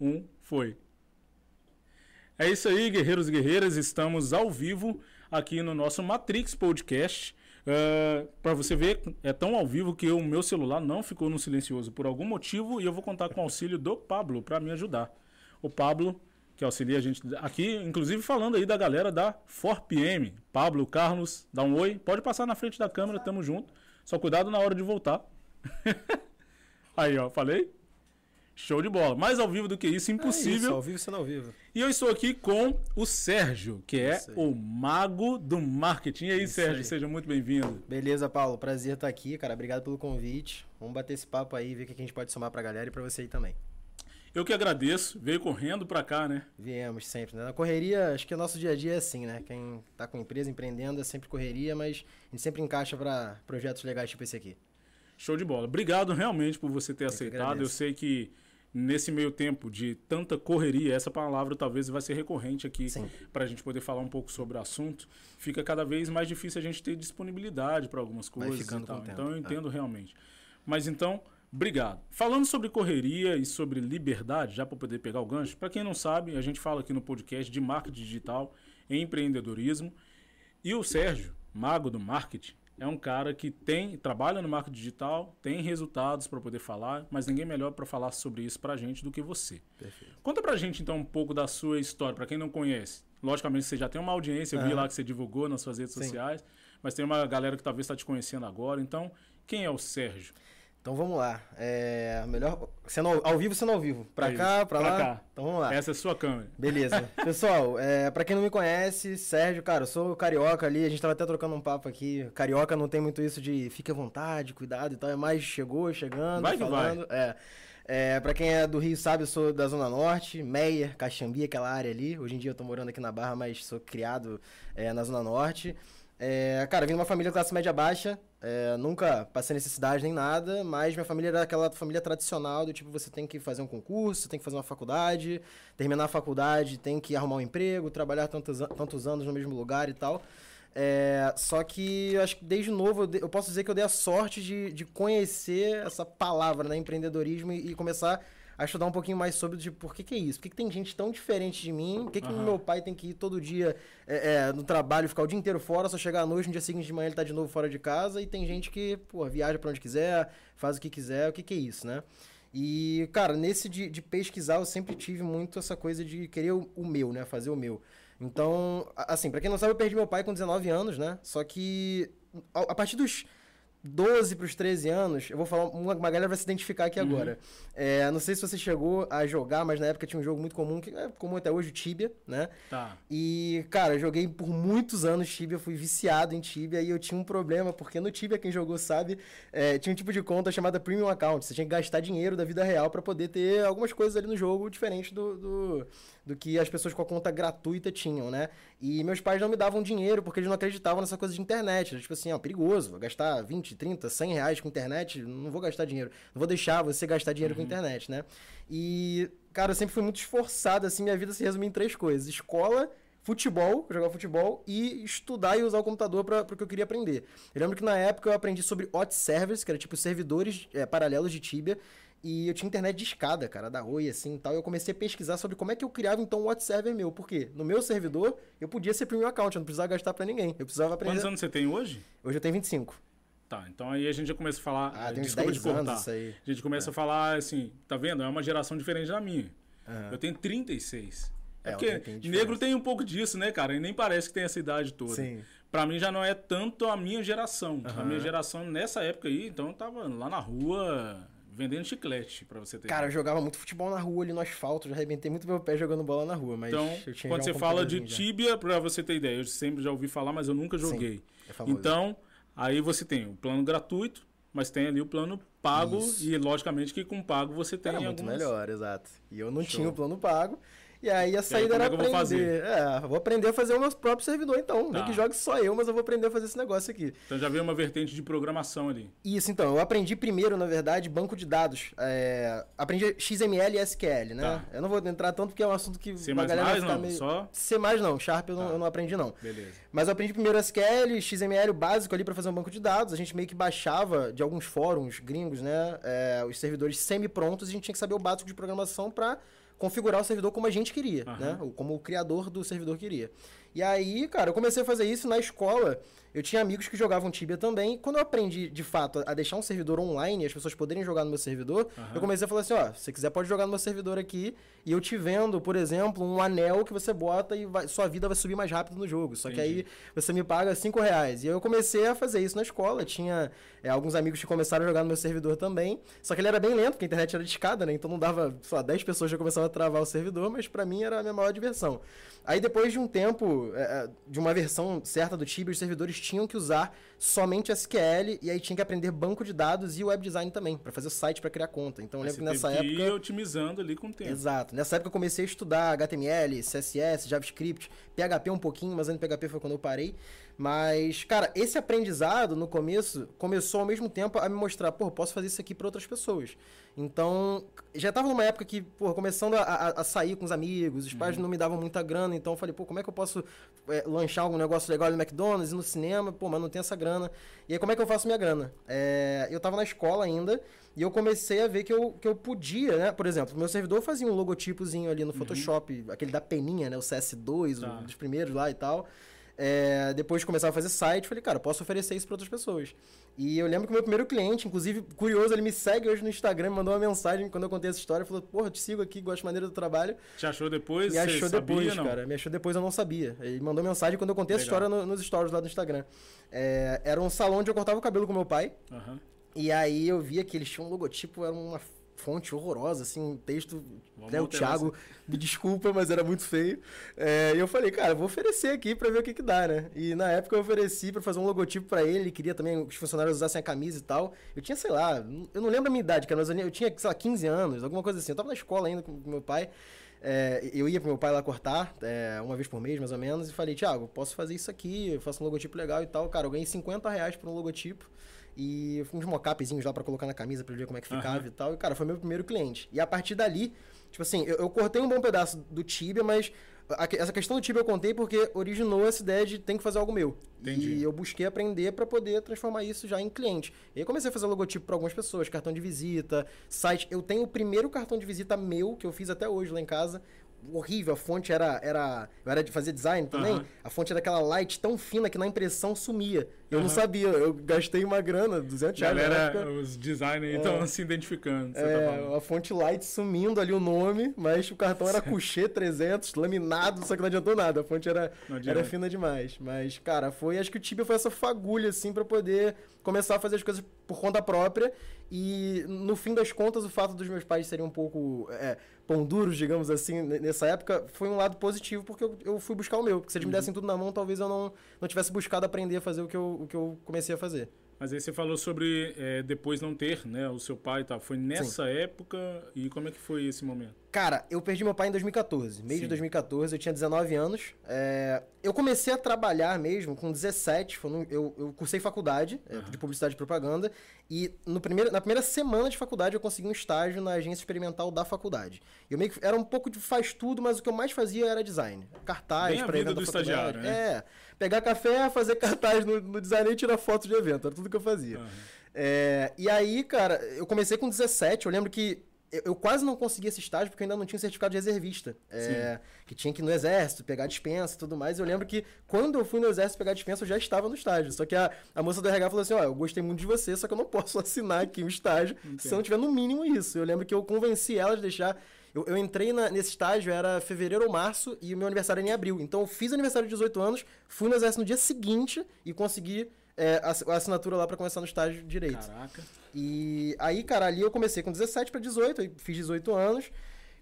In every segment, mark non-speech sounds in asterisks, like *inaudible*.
um, foi. É isso aí, guerreiros e guerreiras. Estamos ao vivo aqui no nosso Matrix Podcast. Uh, para você ver, é tão ao vivo que o meu celular não ficou no silencioso por algum motivo e eu vou contar com o auxílio do Pablo para me ajudar. O Pablo, que auxilia a gente aqui, inclusive falando aí da galera da 4PM. Pablo, Carlos, dá um oi. Pode passar na frente da câmera, tamo junto. Só cuidado na hora de voltar. *laughs* aí, ó, falei? Show de bola. Mais ao vivo do que isso, impossível. É isso, ao vivo sendo ao vivo. E eu estou aqui com o Sérgio, que é o mago do marketing. E aí, isso Sérgio, aí. seja muito bem-vindo. Beleza, Paulo. Prazer estar aqui, cara. Obrigado pelo convite. Vamos bater esse papo aí, ver o que a gente pode somar pra galera e pra você aí também. Eu que agradeço. Veio correndo pra cá, né? Viemos sempre, né? Na correria, acho que o nosso dia a dia é assim, né? Quem tá com empresa, empreendendo, é sempre correria, mas a gente sempre encaixa para projetos legais tipo esse aqui. Show de bola. Obrigado realmente por você ter eu aceitado. Eu sei que nesse meio tempo de tanta correria, essa palavra talvez vai ser recorrente aqui para a gente poder falar um pouco sobre o assunto, fica cada vez mais difícil a gente ter disponibilidade para algumas coisas. Então eu entendo é. realmente. Mas então, obrigado. Falando sobre correria e sobre liberdade, já para poder pegar o gancho, para quem não sabe, a gente fala aqui no podcast de marketing digital, empreendedorismo. E o Sérgio, mago do marketing, é um cara que tem trabalha no marketing digital, tem resultados para poder falar, mas ninguém melhor para falar sobre isso para a gente do que você. Perfeito. Conta para a gente então um pouco da sua história, para quem não conhece. Logicamente você já tem uma audiência, eu vi lá que você divulgou nas suas redes Sim. sociais, mas tem uma galera que talvez está te conhecendo agora. Então, quem é o Sérgio? Então vamos lá. É, melhor. Sendo ao, ao vivo, sendo ao vivo. Pra cá, pra, pra lá. Cá. Então vamos lá. Essa é a sua câmera. Beleza. *laughs* Pessoal, é, pra quem não me conhece, Sérgio, cara, eu sou carioca ali. A gente tava até trocando um papo aqui. Carioca não tem muito isso de fique à vontade, cuidado e tal. É mais chegou, chegando, vai falando. Vai. É. É, pra quem é do Rio sabe, eu sou da Zona Norte, Meia, Caxambi, aquela área ali. Hoje em dia eu tô morando aqui na Barra, mas sou criado é, na Zona Norte. É, cara, vim de uma família classe média baixa, é, nunca passei necessidade nem nada, mas minha família era aquela família tradicional do tipo, você tem que fazer um concurso, tem que fazer uma faculdade, terminar a faculdade, tem que arrumar um emprego, trabalhar tantos, tantos anos no mesmo lugar e tal. É, só que eu acho que desde novo eu, eu, posso dizer que eu dei a sorte de, de conhecer essa palavra, né, empreendedorismo, e, e começar a estudar um pouquinho mais sobre tipo, por que, que é isso? Por que, que tem gente tão diferente de mim? Por que, que uhum. meu pai tem que ir todo dia é, é, no trabalho, ficar o dia inteiro fora, só chegar à noite, no dia seguinte de manhã ele tá de novo fora de casa, e tem gente que, pô, viaja para onde quiser, faz o que quiser, o que, que é isso, né? E, cara, nesse de, de pesquisar, eu sempre tive muito essa coisa de querer o, o meu, né? Fazer o meu. Então, assim, para quem não sabe, eu perdi meu pai com 19 anos, né? Só que a, a partir dos 12 para os 13 anos, eu vou falar, uma, uma galera vai se identificar aqui uhum. agora. É, não sei se você chegou a jogar, mas na época tinha um jogo muito comum, que é comum até hoje, o Tibia, né? Tá. E, cara, eu joguei por muitos anos Tibia, fui viciado em Tibia e eu tinha um problema, porque no Tibia, quem jogou sabe, é, tinha um tipo de conta chamada Premium Account. Você tinha que gastar dinheiro da vida real para poder ter algumas coisas ali no jogo diferente do, do do que as pessoas com a conta gratuita tinham, né? E meus pais não me davam dinheiro porque eles não acreditavam nessa coisa de internet. Tipo assim, ó, perigoso, vou gastar 20, 30, 100 reais com internet, não vou gastar dinheiro. Não vou deixar você gastar dinheiro uhum. com internet, né? E, cara, eu sempre fui muito esforçado, assim, minha vida se resume em três coisas: escola, futebol, jogar futebol e estudar e usar o computador para o que eu queria aprender. Eu lembro que na época eu aprendi sobre hot servers, que era tipo servidores é, paralelos de Tibia, e eu tinha internet de escada, cara, da Oi, assim e tal. E eu comecei a pesquisar sobre como é que eu criava então um WhatsApp server meu. Por quê? No meu servidor, eu podia ser premium account, eu não precisava gastar para ninguém. Eu precisava aprender. Quantos anos você tem hoje? Hoje eu tenho 25. Tá, então aí a gente já começa a falar. Ah, tem desculpa de cortar. Isso aí. A gente começa é. a falar assim, tá vendo? É uma geração diferente da minha. Uhum. Eu tenho 36. É, é porque negro tem um pouco disso, né, cara? E nem parece que tem essa idade toda. Sim. Pra mim já não é tanto a minha geração. Uhum. A minha geração, nessa época aí, então eu tava lá na rua vendendo chiclete, para você ter. Cara, eu jogava muito futebol na rua ali no asfalto, já arrebentei muito meu pé jogando bola na rua, mas Então, quando você um fala de já. Tibia, para você ter ideia, eu sempre já ouvi falar, mas eu nunca joguei. Sim, é. Então, aí você tem o plano gratuito, mas tem ali o plano pago Isso. e logicamente que com pago você tem Era algumas... muito melhor, exato. E eu não Show. tinha o plano pago. E aí a saída aí, era é aprender. Vou fazer? É, vou aprender a fazer o meu próprio servidor, então. Tá. Nem que jogue só eu, mas eu vou aprender a fazer esse negócio aqui. Então já veio uma vertente de programação ali. Isso, então. Eu aprendi primeiro, na verdade, banco de dados. É, aprendi XML e SQL, né? Tá. Eu não vou entrar tanto porque é um assunto que C++ a galera não, meio... só? C++ não. Sharp eu, tá. não, eu não aprendi, não. Beleza. Mas eu aprendi primeiro SQL, XML, o básico ali para fazer um banco de dados. A gente meio que baixava de alguns fóruns gringos, né? É, os servidores semi-prontos e a gente tinha que saber o básico de programação para configurar o servidor como a gente queria, uhum. né? Como o criador do servidor queria. E aí, cara, eu comecei a fazer isso na escola. Eu tinha amigos que jogavam Tibia também. Quando eu aprendi, de fato, a deixar um servidor online, as pessoas poderem jogar no meu servidor, uhum. eu comecei a falar assim, ó, se você quiser pode jogar no meu servidor aqui, e eu te vendo, por exemplo, um anel que você bota e vai, sua vida vai subir mais rápido no jogo. Só Entendi. que aí você me paga 5 reais. E eu comecei a fazer isso na escola. Tinha é, alguns amigos que começaram a jogar no meu servidor também. Só que ele era bem lento, porque a internet era de escada, né? Então não dava, lá, 10 pessoas já começavam a travar o servidor, mas para mim era a minha maior diversão. Aí depois de um tempo, é, é, de uma versão certa do Tibia, os servidores tinham que usar somente SQL e aí tinha que aprender banco de dados e web design também, para fazer o site para criar conta. Então eu lembro que nessa época. Ir otimizando ali com o tempo. Exato. Nessa época eu comecei a estudar HTML, CSS, JavaScript, PHP um pouquinho, mas ainda PHP foi quando eu parei. Mas, cara, esse aprendizado no começo começou ao mesmo tempo a me mostrar, pô, posso fazer isso aqui para outras pessoas. Então, já tava numa época que, pô, começando a, a, sair com os amigos, os uhum. pais não me davam muita grana, então eu falei, pô, como é que eu posso é, lanchar algum negócio legal no McDonald's e no cinema? Pô, mas não tem essa grana. E aí, como é que eu faço minha grana? É, eu tava na escola ainda e eu comecei a ver que eu, que eu podia, né? Por exemplo, meu servidor fazia um logotipozinho ali no uhum. Photoshop, aquele da peninha, né? O CS2, tá. um dos primeiros lá e tal. É, depois de começar a fazer site, falei, cara, posso oferecer isso para outras pessoas. E eu lembro que o meu primeiro cliente, inclusive, curioso, ele me segue hoje no Instagram, me mandou uma mensagem quando eu contei essa história, falou, porra, te sigo aqui, gosto maneira do trabalho. Te achou depois? Me achou depois, sabia, cara. Me achou depois, eu não sabia. Ele mandou mensagem quando eu contei Legal. essa história no, nos stories lá do Instagram. É, era um salão onde eu cortava o cabelo com meu pai. Uhum. E aí eu via que eles tinham um logotipo, era uma fonte horrorosa, assim, um texto. né, o Thiago, *laughs* me desculpa, mas era muito feio. É, e eu falei, cara, vou oferecer aqui pra ver o que, que dá, né? E na época eu ofereci pra fazer um logotipo pra ele, ele queria também que os funcionários usassem a camisa e tal. Eu tinha, sei lá, eu não lembro a minha idade, cara, mas eu tinha, sei lá, 15 anos, alguma coisa assim. Eu tava na escola ainda com meu pai. É, eu ia pro meu pai lá cortar, é, uma vez por mês, mais ou menos, e falei, Thiago, posso fazer isso aqui, eu faço um logotipo legal e tal. Cara, eu ganhei 50 reais por um logotipo. E uns mockupzinhos lá para colocar na camisa para ver como é que ficava uhum. e tal. E, cara, foi meu primeiro cliente. E a partir dali, tipo assim, eu, eu cortei um bom pedaço do Tibia, mas a, essa questão do Tibia eu contei porque originou essa ideia de tem que fazer algo meu. Entendi. E eu busquei aprender para poder transformar isso já em cliente. E aí comecei a fazer logotipo para algumas pessoas, cartão de visita, site. Eu tenho o primeiro cartão de visita meu que eu fiz até hoje lá em casa horrível. A fonte era. era eu era de fazer design também. Uhum. A fonte era aquela light tão fina que na impressão sumia. Eu uhum. não sabia. Eu gastei uma grana, 200 reais. Galera, os designers estão é, se identificando. É, tá a fonte light sumindo ali o nome, mas o cartão era Couché 300, laminado, só que não adiantou nada. A fonte era, era fina demais. Mas, cara, foi. Acho que o Tibia foi essa fagulha, assim, para poder começar a fazer as coisas por conta própria. E, no fim das contas, o fato dos meus pais serem um pouco. É, pão duros, digamos assim, nessa época, foi um lado positivo, porque eu, eu fui buscar o meu. Porque se eles me uhum. dessem tudo na mão, talvez eu não, não tivesse buscado aprender a fazer o que eu, o que eu comecei a fazer. Mas aí você falou sobre é, depois não ter, né, o seu pai e tal. Foi nessa Sim. época e como é que foi esse momento? Cara, eu perdi meu pai em 2014, mês Sim. de 2014, eu tinha 19 anos. É, eu comecei a trabalhar mesmo com 17, no, eu, eu cursei faculdade uhum. de publicidade e propaganda, e no primeiro, na primeira semana de faculdade eu consegui um estágio na agência experimental da faculdade. Eu meio que era um pouco de faz tudo, mas o que eu mais fazia era design. Cartaz, para evento do estagiário, né? É, pegar café, fazer cartaz no, no design e tirar foto de evento, era tudo que eu fazia. Uhum. É, e aí, cara, eu comecei com 17, eu lembro que eu quase não consegui esse estágio porque eu ainda não tinha certificado de reservista. É, que tinha que ir no exército, pegar dispensa e tudo mais. Eu lembro que quando eu fui no exército pegar dispensa, eu já estava no estágio. Só que a, a moça do RH falou assim: ó, eu gostei muito de você, só que eu não *laughs* posso assinar aqui o estágio Entendo. se eu não tiver no mínimo isso. Eu lembro que eu convenci ela de deixar. Eu, eu entrei na, nesse estágio, era fevereiro ou março, e o meu aniversário era em abril. Então eu fiz aniversário de 18 anos, fui no exército no dia seguinte e consegui é, a, assinatura lá para começar no estágio de direito. Caraca. E aí, cara, ali eu comecei com 17 para 18, aí fiz 18 anos.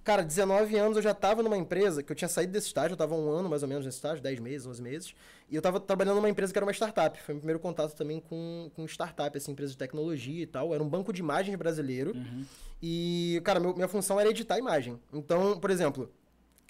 Cara, 19 anos eu já tava numa empresa, que eu tinha saído desse estágio, eu tava um ano mais ou menos nesse estágio, 10 meses, 11 meses. E eu tava trabalhando numa empresa que era uma startup. Foi meu primeiro contato também com, com startup, assim, empresa de tecnologia e tal. Era um banco de imagens brasileiro. Uhum. E, cara, meu, minha função era editar imagem. Então, por exemplo,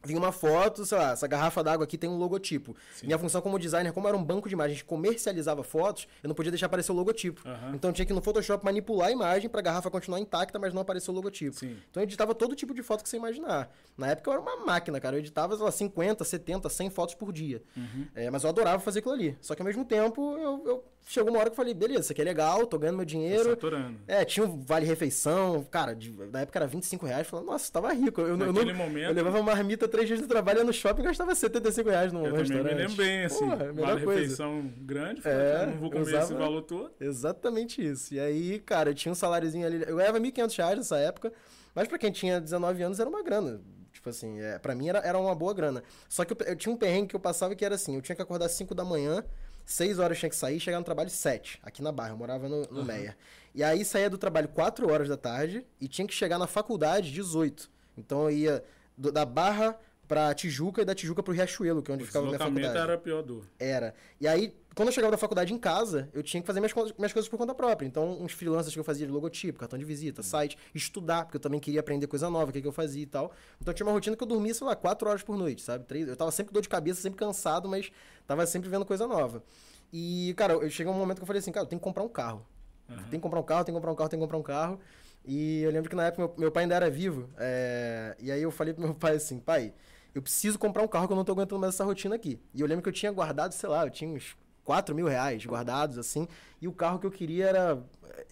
vinha uma foto, sei lá, essa garrafa d'água aqui tem um logotipo. Sim. Minha função como designer, como era um banco de imagens, comercializava fotos, eu não podia deixar aparecer o logotipo. Uhum. Então tinha que no Photoshop manipular a imagem para a garrafa continuar intacta, mas não aparecer o logotipo. Sim. Então eu editava todo tipo de foto que você imaginar. Na época eu era uma máquina, cara. Eu editava, sei lá, 50, 70, 100 fotos por dia. Uhum. É, mas eu adorava fazer aquilo ali. Só que ao mesmo tempo eu, eu chegou uma hora que eu falei, beleza, isso aqui é legal, tô ganhando meu dinheiro. Tá saturando. É, tinha um vale-refeição, cara, de, na época era 25 reais. Falei, nossa, tava rico. Eu, Naquele eu, momento... eu levava uma marmita três dias de trabalho, ia no shopping e gastava 75 reais no eu restaurante. Eu me lembro bem, assim, vale-refeição grande, é, não vou comer usava... esse valor todo. Exatamente isso. E aí, cara, eu tinha um saláriozinho ali, eu ganhava 1.500 reais nessa época, mas pra quem tinha 19 anos era uma grana. Tipo assim, é, pra mim era, era uma boa grana. Só que eu, eu tinha um perrengue que eu passava que era assim, eu tinha que acordar 5 da manhã, 6 horas eu tinha que sair e chegar no trabalho 7, aqui na Barra, eu morava no, no uhum. Meia. E aí saía do trabalho 4 horas da tarde e tinha que chegar na faculdade 18. Então eu ia do, da Barra pra Tijuca e da Tijuca pro Riachuelo, que é onde o ficava a minha faculdade. era pior do. Era. E aí, quando eu chegava da faculdade em casa, eu tinha que fazer minhas, minhas coisas por conta própria. Então, uns freelancers que eu fazia de logotipo, cartão de visita, uhum. site, estudar, porque eu também queria aprender coisa nova, o que, que eu fazia e tal. Então, tinha uma rotina que eu dormia, sei lá, quatro horas por noite, sabe? Três, eu tava sempre com dor de cabeça, sempre cansado, mas tava sempre vendo coisa nova. E, cara, eu cheguei um momento que eu falei assim, cara, eu tenho que comprar um carro. Uhum. Tem que comprar um carro, tem que comprar um carro, tem que comprar um carro. E eu lembro que na época meu, meu pai ainda era vivo. É... E aí eu falei pro meu pai assim, pai, eu preciso comprar um carro que eu não tô aguentando mais essa rotina aqui. E eu lembro que eu tinha guardado, sei lá, eu tinha uns 4 mil reais guardados, assim, e o carro que eu queria era.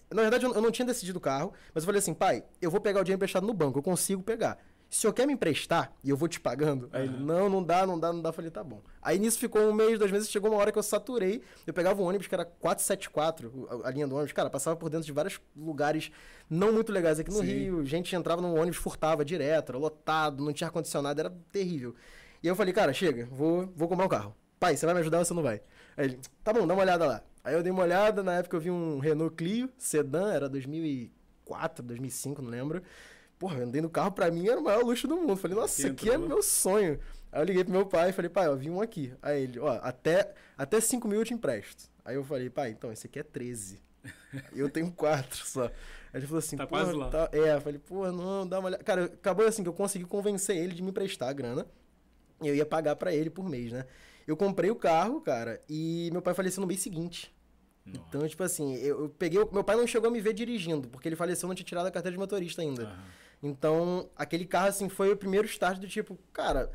Na verdade, eu não tinha decidido o carro, mas eu falei assim, pai, eu vou pegar o dinheiro emprestado no banco, eu consigo pegar se senhor quer me emprestar e eu vou te pagando? Aí ele, não, não dá, não dá, não dá. Eu falei, tá bom. Aí nisso ficou um mês, dois meses, chegou uma hora que eu saturei. Eu pegava um ônibus que era 474, a linha do ônibus. Cara, passava por dentro de vários lugares não muito legais aqui no Sim. Rio. Gente entrava no ônibus, furtava direto, era lotado, não tinha ar-condicionado, era terrível. E eu falei, cara, chega, vou, vou comprar um carro. Pai, você vai me ajudar ou você não vai? Aí ele, tá bom, dá uma olhada lá. Aí eu dei uma olhada, na época eu vi um Renault Clio, sedã, era 2004, 2005, não lembro. Porra, andei no carro pra mim era o maior luxo do mundo. Falei, nossa, isso aqui é meu sonho. Aí eu liguei pro meu pai e falei, pai, ó, vi um aqui. Aí ele, ó, até, até 5 mil eu te empresto. Aí eu falei, pai, então, esse aqui é 13. *laughs* eu tenho 4 só. Aí ele falou assim, tá quase lá. Tá... É, eu falei, pô, não, dá uma olhada. Cara, acabou assim que eu consegui convencer ele de me emprestar a grana. E eu ia pagar para ele por mês, né? Eu comprei o carro, cara, e meu pai faleceu no mês seguinte. Nossa. Então, tipo assim, eu, eu peguei. Meu pai não chegou a me ver dirigindo, porque ele faleceu, não tinha tirado a carteira de motorista ainda. Uhum. Então, aquele carro, assim, foi o primeiro start do tipo, cara.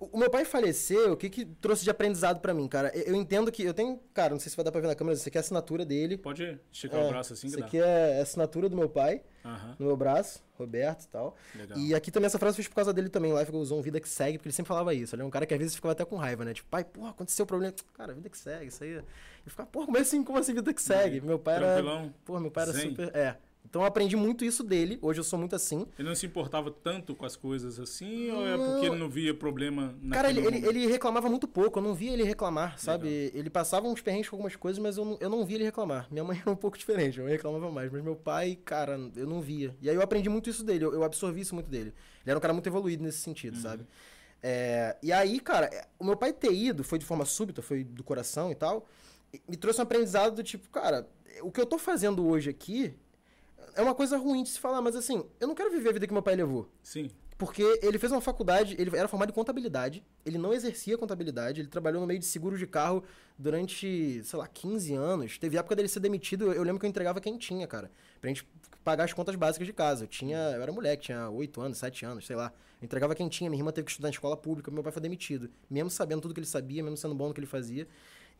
O meu pai faleceu, o que que trouxe de aprendizado para mim, cara? Eu entendo que eu tenho, cara, não sei se vai dar pra ver na câmera, isso aqui é a assinatura dele. Pode esticar é, o braço assim que Isso aqui é a assinatura do meu pai, uhum. no meu braço, Roberto e tal. Legal. E aqui também essa frase eu fiz por causa dele também, lá ficou usou um vida que segue, porque ele sempre falava isso. Ele é um cara que às vezes ficava até com raiva, né? Tipo, pai, porra, aconteceu o problema. Cara, vida que segue, isso aí. Eu ficava, porra, como assim, como assim vida que segue? Meu pai Tranquilão. era. Porra, meu pai era Zen. super. É. Então eu aprendi muito isso dele. Hoje eu sou muito assim. Ele não se importava tanto com as coisas assim? Ou é porque ele não via problema Cara, ele, ele, ele, reclamava muito pouco. Eu não via ele reclamar, sabe? Legal. Ele passava uns perrengues com algumas coisas, mas eu não, eu não via ele reclamar. Minha mãe *laughs* era um pouco diferente. Mãe reclamava mais. Mas meu pai, cara, eu não via. E aí eu aprendi muito isso dele. Eu, eu absorvi isso muito dele. Ele era um cara muito evoluído nesse sentido, uhum. sabe? É, e aí, cara, o meu pai ter ido, foi de forma súbita, foi do coração e tal, me trouxe um aprendizado do tipo, cara, o que eu tô fazendo hoje aqui, é uma coisa ruim de se falar, mas assim, eu não quero viver a vida que meu pai levou. Sim. Porque ele fez uma faculdade, ele era formado em contabilidade, ele não exercia contabilidade, ele trabalhou no meio de seguros de carro durante, sei lá, 15 anos. Teve época dele ser demitido, eu lembro que eu entregava quem tinha, cara, pra gente pagar as contas básicas de casa. Eu tinha, eu era moleque, tinha 8 anos, 7 anos, sei lá. Eu entregava quem tinha, minha irmã teve que estudar em escola pública, meu pai foi demitido. Mesmo sabendo tudo que ele sabia, mesmo sendo bom no que ele fazia.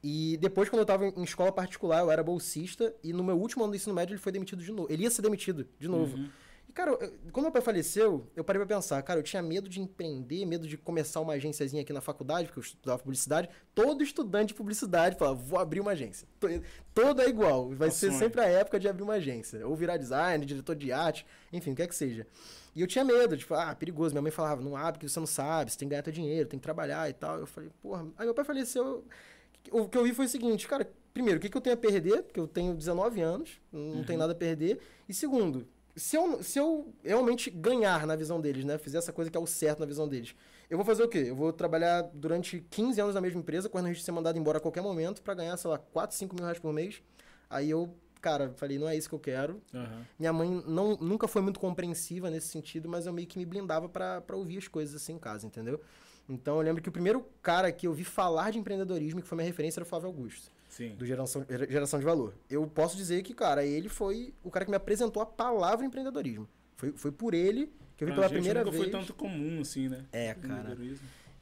E depois, quando eu estava em escola particular, eu era bolsista, e no meu último ano do ensino médio ele foi demitido de novo. Ele ia ser demitido de novo. Uhum. E, cara, eu, quando meu pai faleceu, eu parei pra pensar, cara, eu tinha medo de empreender, medo de começar uma agênciazinha aqui na faculdade, porque eu estudava publicidade. Todo estudante de publicidade fala, vou abrir uma agência. Todo é igual. Vai ser sonho. sempre a época de abrir uma agência. Ou virar design, diretor de arte, enfim, o que é que seja. E eu tinha medo, tipo, ah, perigoso. Minha mãe falava, não abre porque você não sabe, você tem que ganhar teu dinheiro, tem que trabalhar e tal. Eu falei, porra. Aí meu pai faleceu, o que eu vi foi o seguinte, cara, primeiro, o que, que eu tenho a perder? Porque eu tenho 19 anos, não uhum. tenho nada a perder. E segundo, se eu, se eu realmente ganhar na visão deles, né? Fizer essa coisa que é o certo na visão deles, eu vou fazer o quê? Eu vou trabalhar durante 15 anos na mesma empresa, correndo risco de ser mandado embora a qualquer momento, para ganhar, sei lá, 4, 5 mil reais por mês. Aí eu cara, falei, não é isso que eu quero. Uhum. Minha mãe não, nunca foi muito compreensiva nesse sentido, mas eu meio que me blindava para ouvir as coisas assim em casa, entendeu? Então eu lembro que o primeiro cara que eu vi falar de empreendedorismo, que foi minha referência, era o Flávio Augusto. Sim. Do geração, geração de Valor. Eu posso dizer que, cara, ele foi o cara que me apresentou a palavra empreendedorismo. Foi, foi por ele que eu vi pela primeira nunca vez. Foi tanto comum assim, né? É, cara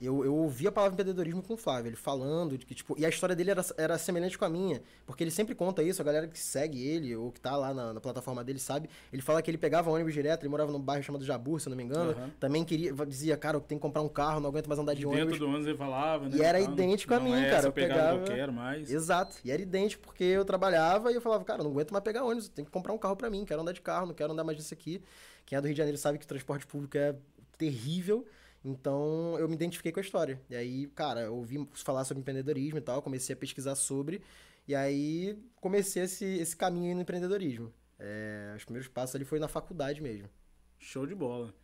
eu, eu ouvi a palavra empreendedorismo com o Flávio, ele falando de que, tipo, e a história dele era, era semelhante com a minha, porque ele sempre conta isso, a galera que segue ele, ou que tá lá na, na plataforma dele, sabe? Ele fala que ele pegava ônibus direto, ele morava num bairro chamado Jabur, se não me engano, uhum. também queria, dizia, cara, eu tenho que comprar um carro, não aguento mais andar de, de ônibus. Dentro do ônibus ele falava, né? E era idêntico a mim, é cara. Eu pegava. Que eu quero mais. Exato. E era idêntico, porque eu trabalhava e eu falava, cara, não aguento mais pegar ônibus, tenho que comprar um carro para mim, quero andar de carro, não quero andar mais disso aqui. Quem é do Rio de Janeiro sabe que o transporte público é terrível. Então eu me identifiquei com a história. E aí, cara, eu ouvi falar sobre empreendedorismo e tal, comecei a pesquisar sobre. E aí comecei esse, esse caminho aí no empreendedorismo. É, os primeiros passos ali foi na faculdade mesmo. Show de bola.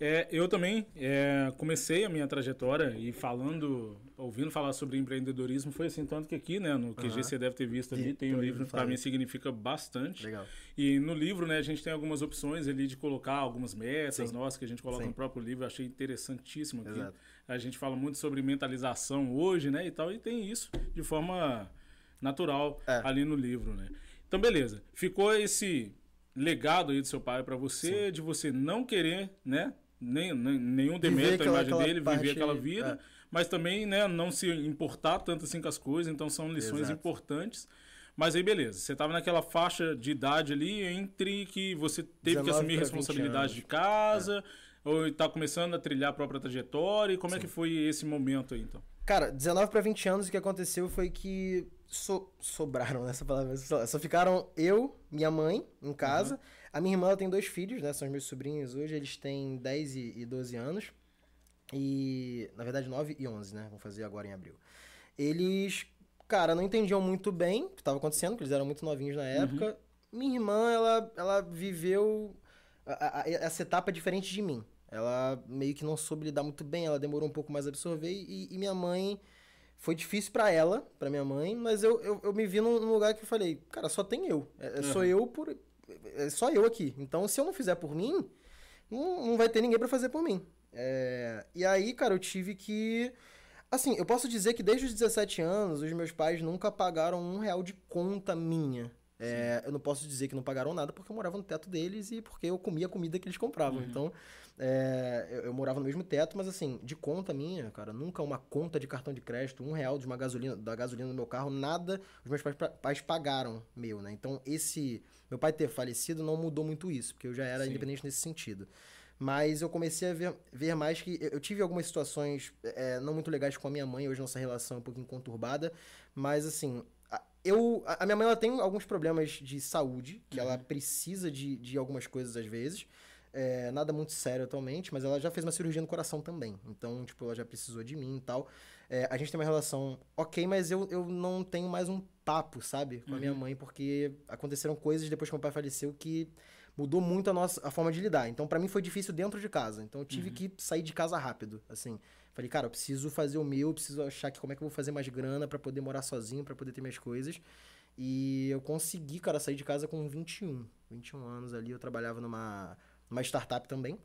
É, eu também é, comecei a minha trajetória e falando, ouvindo falar sobre empreendedorismo, foi assim, tanto que aqui, né, no QG uhum. você deve ter visto ali, tem um livro que para mim significa bastante. Legal. E no livro, né, a gente tem algumas opções ali de colocar algumas metas Sim. nossas que a gente coloca Sim. no próprio livro, eu achei interessantíssimo aqui. Exato. A gente fala muito sobre mentalização hoje, né, e tal, e tem isso de forma natural é. ali no livro, né. Então, beleza. Ficou esse legado aí do seu pai para você, Sim. de você não querer, né, nem, nem, nenhum demérito à imagem dele, parte, viver aquela vida, é. mas também né, não se importar tanto assim com as coisas, então são lições Exato. importantes. Mas aí, beleza, você estava naquela faixa de idade ali entre que você teve que assumir responsabilidade de casa, é. ou está começando a trilhar a própria trajetória, e como Sim. é que foi esse momento aí, então? Cara, 19 para 20 anos, o que aconteceu foi que so, sobraram nessa palavra, só, só, ficaram eu, minha mãe, em casa. Uhum. A minha irmã tem dois filhos, né? São os meus sobrinhos hoje, eles têm 10 e, e 12 anos. E, na verdade, 9 e 11, né? Vão fazer agora em abril. Eles, cara, não entendiam muito bem o que estava acontecendo, porque eles eram muito novinhos na época. Uhum. Minha irmã, ela, ela viveu a, a, essa etapa diferente de mim. Ela meio que não soube lidar muito bem, ela demorou um pouco mais a absorver. E, e minha mãe foi difícil para ela, para minha mãe, mas eu, eu, eu, me vi num, num, lugar que eu falei, cara, só tem eu. É, é uhum. Sou eu por. É só eu aqui. Então, se eu não fizer por mim, não, não vai ter ninguém para fazer por mim. É, e aí, cara, eu tive que. Assim, eu posso dizer que desde os 17 anos, os meus pais nunca pagaram um real de conta minha. É, eu não posso dizer que não pagaram nada porque eu morava no teto deles e porque eu comia a comida que eles compravam. Uhum. Então, é, eu, eu, morava no mesmo teto, mas assim, de conta minha, cara, nunca uma conta de cartão de crédito, um real de uma gasolina, da gasolina no meu carro, nada os meus pais, pais pagaram meu, né? Então, esse. Meu pai ter falecido não mudou muito isso, porque eu já era Sim. independente nesse sentido. Mas eu comecei a ver, ver mais que. Eu tive algumas situações é, não muito legais com a minha mãe, hoje nossa relação é um pouquinho conturbada, mas assim, eu, a minha mãe ela tem alguns problemas de saúde, que uhum. ela precisa de, de algumas coisas às vezes. É, nada muito sério atualmente, mas ela já fez uma cirurgia no coração também. Então, tipo, ela já precisou de mim e tal. É, a gente tem uma relação ok, mas eu, eu não tenho mais um papo, sabe? Com uhum. a minha uhum. mãe, porque aconteceram coisas depois que meu pai faleceu que mudou muito a nossa a forma de lidar. Então, para mim foi difícil dentro de casa. Então, eu tive uhum. que sair de casa rápido, assim. Falei, cara, eu preciso fazer o meu, preciso achar que como é que eu vou fazer mais grana para poder morar sozinho, para poder ter minhas coisas. E eu consegui, cara, sair de casa com 21. 21 anos ali, eu trabalhava numa, numa startup também,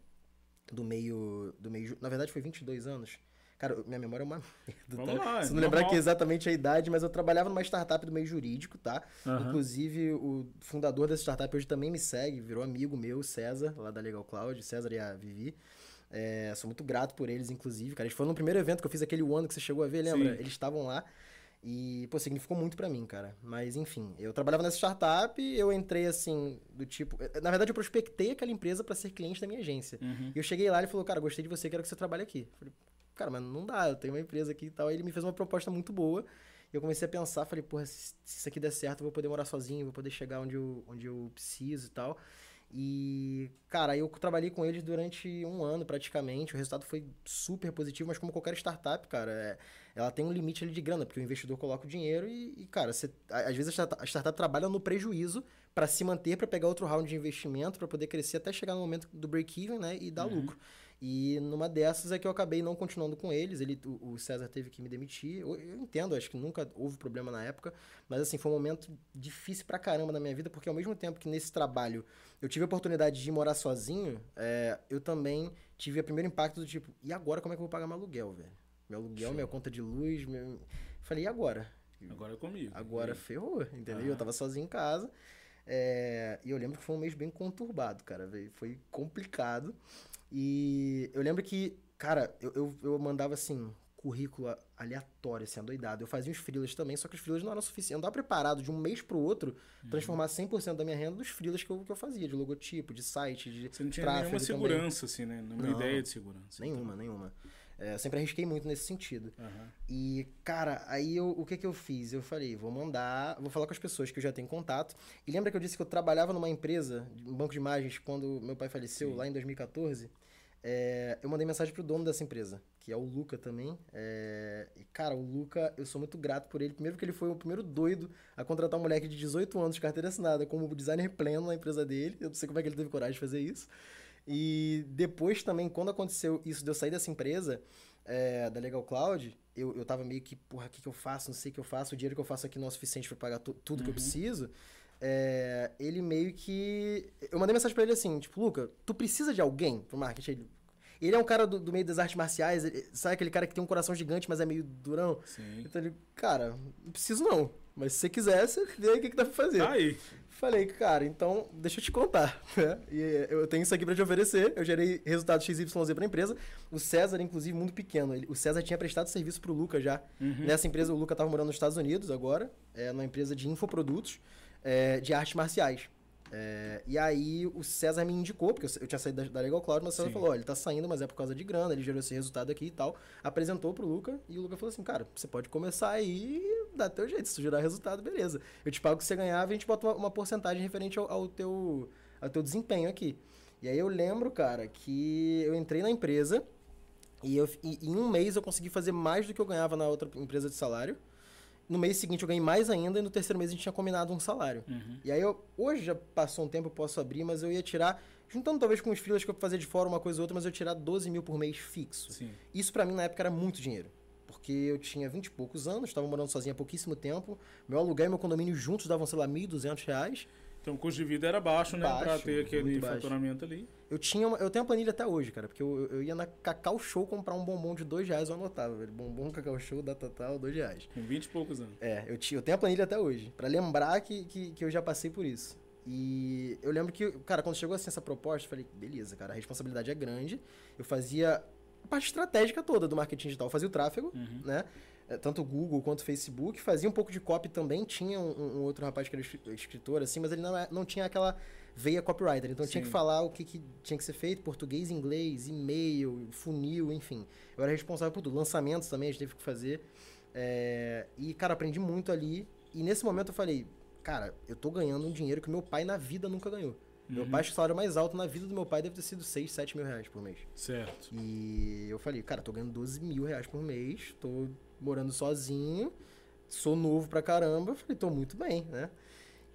do meio, do meio... Na verdade, foi 22 anos. Cara, minha memória é uma *laughs* merda, tá? Lá, Se não lembrar aqui exatamente a idade, mas eu trabalhava numa startup do meio jurídico, tá? Uhum. Inclusive, o fundador dessa startup hoje também me segue, virou amigo meu, César, lá da Legal Cloud, César e a Vivi. É, sou muito grato por eles, inclusive, cara. Eles foram no primeiro evento que eu fiz aquele ano que você chegou a ver, lembra? Sim. Eles estavam lá. E, pô, significou muito para mim, cara. Mas, enfim, eu trabalhava nessa startup, eu entrei assim, do tipo. Eh, na verdade, eu prospectei aquela empresa para ser cliente da minha agência. Uhum. E eu cheguei lá e ele falou, cara, gostei de você, quero que você trabalhe aqui. Eu falei, cara, mas não dá, eu tenho uma empresa aqui e tal. Aí ele me fez uma proposta muito boa. E eu comecei a pensar, falei, porra, se isso aqui der certo, eu vou poder morar sozinho, vou poder chegar onde eu, onde eu preciso e tal. E, cara, eu trabalhei com eles durante um ano praticamente. O resultado foi super positivo, mas como qualquer startup, cara, é, ela tem um limite ali de grana, porque o investidor coloca o dinheiro e, e cara, você, às vezes a startup, trabalha no prejuízo para se manter, para pegar outro round de investimento, para poder crescer até chegar no momento do break-even, né, e dar uhum. lucro. E numa dessas é que eu acabei não continuando com eles. Ele, o, César teve que me demitir. Eu, eu, entendo, acho que nunca houve problema na época. Mas assim, foi um momento difícil pra caramba na minha vida, porque ao mesmo tempo que nesse trabalho eu tive a oportunidade de morar sozinho, é, eu também tive o primeiro impacto do tipo, e agora como é que eu vou pagar meu aluguel, velho? Meu aluguel, Show. minha conta de luz, meu... Falei, e agora? Agora é comigo. Agora ferrou, entendeu? Eu tava sozinho em casa. É... E eu lembro que foi um mês bem conturbado, cara. Foi complicado. E eu lembro que, cara, eu, eu, eu mandava assim, currículo aleatório, assim, adoidado. Eu fazia uns freelas também, só que os freelas não eram suficientes. Eu não estava preparado de um mês pro outro uhum. transformar 100% da minha renda nos freelas que eu, que eu fazia, de logotipo, de site, de Você não tinha nenhuma segurança, também. assim, né? Nenhuma não, ideia de segurança. Nenhuma, então. nenhuma. É, sempre arrisquei muito nesse sentido. Uhum. E, cara, aí eu, o que que eu fiz? Eu falei, vou mandar, vou falar com as pessoas que eu já tenho contato. E lembra que eu disse que eu trabalhava numa empresa, um banco de imagens, quando meu pai faleceu, Sim. lá em 2014? É, eu mandei mensagem pro dono dessa empresa, que é o Luca também. É, e, cara, o Luca, eu sou muito grato por ele. Primeiro, porque ele foi o primeiro doido a contratar um moleque de 18 anos de carteira assinada como designer pleno na empresa dele. Eu não sei como é que ele teve coragem de fazer isso. E depois também, quando aconteceu isso de eu sair dessa empresa, é, da Legal Cloud, eu, eu tava meio que, porra, o que, que eu faço? Não sei o que eu faço. O dinheiro que eu faço aqui não é suficiente para pagar tudo uhum. que eu uhum. preciso. É, ele meio que. Eu mandei mensagem para ele assim: tipo, Luca, tu precisa de alguém pro marketing? Ele, ele é um cara do, do, meio das artes marciais, ele, sabe aquele cara que tem um coração gigante, mas é meio durão? Sim. Então ele, cara, não preciso não. Mas se você quiser, você vê o que, que dá pra fazer. Tá aí. Falei, cara, então deixa eu te contar. Né? E eu tenho isso aqui para te oferecer. Eu gerei resultado XYZ para a empresa. O César, inclusive, muito pequeno. Ele, o César tinha prestado serviço para o Luca já. Uhum. Nessa empresa, o Luca estava morando nos Estados Unidos agora, é, numa empresa de infoprodutos é, de artes marciais. É, e aí o César me indicou, porque eu, tinha saído da, da Legal Cloud, mas o César Sim. falou, olha, ele tá saindo, mas é por causa de grana, ele gerou esse resultado aqui e tal. Apresentou pro Luca, e o Luca falou assim, cara, você pode começar aí e dá teu jeito, se tu gerar resultado, beleza. Eu te pago o que você ganhava e a gente bota uma, uma porcentagem referente ao, ao, teu, ao teu desempenho aqui. E aí eu lembro, cara, que eu entrei na empresa e, eu, e em um mês eu consegui fazer mais do que eu ganhava na outra empresa de salário. No mês seguinte eu ganhei mais ainda e no terceiro mês a gente tinha combinado um salário. Uhum. E aí eu, hoje já passou um tempo, eu posso abrir, mas eu ia tirar, juntando talvez com os freelas que eu fazia de fora uma coisa ou outra, mas eu ia tirar 12 mil por mês fixo. Sim. Isso para mim na época era muito dinheiro. Porque eu tinha 20 e poucos anos, estava morando sozinho há pouquíssimo tempo. Meu aluguel e meu condomínio juntos davam, sei lá, 1.200 reais. Então o custo de vida era baixo, né? Baixo, pra ter aquele faturamento ali. Eu, tinha uma, eu tenho a planilha até hoje, cara, porque eu, eu ia na Cacau Show comprar um bombom de dois reais, eu anotava, velho. Bombom Cacau Show, data tal, dois reais. Com 20 e poucos anos. É, eu, tinha, eu tenho a planilha até hoje, para lembrar que, que, que eu já passei por isso. E eu lembro que, cara, quando chegou assim essa proposta, eu falei, beleza, cara, a responsabilidade é grande. Eu fazia a parte estratégica toda do marketing digital. Eu fazia o tráfego, uhum. né? É, tanto o Google quanto o Facebook, fazia um pouco de copy também, tinha um, um outro rapaz que era escritor, assim, mas ele não, é, não tinha aquela veia copywriter, então Sim. tinha que falar o que, que, tinha que ser feito, português, inglês, e-mail, funil, enfim. Eu era responsável por tudo, lançamentos também a gente teve que fazer, é, e, cara, aprendi muito ali, e nesse momento eu falei, cara, eu tô ganhando um dinheiro que meu pai na vida nunca ganhou. Meu uhum. pai, acho que o salário mais alto na vida do meu pai deve ter sido 6, 7 mil reais por mês. Certo. E eu falei, cara, tô ganhando 12 mil reais por mês, tô morando sozinho, sou novo pra caramba. Eu falei, tô muito bem, né?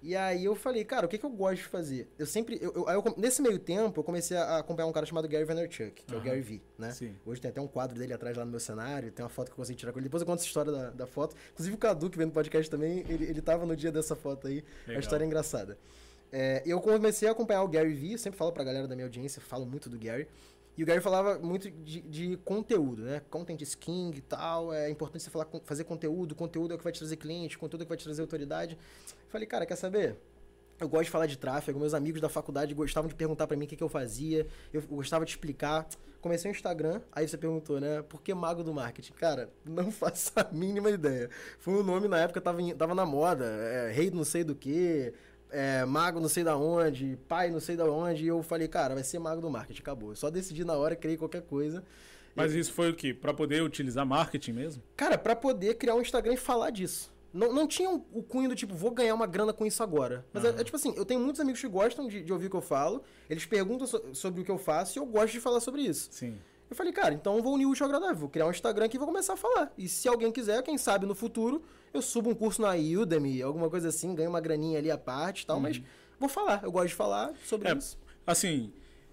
E aí eu falei, cara, o que, que eu gosto de fazer? Eu sempre. Eu, eu, eu nesse meio tempo, eu comecei a acompanhar um cara chamado Gary Vaynerchuk, que uhum. é o Gary V, né? Sim. Hoje tem até um quadro dele atrás lá no meu cenário, tem uma foto que eu consegui tirar com ele. Depois eu conto essa história da, da foto. Inclusive o Cadu, que vem no podcast também, ele, ele tava no dia dessa foto aí. Legal. A história é engraçada. É, eu comecei a acompanhar o Gary V, sempre falo pra galera da minha audiência, falo muito do Gary. E o Gary falava muito de, de conteúdo, né? Content is king e tal. É importante você falar, fazer conteúdo. Conteúdo é o que vai te trazer cliente, conteúdo é o que vai te trazer autoridade. Falei, cara, quer saber? Eu gosto de falar de tráfego. Meus amigos da faculdade gostavam de perguntar para mim o que, que eu fazia. Eu gostava de explicar. Comecei o Instagram, aí você perguntou, né? Por que Mago do Marketing? Cara, não *laughs* faço a mínima ideia. Foi um nome na época, tava, tava na moda. É, rei não sei do que, é, mago não sei da onde, pai não sei da onde, e eu falei, cara, vai ser mago do marketing, acabou. Eu só decidi na hora, criei qualquer coisa. Mas isso foi o quê? Para poder utilizar marketing mesmo? Cara, para poder criar um Instagram e falar disso. Não, não tinha o cunho do tipo, vou ganhar uma grana com isso agora. Mas uhum. é, é, tipo assim, eu tenho muitos amigos que gostam de, de ouvir o que eu falo, eles perguntam so, sobre o que eu faço e eu gosto de falar sobre isso. Sim. Eu falei, cara, então eu vou unir o útil ao agradável. Vou criar um Instagram aqui e vou começar a falar. E se alguém quiser, quem sabe no futuro, eu subo um curso na Udemy, alguma coisa assim, ganho uma graninha ali à parte e tal, uhum. mas vou falar. Eu gosto de falar sobre é, isso. Assim,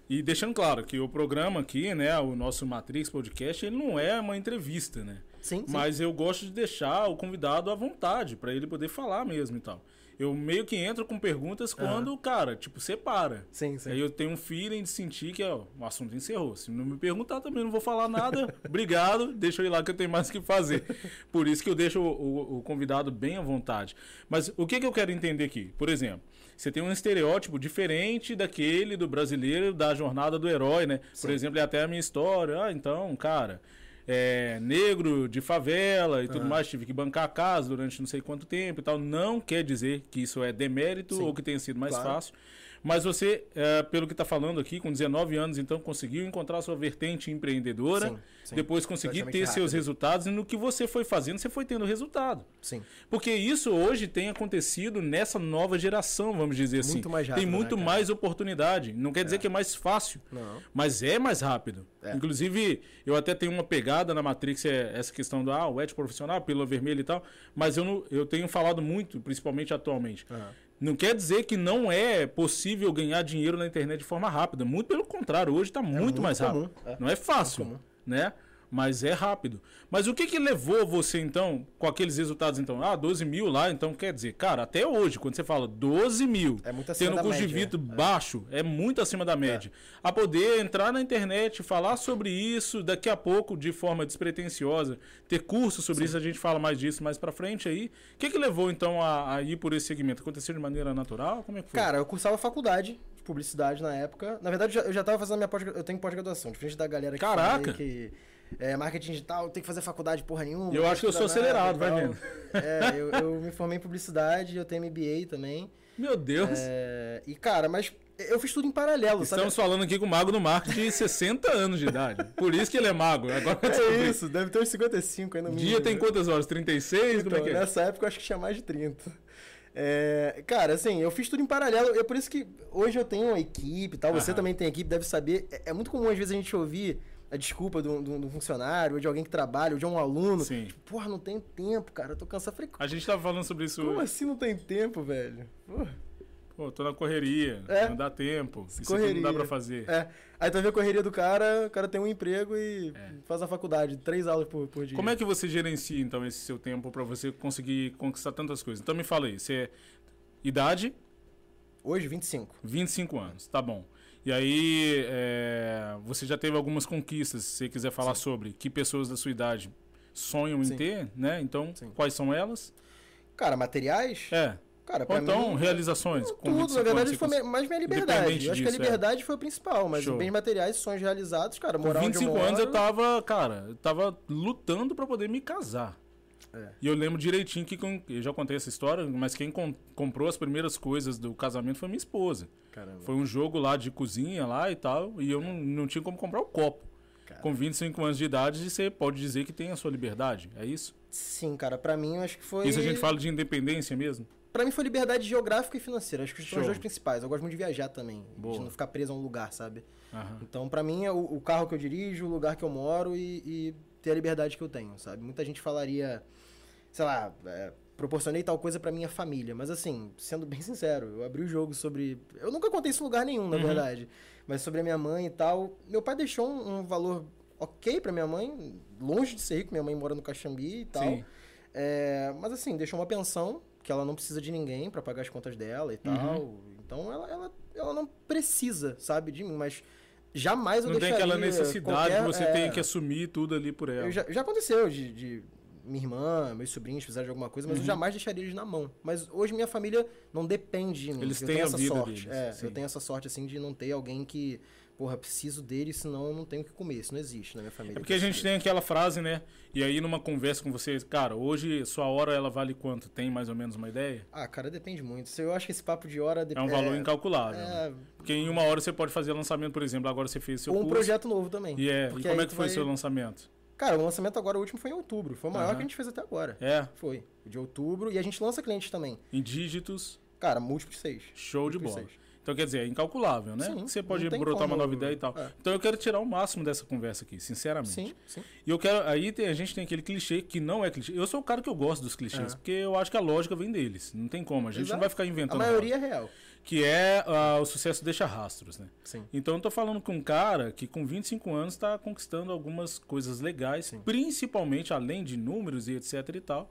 E deixando claro que o programa aqui, né, o nosso Matrix Podcast, ele não é uma entrevista, né? Sim, sim. Mas eu gosto de deixar o convidado à vontade, para ele poder falar mesmo e tal. Eu meio que entro com perguntas quando, uhum. cara, tipo, separa. Sim, sim. Aí eu tenho um feeling de sentir que ó, o assunto encerrou. Se não me perguntar, também não vou falar nada. *laughs* Obrigado, deixa eu ir lá que eu tenho mais o que fazer. Por isso que eu deixo o, o, o convidado bem à vontade. Mas o que, que eu quero entender aqui? Por exemplo, você tem um estereótipo diferente daquele do brasileiro da jornada do herói, né? Sim. Por exemplo, é até a minha história. Ah, então, cara, é, negro de favela e tudo uhum. mais, tive que bancar a casa durante não sei quanto tempo e tal. Não quer dizer que isso é demérito Sim. ou que tenha sido mais claro. fácil. Mas você, é, pelo que está falando aqui, com 19 anos, então conseguiu encontrar sua vertente empreendedora, sim, sim. depois conseguir ter rápido. seus resultados e no que você foi fazendo, você foi tendo resultado. Sim. Porque isso hoje tem acontecido nessa nova geração, vamos dizer assim. Muito mais rápido, tem muito né, mais oportunidade. Não quer dizer é. que é mais fácil, Não. mas é mais rápido. É. Inclusive, eu até tenho uma pegada na Matrix, é essa questão do ah, o ético profissional, pílula vermelha e tal, mas eu, não, eu tenho falado muito, principalmente atualmente. Uhum não quer dizer que não é possível ganhar dinheiro na internet de forma rápida. Muito pelo contrário, hoje está muito, é muito, mais rápido. É. Não é fácil, né? Mas é rápido. Mas o que que levou você, então, com aqueles resultados, então? Ah, 12 mil lá, então quer dizer, cara, até hoje, quando você fala 12 mil, é muito tendo custo de vida é. baixo, é muito acima da média. É. A poder entrar na internet, falar sobre isso, daqui a pouco, de forma despretensiosa, ter curso sobre Sim. isso, a gente fala mais disso mais pra frente aí. O que que levou, então, a, a ir por esse segmento? Aconteceu de maneira natural? Como é que foi? Cara, eu cursava faculdade de publicidade na época. Na verdade, eu já estava fazendo minha pós eu tenho pós-graduação, diferente da galera que Caraca! que é, marketing digital, tem que fazer faculdade porra nenhuma. Eu acho que eu sou acelerado, vai vendo. É, *laughs* eu, eu, me formei em publicidade, eu tenho MBA também. Meu Deus. É, e, cara, mas eu fiz tudo em paralelo, Estamos sabe? falando aqui com o mago do marketing de 60 anos de idade. Por isso que ele é mago. Agora é isso, deve ter uns 55 ainda. Dia tem quantas horas? 36? Então, como é que é? Nessa época eu acho que tinha mais de 30. É, cara, assim, eu fiz tudo em paralelo. É por isso que hoje eu tenho uma equipe e tal. Você também tem equipe, deve saber. É, é muito comum às vezes a gente ouvir a desculpa de um, funcionário, ou de alguém que trabalha, ou de um aluno. Sim. Tipo, porra, não tenho tempo, cara, eu tô cansado. Falei, a gente tava falando sobre isso Como assim não tem tempo, velho? Porra. Pô, tô na correria, é. não dá tempo, isso correria. não dá pra fazer. É. Aí tu vê a correria do cara, o cara tem um emprego e é. faz a faculdade, três aulas por, por dia. Como é que você gerencia, então, esse seu tempo para você conseguir conquistar tantas coisas? Então me fala aí, você é idade? Hoje, 25. 25 anos, tá bom. E aí, é, você já teve algumas conquistas, se você quiser falar Sim. sobre que pessoas da sua idade sonham Sim. em ter, né? Então, Sim. quais são elas? Cara, materiais? É. Cara, Ou então, mim, realizações? Tudo, na verdade, foi mais minha liberdade. Eu acho que a é. liberdade é. foi o principal, mas Show. bens materiais, sonhos realizados, cara, morar Com 25 anos eu tava, cara, eu tava lutando para poder me casar. É. E eu lembro direitinho que eu já contei essa história, mas quem com, comprou as primeiras coisas do casamento foi minha esposa. Caramba. Foi um jogo lá de cozinha lá e tal, e eu não, não tinha como comprar o copo. Caramba. Com 25 anos de idade, você pode dizer que tem a sua liberdade, é isso? Sim, cara, para mim eu acho que foi. Isso a gente fala de independência mesmo? Para mim foi liberdade geográfica e financeira. Acho que são os dois principais. Eu gosto muito de viajar também, Boa. de não ficar preso a um lugar, sabe? Então, para mim, é o, o, carro que eu dirijo, o lugar que eu moro e, e ter a liberdade que eu tenho, sabe? Muita gente falaria sei lá, é, proporcionei tal coisa para minha família. Mas assim, sendo bem sincero, eu abri o jogo sobre. Eu nunca contei isso em lugar nenhum, na uhum. verdade. Mas sobre a minha mãe e tal. Meu pai deixou um, um valor ok para minha mãe, longe de ser rico, minha mãe mora no Caxambi e tal. É, mas assim, deixou uma pensão, que ela não precisa de ninguém para pagar as contas dela e uhum. tal. Então ela, ela, ela não precisa, sabe, de mim, mas jamais eu não deixaria... Não tem aquela necessidade qualquer, você é, tem que assumir tudo ali por ela. Já, já, aconteceu de, de minha irmã, meus sobrinhos fizeram alguma coisa, mas uhum. eu jamais deixaria eles na mão. Mas hoje minha família não depende de mim. Eles eu têm essa sorte. Deles, é, eu tenho essa sorte assim de não ter alguém que, porra, preciso dele, senão eu não tenho o que comer. Isso não existe na minha família. É porque a gente tem aquela frase, né? E aí numa conversa com você, cara, hoje sua hora ela vale quanto? Tem mais ou menos uma ideia? Ah, cara, depende muito. Eu acho que esse papo de hora é um valor é, incalculável. É... Né? Porque em uma hora você pode fazer lançamento, por exemplo, agora você fez seu Ou um curso. projeto novo também. E, é. e como é que foi o vai... seu lançamento? Cara, o lançamento agora, o último foi em outubro. Foi o maior uhum. que a gente fez até agora. É? Foi. De outubro. E a gente lança clientes também. Em dígitos? Cara, múltiplos seis. Show de bola. Seis. Então, quer dizer, é incalculável, né? Sim, você pode brotar como... uma nova ideia e tal. É. Então, eu quero tirar o máximo dessa conversa aqui, sinceramente. Sim, sim. E eu quero. Aí tem, a gente tem aquele clichê que não é clichê. Eu sou o cara que eu gosto dos clichês, é. porque eu acho que a lógica vem deles. Não tem como. A gente Exato. não vai ficar inventando. A maioria é real que é uh, o sucesso deixa rastros, né? Sim. Então eu tô falando com um cara que com 25 anos está conquistando algumas coisas legais, Sim. principalmente além de números e etc e tal.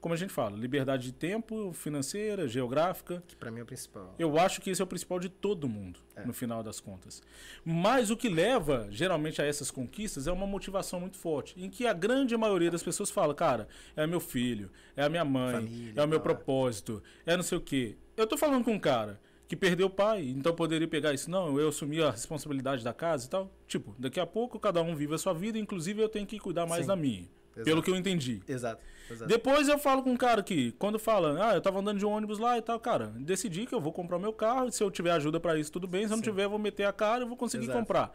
Como a gente fala, liberdade de tempo, financeira, geográfica. Que para mim é o principal. Eu acho que esse é o principal de todo mundo, é. no final das contas. Mas o que leva, geralmente, a essas conquistas é uma motivação muito forte. Em que a grande maioria das pessoas fala, cara, é meu filho, é a minha mãe, Família, é o meu propósito, é não sei o quê. Eu tô falando com um cara que perdeu o pai, então poderia pegar isso, não, eu assumi a responsabilidade da casa e tal. Tipo, daqui a pouco cada um vive a sua vida, inclusive eu tenho que cuidar mais Sim. da minha. Exato. Pelo que eu entendi. Exato, exato. Depois eu falo com um cara que, quando fala, ah, eu tava andando de um ônibus lá e tal, cara, decidi que eu vou comprar meu carro, se eu tiver ajuda para isso, tudo bem, se eu não tiver, eu vou meter a cara e vou conseguir exato. comprar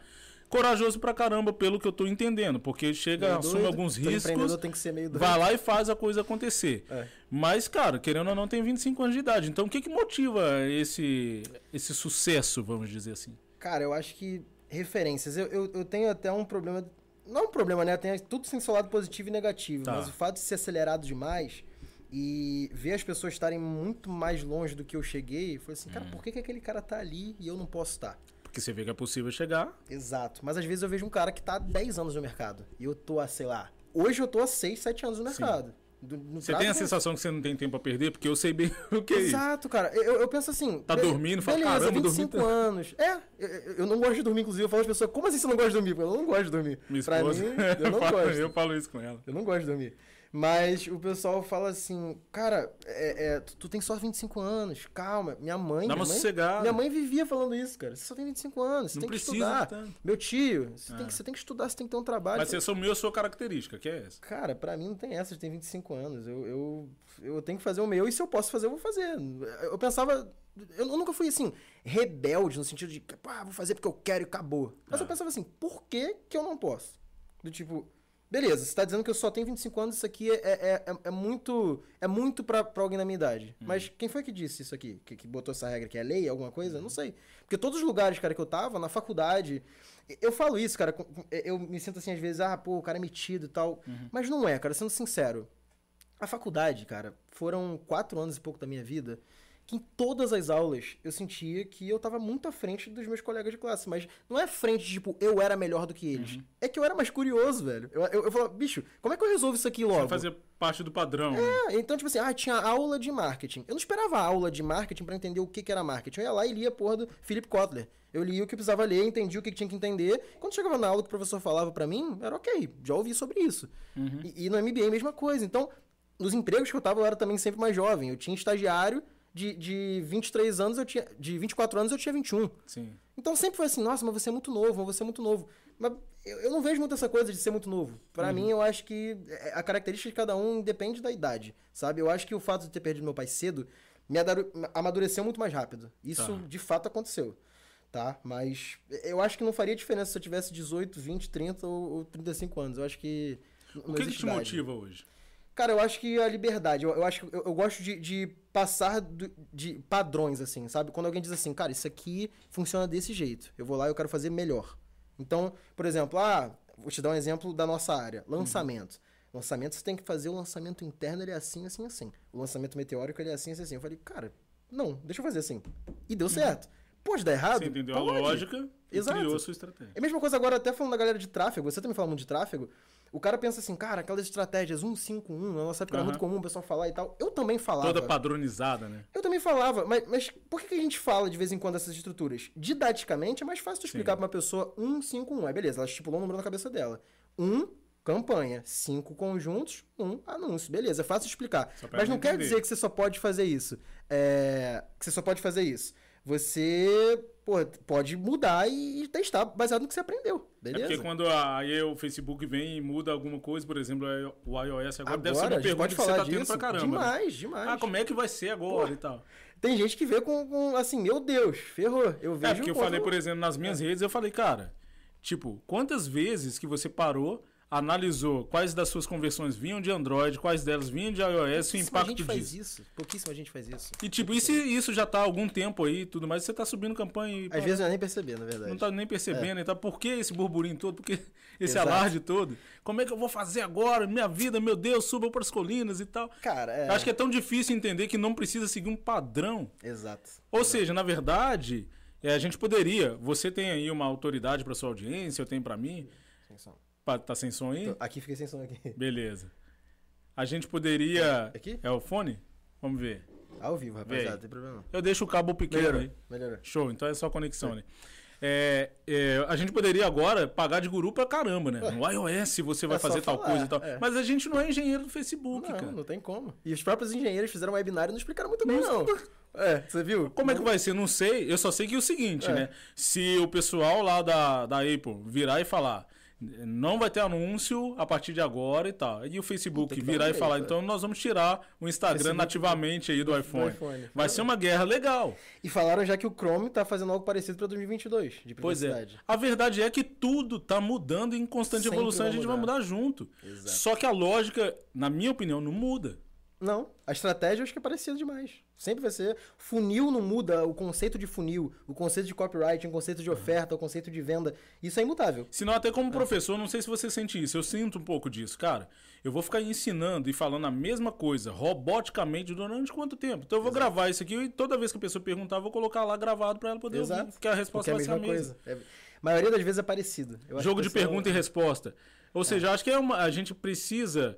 corajoso pra caramba, pelo que eu tô entendendo. Porque chega, meio assume doido. alguns riscos. Tem que ser meio vai lá e faz a coisa acontecer. É. Mas, cara, querendo ou não, tem 25 anos de idade. Então o que, que motiva esse, esse sucesso, vamos dizer assim? Cara, eu acho que referências. Eu, eu, eu tenho até um problema. Não um problema, né? Tem tudo sem seu lado positivo e negativo. Tá. Mas o fato de ser acelerado demais e ver as pessoas estarem muito mais longe do que eu cheguei, foi assim, cara, hum. por que, que aquele cara tá ali e eu não posso estar? Porque você vê que é possível chegar. Exato. Mas às vezes eu vejo um cara que tá há 10 anos no mercado. E eu tô há, sei lá. Hoje eu tô há 6, 7 anos no mercado. Do, você tem a sensação que você não tem tempo a perder? Porque eu sei bem *laughs* o que é. Exato, cara. Eu, eu penso assim... Tá dormindo, fala, beleza, caramba, 25 dormindo. anos. É, eu, eu, não gosto de dormir, inclusive. Eu falo às pessoas, como assim você não gosta de dormir? Eu não gosto de dormir. Minha esposa, pra mim, *laughs* eu não gosto. Eu falo isso com ela. Eu não gosto de dormir. Mas o pessoal fala assim, cara, é, é, tu, tu, tem só 25 anos, calma. Minha mãe. Dá uma mãe, sossegada. Minha mãe vivia falando isso, cara. Você só tem 25 anos, você não tem que estudar. Tanto. Meu tio, você, é. tem que, você tem que estudar, você tem que ter um trabalho. Mas você assumiu a sua característica, que é essa? Cara, pra mim não tem essa de ter 25 anos. Eu, eu, eu tenho que fazer o meu, e se eu posso fazer, eu vou fazer. Eu pensava. Eu nunca fui assim, rebelde, no sentido de, ah, vou fazer porque eu quero e acabou. Mas eu é. pensava assim, por que, que eu não posso? Do tipo, Beleza, você está dizendo que eu só tenho 25 anos, isso aqui é, é, é, é muito é muito pra, pra alguém da minha idade. Uhum. Mas quem foi que disse isso aqui? Que, que botou essa regra? Que é lei, alguma coisa? Não sei. Porque todos os lugares, cara, que eu tava, na faculdade. Eu falo isso, cara. Eu me sinto assim, às vezes, ah, pô, o cara é metido e tal. Uhum. Mas não é, cara, sendo sincero. A faculdade, cara, foram quatro anos e pouco da minha vida que em todas as aulas eu sentia que eu tava muito à frente dos meus colegas de classe. Mas não é frente, tipo, eu era melhor do que eles. Uhum. É que eu era mais curioso, velho. Eu, eu, eu falava, bicho, como é que eu resolvo isso aqui logo? Você fazia parte do padrão. É, então, tipo assim, ah, tinha aula de marketing. Eu não esperava aula de marketing para entender o que, que era marketing. Eu ia lá e lia a porra do Philip Kotler. Eu li o que precisava ler, entendi o que, que tinha que entender. Quando chegava na aula que o professor falava para mim, era ok, já ouvi sobre isso. Uhum. E, e no MBA, mesma coisa. Então, nos empregos que eu tava, eu era também sempre mais jovem. Eu tinha estagiário de, de 23 anos eu tinha. De 24 anos eu tinha 21. Sim. Então sempre foi assim, nossa, mas você é muito novo, mas você é muito novo. Mas eu, eu não vejo muito essa coisa de ser muito novo. Para uhum. mim, eu acho que é, a característica de cada um depende da idade, sabe? Eu acho que o fato de ter perdido meu pai cedo me amadureceu muito mais rápido. Isso tá. de fato aconteceu. Tá? Mas eu acho que não faria diferença se eu tivesse 18, 20, 30 ou, ou 35 anos. Eu acho que. O que, que te motiva hoje? Cara, eu acho que a liberdade. Eu, eu acho eu, eu gosto de, de passar do, de padrões, assim, sabe? Quando alguém diz assim, cara, isso aqui funciona desse jeito. Eu vou lá e eu quero fazer melhor. Então, por exemplo, ah, vou te dar um exemplo da nossa área: lançamento. Uhum. Lançamento, você tem que fazer o lançamento interno, ele é assim, assim, assim. O lançamento meteórico, ele é assim, assim, assim. Eu falei, cara, não, deixa eu fazer assim. E deu uhum. certo. Pode dar errado? Você entendeu pode. a lógica e Exato. criou a sua estratégia. É a mesma coisa agora, até falando da galera de tráfego. Você também fala muito de tráfego. O cara pensa assim, cara, aquelas estratégias 151, na nossa época uhum. era muito comum o pessoal falar e tal. Eu também falava. Toda padronizada, né? Eu também falava, mas, mas por que a gente fala de vez em quando essas estruturas? Didaticamente é mais fácil tu explicar para uma pessoa 151. É beleza, ela estipulou um número na cabeça dela. 1, campanha. 5 conjuntos, 1 anúncio. Beleza, é fácil de explicar. Mas não quer dizer que você só pode fazer isso. É... Que você só pode fazer isso. Você pô, pode mudar e testar baseado no que você aprendeu. Beleza? É porque quando aí o Facebook vem e muda alguma coisa, por exemplo, o iOS agora, agora deve ser uma pergunta que você tá tendo pra caramba. Né? Demais, demais. Ah, como é que vai ser agora pô, e tal? Tem gente que vê com, com, assim, meu Deus, ferrou. Eu vejo É, porque eu falei, por exemplo, nas minhas é. redes, eu falei, cara, tipo, quantas vezes que você parou analisou quais das suas conversões vinham de Android, quais delas vinham de iOS e o impacto gente disso. faz isso. Pouquíssima gente faz isso. E tipo, isso, isso já tá há algum tempo aí tudo mais, você tá subindo campanha e... Às vezes não é nem perceber, na verdade. Não tá nem percebendo, é. então por que esse burburinho todo? Por que esse Exato. alarde todo? Como é que eu vou fazer agora? Minha vida, meu Deus, suba para as colinas e tal. Cara, é... Acho que é tão difícil entender que não precisa seguir um padrão. Exato. Ou Exato. seja, na verdade, é, a gente poderia, você tem aí uma autoridade para sua audiência, eu tenho para mim... Sem som. Tá sem som aí? Aqui fiquei sem som aqui. *laughs* Beleza. A gente poderia. Aqui? É o fone? Vamos ver. Ao vivo, rapaziada, não tem problema não. Eu deixo o cabo pequeno melhorou, aí. Melhorou. Show, então é só conexão ali. É, é, a gente poderia agora pagar de guru pra caramba, né? No iOS você vai é fazer tal coisa e tal. É. Mas a gente não é engenheiro do Facebook, não, cara. Não tem como. E os próprios engenheiros fizeram um webinar e não explicaram muito bem, não. É, você viu? Como é que vai ser? Não sei. Eu só sei que é o seguinte, é. né? Se o pessoal lá da, da Apple virar e falar não vai ter anúncio a partir de agora e tal. E o Facebook virar e falar, então nós vamos tirar o Instagram Facebook nativamente aí do, do iPhone. iPhone. Vai ser uma guerra legal. E falaram já que o Chrome tá fazendo algo parecido para 2022, de Pois é. A verdade é que tudo tá mudando em constante Sempre evolução e a gente vai mudar junto. Exato. Só que a lógica, na minha opinião, não muda. Não, a estratégia eu acho que é parecida demais. Sempre vai ser. Funil não muda o conceito de funil, o conceito de copyright, o conceito de oferta, o conceito de venda. Isso é imutável. Senão, até como é. professor, não sei se você sente isso. Eu sinto um pouco disso. Cara, eu vou ficar ensinando e falando a mesma coisa roboticamente durante quanto tempo? Então eu vou Exato. gravar isso aqui e toda vez que a pessoa perguntar, eu vou colocar lá gravado para ela poder Exato. ouvir, porque a resposta porque vai é a mesma ser a mesma. Coisa. É... A maioria das vezes é parecido. Jogo de pergunta é... e resposta. Ou seja, acho que é uma... a gente precisa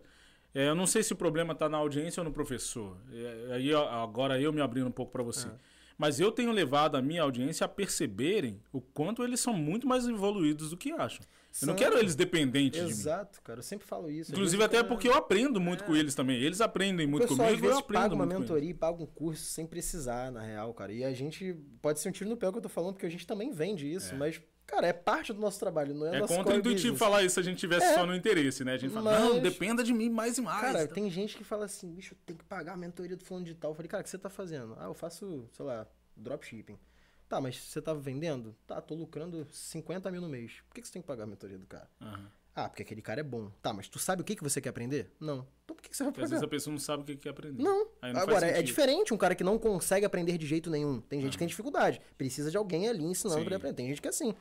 é, eu não sei se o problema está na audiência ou no professor. É, aí agora eu me abrindo um pouco para você. É. Mas eu tenho levado a minha audiência a perceberem o quanto eles são muito mais evoluídos do que acham. São... Eu não quero eles dependentes Exato, de mim. Exato, cara. Eu sempre falo isso. Inclusive até porque eu aprendo muito é. com eles também. Eles aprendem muito Pessoal, comigo. Vezes eu pago uma mentoria e pago um curso sem precisar, na real, cara. E a gente pode ser um tiro no pé que eu tô falando, porque a gente também vende isso, é. mas Cara, é parte do nosso trabalho, não é É contra-intuitivo falar isso se a gente tivesse é, só no interesse, né? A gente fala, mas... não, dependa de mim mais e mais. Cara, tá? tem gente que fala assim, bicho, tem que pagar a mentoria do fundo digital. Eu falei, cara, o que você tá fazendo? Ah, eu faço, sei lá, dropshipping. Tá, mas você tá vendendo? Tá, tô lucrando 50 mil no mês. Por que, que você tem que pagar a mentoria do cara? Uhum. Ah, porque aquele cara é bom. Tá, mas tu sabe o que, que você quer aprender? Não. Então por que, que você vai? Porque às vezes a pessoa não sabe o que quer aprender. Não. não Agora, é diferente um cara que não consegue aprender de jeito nenhum. Tem gente uhum. que tem dificuldade. Precisa de alguém ali ensinando Sim. pra ele aprender. Tem gente que é assim.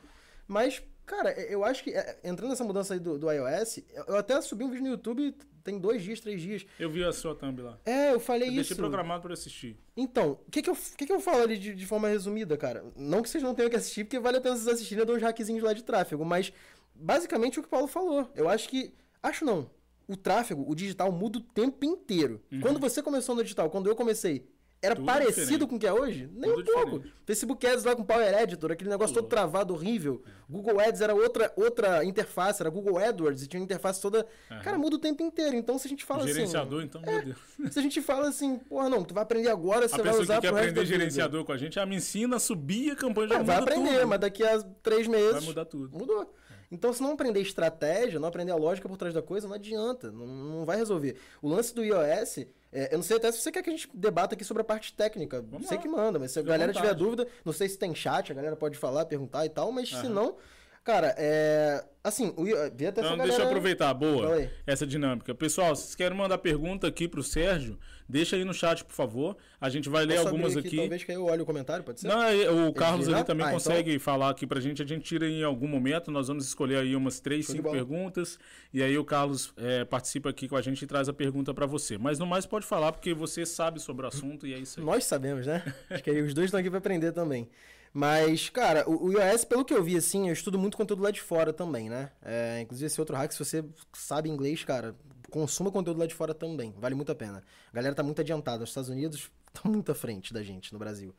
Mas, cara, eu acho que é, entrando nessa mudança aí do, do iOS, eu até subi um vídeo no YouTube tem dois dias, três dias. Eu vi a sua thumb lá. É, eu falei eu isso. Deixei programado para assistir. Então, o que que eu, que que eu falo ali de, de, forma resumida, cara? Não que vocês não tenham que assistir, porque vale a pena vocês assistirem, eu dou uns hackzinhos lá de tráfego, mas basicamente o que o Paulo falou. Eu acho que. Acho não. O tráfego, o digital muda o tempo inteiro. Uhum. Quando você começou no digital, quando eu comecei, era Tudo parecido diferente. com o que é hoje? Nem Tudo um pouco. Diferente. Facebook Ads lá com Power Editor, aquele negócio todo travado, horrível. Google Ads era outra, outra interface, era Google AdWords e tinha uma interface toda. Cara, muda o tempo inteiro. Então, se a gente fala gerenciador, assim. Gerenciador, então, meu é, Deus. Se a gente fala assim, porra, não, tu vai aprender agora, você vai usar A que quer aprender gerenciador com a gente, ela me ensina a subir a campanha já ah, Vai aprender, tudo. mas daqui a três meses. Vai mudar tudo. Mudou. Então, se não aprender estratégia, não aprender a lógica por trás da coisa, não adianta. Não, não vai resolver. O lance do iOS é, eu não sei até se você quer que a gente debata aqui sobre a parte técnica. Vamos você lá. que manda, mas se a galera vontade. tiver dúvida, não sei se tem chat, a galera pode falar, perguntar e tal, mas uhum. se não, Cara, é. Assim, o... vi até então, essa galera... deixa eu aproveitar, boa, essa dinâmica. Pessoal, se vocês querem mandar pergunta aqui pro Sérgio, deixa aí no chat, por favor. A gente vai ler algumas aqui, aqui. Talvez que eu olhe o comentário, pode ser? Não, é, o Carlos ali também ah, então consegue então... falar aqui pra gente. A gente tira em algum momento. Nós vamos escolher aí umas três, cinco perguntas. E aí o Carlos é, participa aqui com a gente e traz a pergunta para você. Mas no mais pode falar, porque você sabe sobre o assunto e é isso aí. Nós sabemos, né? Acho que aí os dois estão aqui para aprender também. Mas, cara, o, o, iOS, pelo que eu vi, assim, eu estudo muito conteúdo lá de fora também, né? É, inclusive, esse outro hack, se você sabe inglês, cara, consuma conteúdo lá de fora também. Vale muito a pena. A galera tá muito adiantada. Os Estados Unidos estão *laughs* muito à frente da gente no Brasil.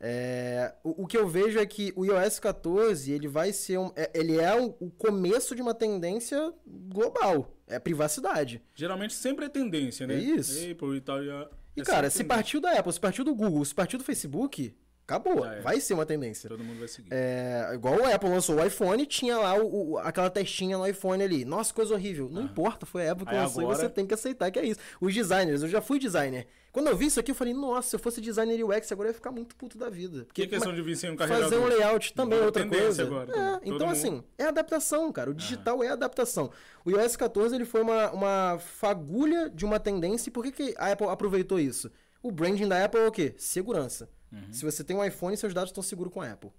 É, o, o, que eu vejo é que o iOS 14, ele vai ser um, é, ele é o, o começo de uma tendência global. É privacidade. Geralmente sempre é tendência, né? É isso. Apple e tal. E, é cara, se partiu da Apple, se partiu do Google, se partiu do Facebook, Acabou. É. Vai ser uma tendência. Todo mundo vai seguir. É, igual o Apple lançou o iPhone, tinha lá o, o, aquela testinha no iPhone ali. Nossa, coisa horrível. Não ah. importa, foi a Apple que Aí lançou agora... e você tem que aceitar que é isso. Os designers, eu já fui designer. Quando eu vi isso aqui, eu falei, nossa, se eu fosse designer UX, agora eu ia ficar muito puto da vida. Porque que questão de vir sem um carregador? Fazer um layout também é outra coisa. Agora, é, então, mundo... assim, é adaptação, cara. O digital ah. é adaptação. O iOS 14 ele foi uma, uma fagulha de uma tendência. E por que, que a Apple aproveitou isso? O branding da Apple é o quê? Segurança. Uhum. Se você tem um iPhone, seus dados estão seguros com a Apple.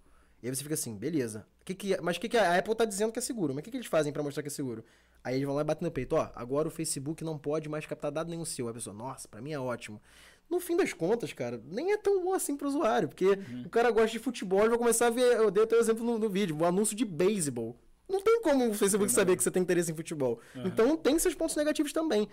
E aí você fica assim, beleza. Que que, mas o que, que a Apple está dizendo que é seguro? Mas o que, que eles fazem para mostrar que é seguro? Aí eles vão lá e batem no peito, ó, agora o Facebook não pode mais captar dado nenhum seu. Aí a pessoa, nossa, para mim é ótimo. No fim das contas, cara, nem é tão bom assim pro usuário, porque uhum. o cara gosta de futebol e vai começar a ver, eu dei até o exemplo no, no vídeo, um anúncio de beisebol. Não tem como o Facebook saber que você tem interesse em futebol. Uhum. Então tem seus pontos negativos também.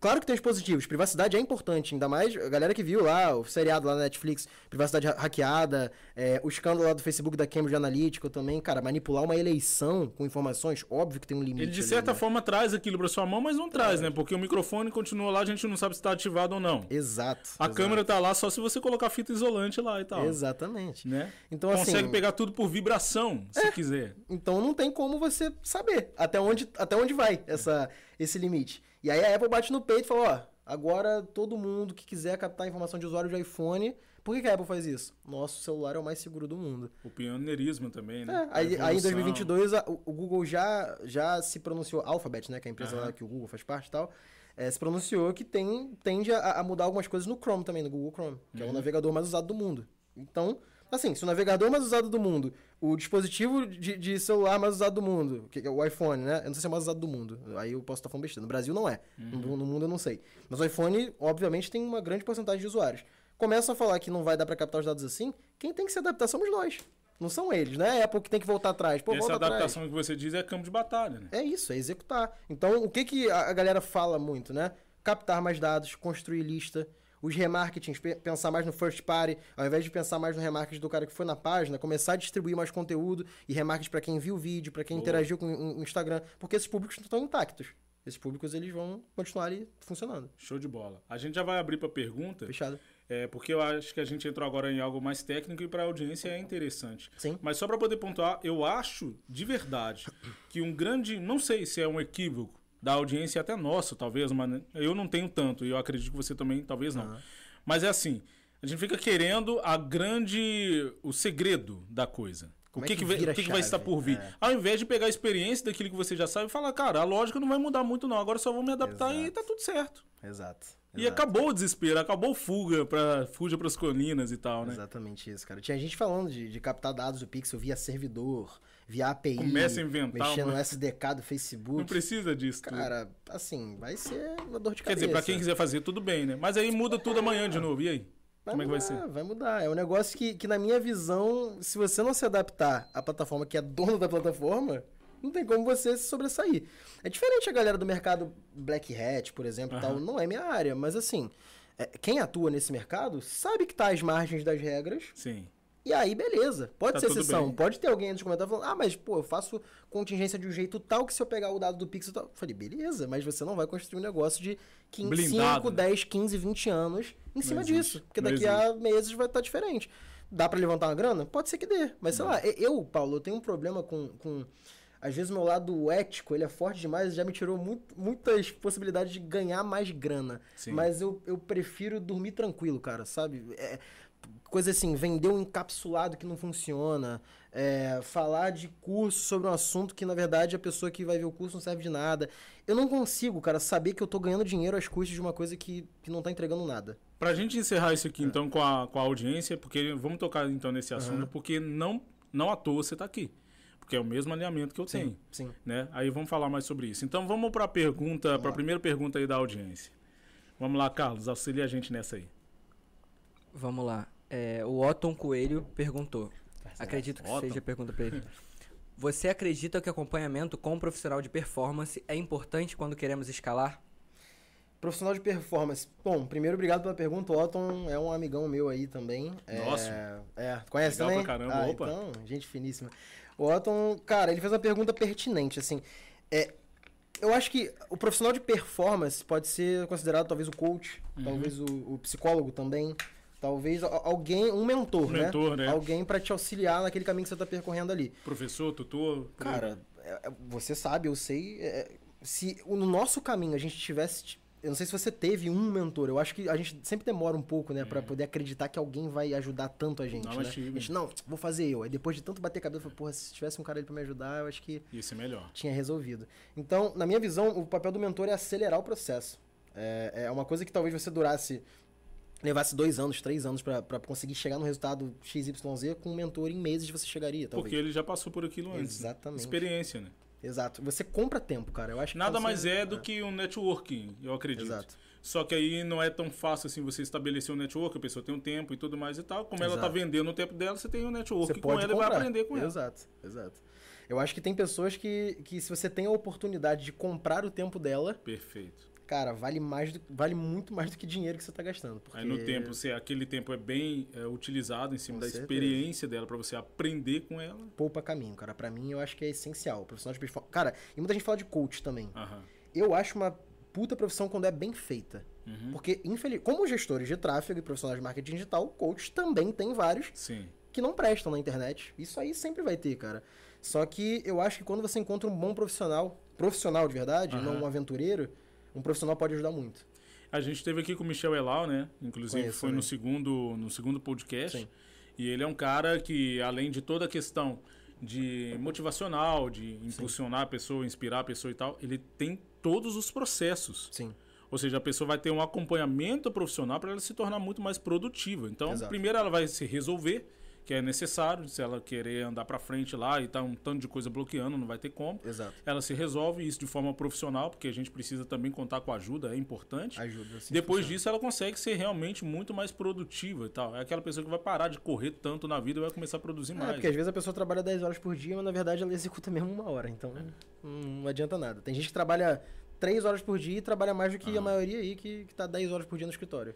Claro que tem os positivos. Privacidade é importante, ainda mais a galera que viu lá o seriado lá na Netflix, privacidade hackeada, é, o escândalo lá do Facebook da Cambridge Analytica também, cara, manipular uma eleição com informações, óbvio que tem um limite. Ele de certa ali, né? forma traz aquilo para sua mão, mas não traz, é. né? Porque o microfone continua lá, a gente não sabe se está ativado ou não. Exato. A exato. câmera tá lá só se você colocar fita isolante lá e tal. Exatamente. Né? Então Consegue assim, pegar tudo por vibração, se é. quiser. Então não tem como você saber até onde, até onde vai essa, esse limite. E aí a Apple bate no peito e fala, ó, Agora, todo mundo que quiser captar informação de usuário de iPhone, por que, que a Apple faz isso? Nosso celular é o mais seguro do mundo. O pioneirismo também, né? É, aí, aí, em 2022, a, o Google já, já se pronunciou, Alphabet, né, que é a empresa uhum. que o Google faz parte e tal, é, se pronunciou que tem, tende a, a, mudar algumas coisas no Chrome também, no Google Chrome, que uhum. é o uhum. navegador mais usado do mundo. Então, assim, se o navegador mais usado do mundo, o dispositivo de, de, celular mais usado do mundo, que é o iPhone, né? Eu não sei se é mais usado do mundo. Aí eu posso estar falando besteira. No Brasil não é. Uhum. No, no, mundo eu não sei. Mas o iPhone, obviamente, tem uma grande porcentagem de usuários. Começam a falar que não vai dar para captar os dados assim, quem tem que se adaptar somos nós. Não são eles, né? É a Apple que tem que voltar atrás. Pô, Essa adaptação atrás. que você diz é campo de batalha, né? É isso, é executar. Então, o que, que a galera fala muito, né? Captar mais dados, construir lista os remarketings, pensar mais no first party, ao invés de pensar mais no remarketing do cara que foi na página, começar a distribuir mais conteúdo e remarketing para quem viu o vídeo, para quem Boa. interagiu com o Instagram, porque esses públicos estão intactos. Esses públicos eles vão continuar ali funcionando. Show de bola. A gente já vai abrir para pergunta. Fechado. É, porque eu acho que a gente entrou agora em algo mais técnico e para a audiência é interessante. Sim. Mas só para poder pontuar, eu acho de verdade que um grande, não sei se é um equívoco, da audiência até nossa, talvez, mas eu não tenho tanto, e eu acredito que você também talvez não. Uhum. Mas é assim, a gente fica querendo a grande. o segredo da coisa. o que, é que, que, que, que vai estar por vir? É. Ao invés de pegar a experiência daquilo que você já sabe e falar, cara, a lógica não vai mudar muito, não. Agora só vou me adaptar Exato. e tá tudo certo. Exato. E acabou o desespero, acabou fuga para fuja para as colinas e tal, né? Exatamente isso, cara. Tinha gente falando de, de captar dados do Pixel via servidor, via API. Começa a inventar. Mexendo uma... no SDK do Facebook. Não precisa disso. Cara, tudo. assim, vai ser uma dor de cabeça. Quer dizer, para quem quiser fazer, tudo bem, né? Mas aí muda tudo amanhã de novo. E aí? Vai Como mudar, é que vai ser? Vai mudar. É um negócio que, que, na minha visão, se você não se adaptar à plataforma que é dona da plataforma, não tem como você se sobressair. É diferente a galera do mercado Black Hat, por exemplo, uhum. tal. Não é minha área, mas assim, é, quem atua nesse mercado sabe que tá às margens das regras. Sim. E aí, beleza. Pode tá ser exceção. Bem. Pode ter alguém nos comentários falando, ah, mas, pô, eu faço contingência de um jeito tal que se eu pegar o dado do Pixel tal. Eu falei, beleza, mas você não vai construir um negócio de 15, Blindado, 5, né? 10, 15, 20 anos em não cima existe. disso. Porque não daqui existe. a meses vai estar diferente. Dá para levantar uma grana? Pode ser que dê. Mas, sei não. lá, eu, Paulo, eu tenho um problema com... com às vezes o meu lado ético, ele é forte demais já me tirou muito, muitas possibilidades de ganhar mais grana. Sim. Mas eu, eu prefiro dormir tranquilo, cara, sabe? É, coisa assim, vender um encapsulado que não funciona, é, falar de curso sobre um assunto que, na verdade, a pessoa que vai ver o curso não serve de nada. Eu não consigo, cara, saber que eu tô ganhando dinheiro às custas de uma coisa que, que não tá entregando nada. Pra gente encerrar isso aqui, é. então, com a, com a audiência, porque vamos tocar, então, nesse assunto, uhum. porque não, não à toa você tá aqui porque é o mesmo alinhamento que eu sim, tenho. Sim. Né? Aí vamos falar mais sobre isso. Então vamos para a pergunta, para a primeira pergunta aí da audiência. Vamos lá, Carlos, auxilia a gente nessa aí. Vamos lá. É, o Otton Coelho perguntou. Acredito que Otton. seja a pergunta para ele. *laughs* Você acredita que acompanhamento com um profissional de performance é importante quando queremos escalar? Profissional de performance. Bom, primeiro, obrigado pela pergunta. O Otton é um amigão meu aí também. Nossa. É, é conhece Legal também? Pra caramba, ah, opa. Então, gente finíssima. O Otton, cara, ele fez uma pergunta pertinente, assim. É, eu acho que o profissional de performance pode ser considerado talvez o coach, uhum. talvez o, o, psicólogo também. Talvez alguém, um mentor, né? mentor né? Alguém para te auxiliar naquele caminho que você está percorrendo ali. Professor, tutor? Cara, é, é, você sabe, eu sei. É, se no nosso caminho a gente tivesse. Eu não sei se você teve um mentor. Eu acho que a gente sempre demora um pouco, né? É. para poder acreditar que alguém vai ajudar tanto a gente. Não, né? A gente, não, vou fazer eu. Aí depois de tanto bater cabeça, eu falei, porra, se tivesse um cara ali pra me ajudar, eu acho que. Isso é melhor. Tinha resolvido. Então, na minha visão, o papel do mentor é acelerar o processo. É, é uma coisa que talvez você durasse levasse dois anos, três anos para conseguir chegar no resultado XYZ com um mentor em meses você chegaria, talvez. Porque ele já passou por aquilo antes. Né? Exatamente. Né? Experiência, né? Exato. Você compra tempo, cara. Eu acho Nada mais é do é. que um networking, eu acredito. Exato. Só que aí não é tão fácil assim você estabelecer um network, a pessoa tem um tempo e tudo mais e tal. Como Exato. ela tá vendendo o tempo dela, você tem um network você com ela comprar. e vai aprender com ela. Exato, exato. Eu acho que tem pessoas que, que se você tem a oportunidade de comprar o tempo dela. Perfeito cara, vale mais do, vale muito mais do que dinheiro que você está gastando. Porque... Aí no tempo, você, aquele tempo é bem é, utilizado em cima com da certeza. experiência dela para você aprender com ela. Poupa caminho, cara. Para mim, eu acho que é essencial. O profissional de Cara, e muita gente fala de coach também. Eu acho uma puta profissão quando é bem feita. Uhum. Porque, infeliz... como gestores de tráfego e profissionais de marketing digital, coach também tem vários Sim. que não prestam na internet. Isso aí sempre vai ter, cara. Só que eu acho que quando você encontra um bom profissional, profissional de verdade, uhum. não um aventureiro, um profissional pode ajudar muito. A gente esteve aqui com o Michel Elal, né? Inclusive Conheço, foi no segundo, no segundo podcast. Sim. E ele é um cara que, além de toda a questão de motivacional, de impulsionar Sim. a pessoa, inspirar a pessoa e tal, ele tem todos os processos. Sim. Ou seja, a pessoa vai ter um acompanhamento profissional para ela se tornar muito mais produtiva. Então, Exato. primeiro ela vai se resolver que é necessário, se ela querer andar para frente lá e tá um tanto de coisa bloqueando, não vai ter como. Exato. Ela se resolve isso de forma profissional, porque a gente precisa também contar com ajuda, é importante. Ajuda, sim, Depois funciona. disso, ela consegue ser realmente muito mais produtiva e tal. É aquela pessoa que vai parar de correr tanto na vida e vai começar a produzir é, mais. porque às vezes a pessoa trabalha 10 horas por dia, mas na verdade ela executa mesmo uma hora, então é. não adianta nada. Tem gente que trabalha 3 horas por dia e trabalha mais do que ah. a maioria aí que, que tá 10 horas por dia no escritório.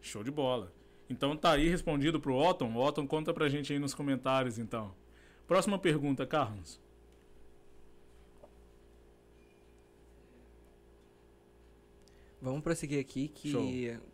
Show de bola. Então tá aí respondido pro Otton. O Otton conta pra gente aí nos comentários, então. Próxima pergunta, Carlos. Vamos prosseguir aqui que Show.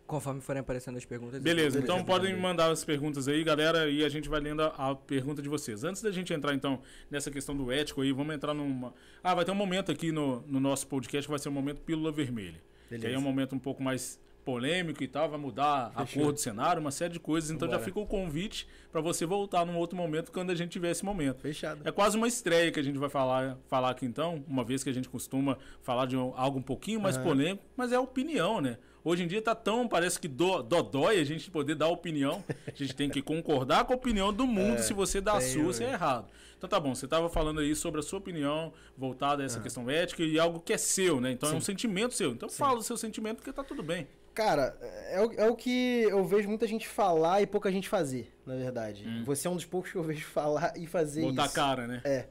conforme forem aparecendo as perguntas. Beleza, então podem mandar as perguntas aí, galera, e a gente vai lendo a, a, pergunta de vocês. Antes da gente entrar então nessa questão do ético aí, vamos entrar numa. Ah, vai ter um momento aqui no, no nosso podcast que vai ser um momento pílula vermelha. Beleza. Que aí é um momento um pouco mais polêmico e tal, vai mudar Fechou. a cor do cenário, uma série de coisas. Então Bora. já fica o convite para você voltar num outro momento quando a gente tiver esse momento. Fechado. É quase uma estreia que a gente vai falar, falar aqui então, uma vez que a gente costuma falar de algo um pouquinho mais uhum. polêmico, mas é opinião, né? Hoje em dia tá tão, parece que do, dodói a gente poder dar opinião. A gente tem que concordar com a opinião do mundo. *laughs* É, se você dá a sua, você é errado. Então tá bom, você estava falando aí sobre a sua opinião voltada a essa uhum. questão ética e algo que é seu, né? Então Sim. é um sentimento seu. Então Sim. fala do seu sentimento porque tá tudo bem. Cara, é o, é o que eu vejo muita gente falar e pouca gente fazer, na verdade. Hum. Você é um dos poucos que eu vejo falar e fazer Botar isso. Botar cara, né? É.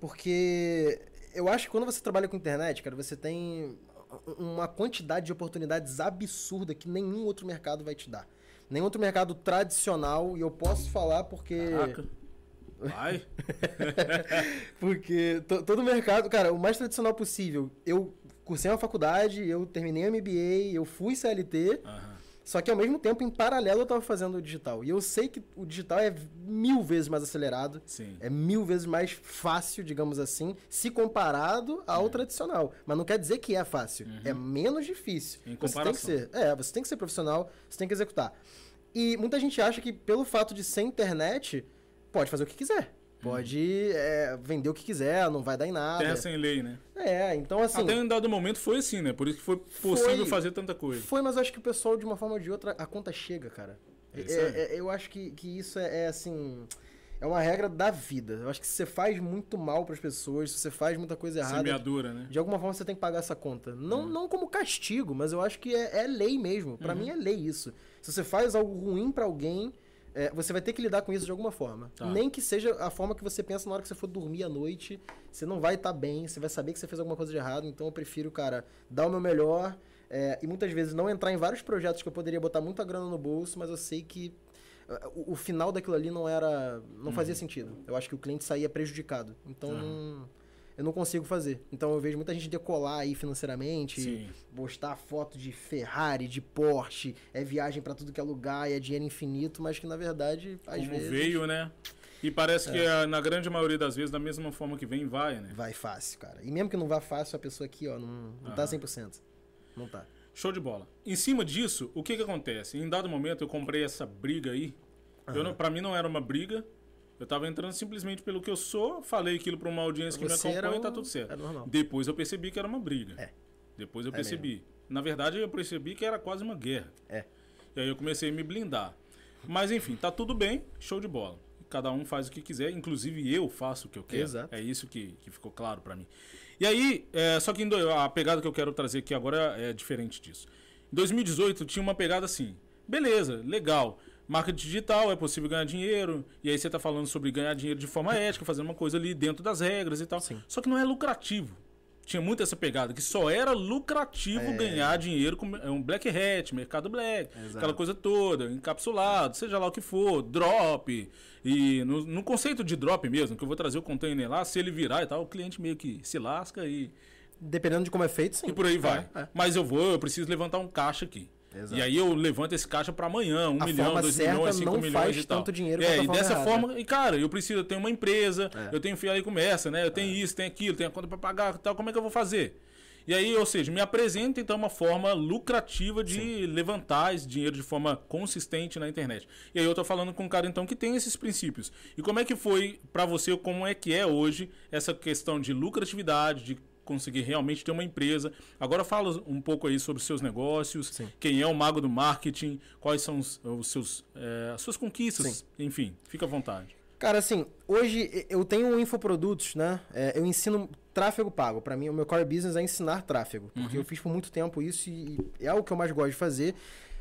Porque eu acho que quando você trabalha com internet, cara, você tem uma quantidade de oportunidades absurda que nenhum outro mercado vai te dar. Nenhum outro mercado tradicional, e eu posso falar porque. Caraca. Vai! *laughs* porque todo mercado, cara, o mais tradicional possível. Eu cursei uma faculdade, eu terminei o MBA, eu fui CLT. Uhum. Só que ao mesmo tempo, em paralelo, eu estava fazendo o digital. E eu sei que o digital é mil vezes mais acelerado. Sim. É mil vezes mais fácil, digamos assim, se comparado ao uhum. tradicional. Mas não quer dizer que é fácil. Uhum. É menos difícil. Em você tem que ser. É, você tem que ser profissional, você tem que executar. E muita gente acha que pelo fato de ser internet, pode fazer o que quiser. Pode é, vender o que quiser, não vai dar em nada. Terra sem lei, né? É, então assim. Até em dado momento foi assim, né? Por isso que foi possível foi, fazer tanta coisa. Foi, mas eu acho que o pessoal, de uma forma ou de outra, a conta chega, cara. É, é, é, eu acho que, que isso é, é, assim. É uma regra da vida. Eu acho que se você faz muito mal para as pessoas, se você faz muita coisa errada. Semeadura, né? De alguma forma você tem que pagar essa conta. Não, uhum. não como castigo, mas eu acho que é, é lei mesmo. Para uhum. mim é lei isso. Se você faz algo ruim para alguém é, você vai ter que lidar com isso de alguma forma. Tá. Nem que seja a forma que você pensa na hora que você for dormir à noite. Você não vai estar tá bem, você vai saber que você fez alguma coisa de errado. Então eu prefiro, cara, dar o meu melhor. É, e muitas vezes não entrar em vários projetos que eu poderia botar muita grana no bolso, mas eu sei que uh, o, o final daquilo ali não era. não hum. fazia sentido. Eu acho que o cliente saía prejudicado. Então. Uhum. Eu não consigo fazer. Então eu vejo muita gente decolar aí financeiramente, Sim. postar foto de Ferrari, de Porsche, é viagem para tudo que é lugar, é dinheiro infinito, mas que na verdade, às Como vezes... veio, né? E parece é. que eh, na grande maioria das vezes, da mesma forma que vem, vai, né? Vai fácil, cara. E mesmo que não vá fácil, a pessoa aqui, ó, não, não tá 100%. Não tá. Show de bola. Em cima disso, o que que acontece? Em dado momento, eu comprei essa briga aí. Uhum. Eu para mim não era uma briga. Eu tava entrando simplesmente pelo que eu sou, falei aquilo para uma audiência que Você me acompanha e tá tudo certo. Depois eu percebi que era uma briga. É. Depois eu é percebi. Mesmo. Na verdade, eu percebi que era quase uma guerra. É. E aí eu comecei a me blindar. Mas enfim, tá tudo bem, show de bola. Cada um faz o que quiser, inclusive eu faço o que eu quero. Exato. É isso que, que ficou claro para mim. E aí, é, só que a pegada que eu quero trazer aqui agora é diferente disso. Em 2018 tinha uma pegada assim. Beleza, legal. Marketing digital, é possível ganhar dinheiro. E aí você está falando sobre ganhar dinheiro de forma ética, fazendo uma coisa ali dentro das regras e tal. Sim. Só que não é lucrativo. Tinha muito essa pegada, que só era lucrativo é. ganhar dinheiro com é um black hat, mercado black, Exato. aquela coisa toda, encapsulado, seja lá o que for, drop. E no, no, conceito de drop mesmo, que eu vou trazer o container lá, se ele virar e tal, o cliente meio que se lasca e. Dependendo de como é feito, sim. E por aí vai. É, é. Mas eu vou, eu preciso levantar um caixa aqui. Exato. E aí eu levanto esse caixa para amanhã, um a milhão, dois milhões, cinco milhões faz e tal. tanto dinheiro é, e dessa errada. forma, e cara, eu preciso, eu tenho uma empresa, é. eu tenho filial e comércio, né? Eu tenho é. isso, tenho aquilo, tenho a conta para pagar e tal, como é que eu vou fazer? E aí, ou seja, me apresenta então uma forma lucrativa de Sim. levantar esse dinheiro de forma consistente na internet. E aí eu tô falando com um cara então que tem esses princípios. E como é que foi para você, como é que é hoje essa questão de lucratividade, de conseguir realmente ter uma empresa. Agora fala um pouco aí sobre os seus negócios, Sim. quem é o mago do marketing, quais são os, os seus, é, as suas conquistas, Sim. enfim, fica à vontade. Cara, assim, hoje eu tenho infoprodutos, né? É, eu ensino tráfego pago. Para mim, o meu core business é ensinar tráfego, porque uhum. eu fiz por muito tempo isso e é o que eu mais gosto de fazer.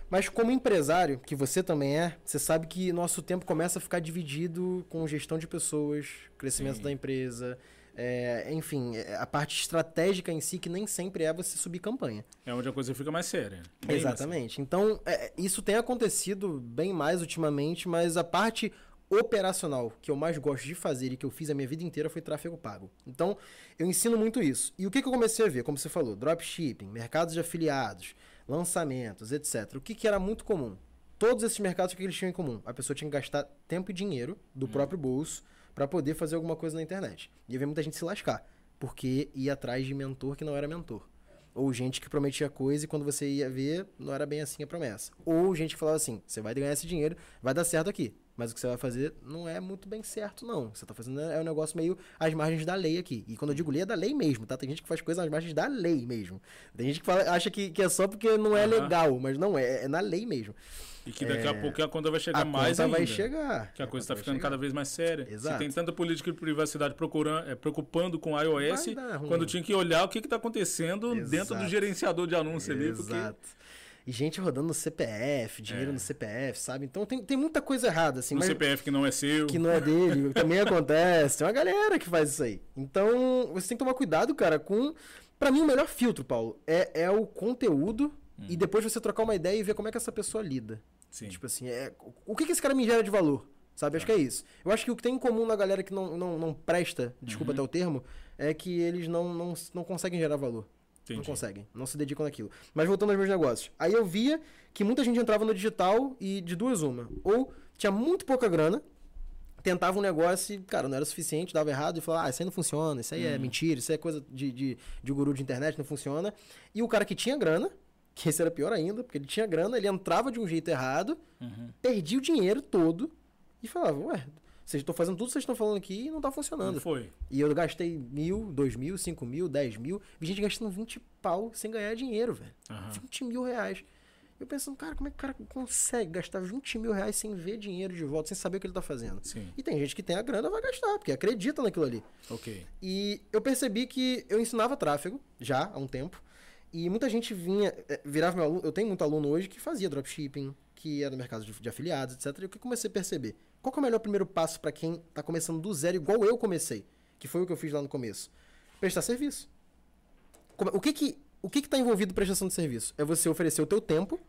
Mas como empresário, que você também é, você sabe que nosso tempo começa a ficar dividido com gestão de pessoas, crescimento Sim. da empresa, é, enfim, é, a parte estratégica em si, que nem sempre é você subir campanha. É onde a coisa fica mais séria. Exatamente. Então, é, isso tem acontecido bem mais ultimamente, mas a parte operacional que eu mais gosto de fazer e que eu fiz a minha vida inteira foi tráfego pago. Então, eu ensino muito isso. E o que, que eu comecei a ver? Como você falou, dropshipping, mercados de afiliados, lançamentos, etc. O que, que era muito comum? Todos esses mercados, o que eles tinham em comum? A pessoa tinha que gastar tempo e dinheiro do hum. próprio bolso para poder fazer alguma coisa na internet. E ver muita gente se lascar, porque ia atrás de mentor que não era mentor. Ou gente que prometia coisa e quando você ia ver, não era bem assim a promessa. Ou gente que falava assim: você vai ganhar esse dinheiro, vai dar certo aqui. Mas o que você vai fazer não é muito bem certo, não. O que você está fazendo é um negócio meio às margens da lei aqui. E quando eu digo lei, é da lei mesmo, tá? Tem gente que faz coisas às margens da lei mesmo. Tem gente que fala, acha que, que é só porque não é uhum. legal, mas não, é, é na lei mesmo. E que daqui é... a pouco a conta vai chegar a mais conta ainda. vai chegar. Que a coisa está ficando cada vez mais séria. Exato. Se tem tanta política de privacidade procurando, é, preocupando com o iOS, quando tinha que olhar o que está acontecendo Exato. dentro do gerenciador de anúncio Exato. ali. Porque... E gente rodando no CPF, dinheiro é. no CPF, sabe? Então tem, tem muita coisa errada, assim. No CPF que não é seu. Que não é dele, *laughs* também acontece. Tem uma galera que faz isso aí. Então, você tem que tomar cuidado, cara, com... Para mim, o melhor filtro, Paulo, é, é o conteúdo hum. e depois você trocar uma ideia e ver como é que essa pessoa lida. Sim. Tipo assim, é, o que, que esse cara me gera de valor? Sabe? Acho que é isso. Eu acho que o que tem em comum na galera que não, não, não presta, desculpa uhum. até o termo, é que eles não, não, não conseguem gerar valor. Entendi. Não conseguem, não se dedicam naquilo. Mas voltando aos meus negócios. Aí eu via que muita gente entrava no digital e de duas uma. Ou tinha muito pouca grana, tentava um negócio e, cara, não era suficiente, dava errado e falava, ah, isso aí não funciona, isso aí é uhum. é mentira, isso aí é coisa de, de, de guru de internet, não funciona. E o cara que tinha grana, *laughs* que esse era pior ainda, porque ele tinha grana, ele entrava de um jeito errado, uhum. perdia o dinheiro todo e falava, ué, vocês estão fazendo tudo que vocês estão falando aqui e não está funcionando. Não foi. E eu gastei mil, dois mil, cinco mil, dez mil. Vi gente gastando 20 pau sem ganhar dinheiro, velho. Uhum. 20 mil reais. Eu pensando, cara, como é que o cara consegue gastar 20 mil reais sem ver dinheiro de volta, sem saber o que ele está fazendo? Sim. E tem gente que tem a grana, vai gastar, porque acredita naquilo ali. Ok. E eu percebi que eu ensinava tráfego já há um tempo. E muita gente vinha, eh, virava meu aluno. Eu tenho muito aluno hoje que fazia dropshipping, que era no mercado de, de afiliados, etc. E o que eu comecei a perceber? Qual é o melhor primeiro passo para quem está começando do zero, igual eu comecei? Que foi o que eu fiz lá no começo. Prestar serviço. O que que o que está envolvido em prestação de serviço? É você oferecer o teu tempo,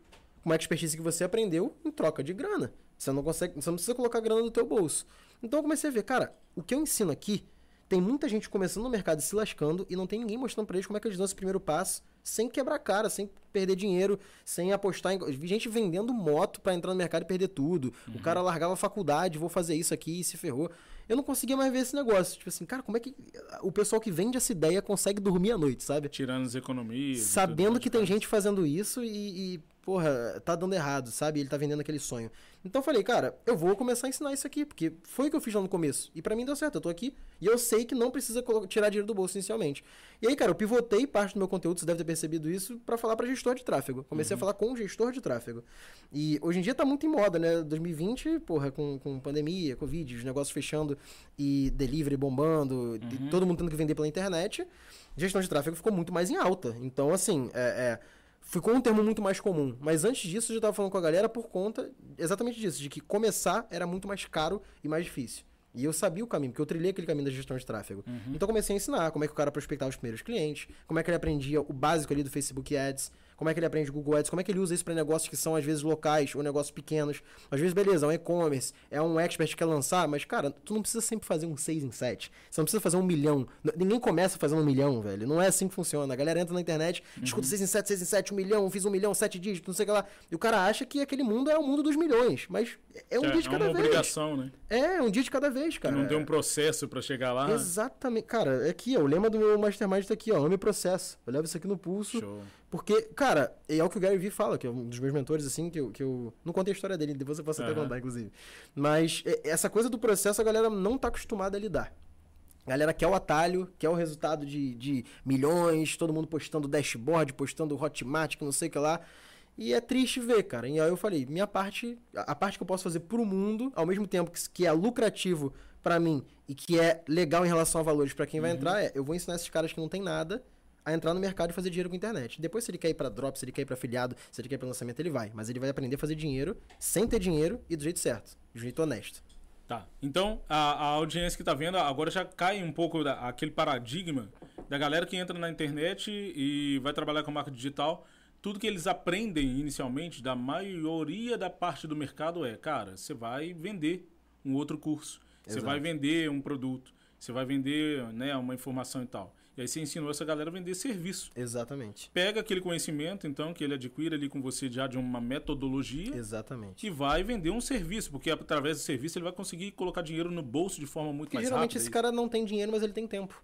uma expertise que você aprendeu, em troca de grana. Você não consegue, você não precisa colocar grana no teu bolso. Então eu comecei a ver, cara, o que eu ensino aqui tem muita gente começando no mercado e se lascando e não tem ninguém mostrando pra eles como é que eles dão esse primeiro passo sem quebrar cara, sem perder dinheiro, sem apostar em. Vi gente vendendo moto para entrar no mercado e perder tudo. Uhum. O cara largava a faculdade, vou fazer isso aqui e se ferrou. Eu não conseguia mais ver esse negócio. Tipo assim, cara, como é que o pessoal que vende essa ideia consegue dormir à noite, sabe? Tirando as economias. Sabendo que tem gente fazendo isso e, e porra, tá dando errado, sabe? Ele tá vendendo aquele sonho. Então eu falei, cara, eu vou começar a ensinar isso aqui, porque foi o que eu fiz lá no começo. E para mim deu certo, eu tô aqui e eu sei que não precisa tirar dinheiro do bolso inicialmente. E aí, cara, eu pivotei parte do meu conteúdo, você deve ter percebido isso, para falar para gestor de tráfego. Comecei uhum. a falar com gestor de tráfego. E hoje em dia tá muito em moda, né? 2020, porra, com, com pandemia, Covid, os negócios fechando e delivery bombando, uhum. todo mundo tendo que vender pela internet, gestão de tráfego ficou muito mais em alta. Então, assim, é, é ficou um termo muito mais comum. Mas antes disso, eu já estava falando com a galera por conta exatamente disso, de que começar era muito mais caro e mais difícil. E eu sabia o caminho, porque eu trilhei aquele caminho da gestão de tráfego. Uhum. Então comecei a ensinar como é que o cara prospectava os primeiros clientes, como é que ele aprendia o básico ali do Facebook Ads, como é que ele aprende Google Ads, como é que ele usa isso para negócios que são às vezes locais ou negócios pequenos. Às vezes, beleza, é um e-commerce, é um expert que quer lançar, mas, cara, tu não precisa sempre fazer um 6 em 7. Você não precisa fazer um milhão. Ninguém começa fazendo um milhão, velho. Não é assim que funciona. A galera entra na internet, uhum. escuta 6 em 7, 6 em 7, um milhão, fiz um milhão, 7 dígitos, não sei o que lá. E o cara acha que aquele mundo é o mundo dos milhões. Mas é um é, dia de cada vez. É uma obrigação, né? É, é um dia de cada vez, cara. Que não tem um processo para chegar lá. Exatamente. Cara, é aqui, ó, o lema do meu mastermind tá aqui, ó. Ame processo. Eu levo isso aqui no pulso. Show. Porque, cara, é o que o Gary Vee fala, que é um dos meus mentores, assim, que eu, que eu não contei a história dele, depois eu posso até contar, inclusive. Mas é, essa coisa do processo a galera não tá acostumada a lidar. A galera quer o atalho, quer o resultado de, de milhões, todo mundo postando dashboard, postando hotmart, que não sei o que lá. E é triste ver, cara. E aí eu falei, minha parte, a parte que eu posso fazer pro mundo, ao mesmo tempo que, que é lucrativo para mim e que é legal em relação a valores para quem vai uhum. entrar, é eu vou ensinar esses caras que não tem nada a entrar no mercado e fazer dinheiro com a internet. Depois, se ele quer ir para drop, se ele quer ir para afiliado, se ele quer ir para lançamento, ele vai. Mas ele vai aprender a fazer dinheiro sem ter dinheiro e do jeito certo, do jeito honesto. Tá. Então, a, a audiência que está vendo agora já cai um pouco da, aquele paradigma da galera que entra na internet e vai trabalhar com marca digital. Tudo que eles aprendem inicialmente, da maioria da parte do mercado, é, cara, você vai vender um outro curso, você vai vender um produto, você vai vender né, uma informação e tal. E aí você ensinou essa galera a vender serviço. Exatamente. Pega aquele conhecimento, então, que ele adquire ali com você já de uma metodologia. Exatamente. E vai vender um serviço, porque através do serviço ele vai conseguir colocar dinheiro no bolso de forma muito porque mais geralmente rápida. esse cara não tem dinheiro, mas ele tem tempo.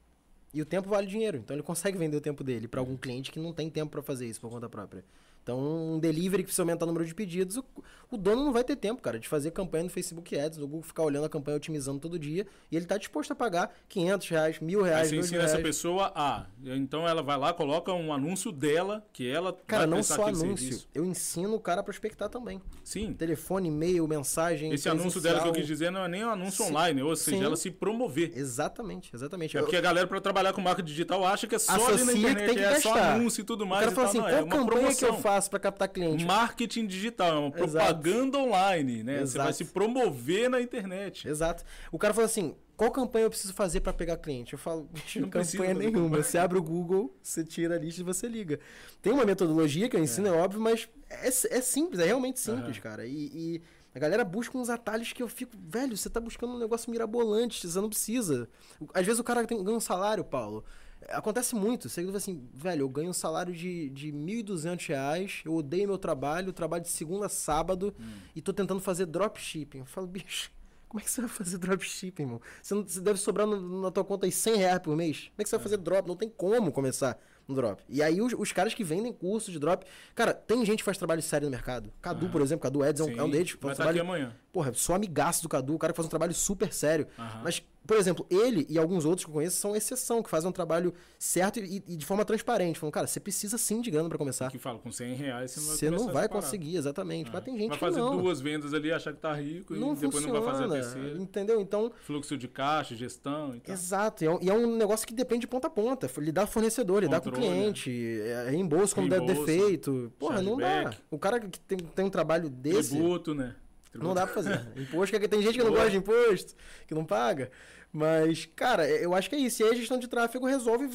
E o tempo vale dinheiro, então ele consegue vender o tempo dele para algum cliente que não tem tempo para fazer isso por conta própria. Então, um delivery que precisa aumentar o número de pedidos, o, o, dono não vai ter tempo, cara, de fazer campanha no Facebook Ads, no Google ficar olhando a campanha, otimizando todo dia, e ele está disposto a pagar 500 reais, mil reais, Aí você ensina essa pessoa a... Então, ela vai lá, coloca um anúncio dela, que ela Cara, não só anúncio, serviço. eu ensino o cara a prospectar também. Sim. Telefone, e-mail, mensagem, Esse anúncio dela que eu quis dizer não é nem um anúncio Sim. online, ou seja, Sim. ela se promover. Exatamente, exatamente. É porque a galera, para trabalhar com marca digital, acha que é só ali na internet, é só anúncio e tudo mais. O cara fala assim, não, qual é campanha promoção. que eu faço para captar cliente? Marketing digital, é uma propaganda online, né? Exato. Você vai se promover na internet. Exato. O cara fala assim: qual campanha eu preciso fazer para pegar cliente? Eu falo, *laughs* não campanha nenhuma. Você abre o Google, você tira a lista e você liga. Tem uma metodologia que eu ensino, é, é óbvio, mas é, é, simples, é realmente simples, uhum. cara. E, e, a galera busca uns atalhos que eu fico, velho, você tá buscando um negócio mirabolante, você não precisa. Às vezes o cara tem, ganha um salário, Paulo. Acontece muito. Você fala assim, velho, eu ganho um salário de, de 1.200 reais, eu odeio meu trabalho, trabalho de segunda a sábado hum. e tô tentando fazer dropshipping. Eu falo, bicho, como é que você vai fazer dropshipping, irmão? Você, não, você deve sobrar no, na tua conta aí 100 reais por mês. Como é que você é. vai fazer drop? Não tem como começar no drop. E aí os, os caras que vendem curso de drop. Cara, tem gente que faz trabalho sério no mercado. Cadu, por exemplo, Cadu Eds é um, é um deles. Vai um trabalho, aqui amanhã. Porra, sou amigaço do Cadu, o cara que faz um trabalho super sério. Mas por exemplo, ele e alguns outros que eu conheço são exceção, que fazem um trabalho certo e, e de forma transparente. Falam, cara, você precisa sim de grana para começar. Que fala, com 100 reais você não vai Você não vai conseguir, exatamente. É. Mas tem gente vai que fazer não. duas vendas ali, achar que tá rico não e depois funciona, não vai fazer a terceira. Entendeu? Então... Fluxo de caixa, gestão e tal. Exato. E é, um, e é um negócio que depende de ponta a ponta. Lidar com fornecedor, lidar com o cliente, é, reembolso quando der defeito. Porra, não dá. O cara que tem, tem um trabalho desse... Tributo, né? Não dá pra fazer. *laughs* imposto, que tem gente que não gosta de imposto, que não paga. Mas, cara, eu acho que é isso. E aí a gestão de tráfego resolve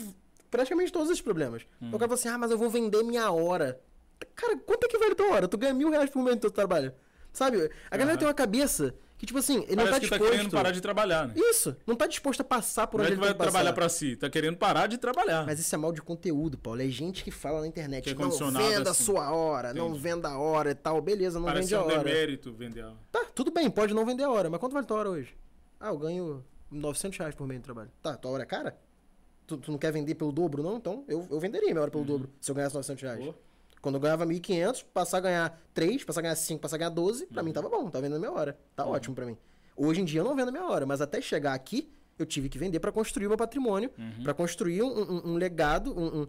praticamente todos esses problemas. Hum. O cara fala assim, ah, mas eu vou vender minha hora. Cara, quanto é que vale tua hora? Tu ganha mil reais por mês no teu trabalho. Sabe? A galera uhum. tem uma cabeça Que, tipo assim, ele Parece não tá que disposto... tá querendo parar de trabalhar, né? Isso, não tá disposto a passar por não onde é que vai trabalhar para si, tá querendo parar de trabalhar. Mas isso é mal de conteúdo, Paulo. É gente que fala na internet, que é não venda assim. a sua hora, Entendi. não venda a hora e tal. Beleza, não Parece vende a hora. Parece um demérito vender a hora. Tá, tudo bem, pode não vender a hora, mas quanto vale a tua hora hoje? Ah, eu ganho 900 reais por mês de trabalho. Tá, tua hora é cara? Tu, tu, não quer vender pelo dobro, não? Então eu, eu venderia minha hora pelo uhum. dobro, se eu ganhasse 900 reais. Pô. Quando eu ganhava 1.500, passar a ganhar 3, passar a ganhar 5, passar a ganhar 12, pra uhum. mim tava bom, tava vendendo minha hora. Tá uhum. ótimo pra mim. Hoje em dia eu não vendo minha hora, mas até chegar aqui, eu tive que vender para construir o meu patrimônio, uhum. para construir um, um, um legado, um, um,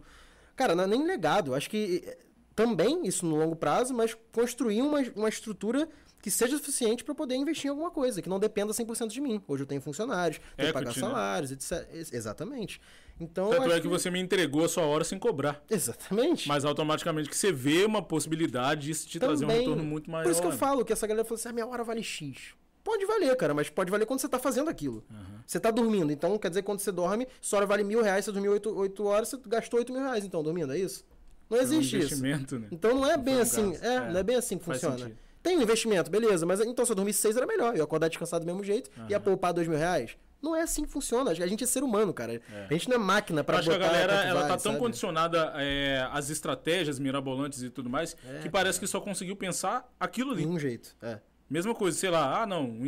Cara, não é nem legado, acho que eh, também isso no longo prazo, mas construir uma, uma estrutura que seja suficiente para poder investir em alguma coisa, que não dependa 100% de mim. Hoje eu tenho funcionários, tenho que pagar né? salários, etc. Exatamente. Então, Tanto é que, você me entregou a sua hora sem cobrar. Exatamente. Mas automaticamente que você vê uma possibilidade de te Também, trazer um retorno muito maior. Por isso que eu falo que essa galera falou assim: a minha hora vale X. Pode valer, cara, mas pode valer quando você tá fazendo aquilo. Uhum. Você tá dormindo, então quer dizer que quando você dorme, sua hora vale mil reais, você dormiu oito, oito horas, você gastou oito mil reais, então, dormindo, é isso? Não existe um isso. Né? Então não é não bem um assim, é, é, não é bem assim que funciona. Sentido. Tem um investimento, beleza, mas então se eu dormir seis era melhor, eu acordar descansado do mesmo jeito, uhum. ia poupar dois mil reais. Não é assim que funciona. A gente é ser humano, cara. É. A gente não é máquina para botar. Acho que a galera ela tá tão sabe? condicionada é, às estratégias mirabolantes e tudo mais é, que parece é. que só conseguiu pensar aquilo ali. De um jeito. É. Mesma coisa, sei lá, ah não,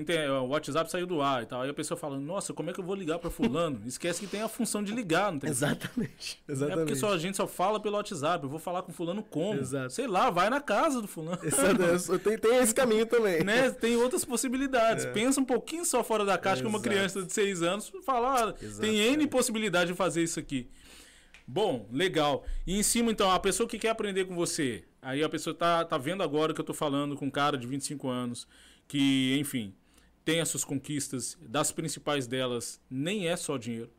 o WhatsApp saiu do ar e tal. Aí a pessoa fala, nossa, como é que eu vou ligar para fulano? *laughs* Esquece que tem a função de ligar, não tem? Exatamente. Exatamente. É porque só, a gente só fala pelo WhatsApp. Eu vou falar com fulano como? Exato. Sei lá, vai na casa do fulano. *laughs* Exato. tem, tem esse caminho também. Né? Tem outras possibilidades. É. Pensa um pouquinho só fora da caixa, que uma criança de 6 anos fala, ah, tem N possibilidade de fazer isso aqui. Bom, legal. E em cima, então, a pessoa que quer aprender com você, aí a pessoa tá, tá vendo agora que eu tô falando com um cara de 25 anos, que, enfim, tem as suas conquistas, das principais delas nem é só dinheiro,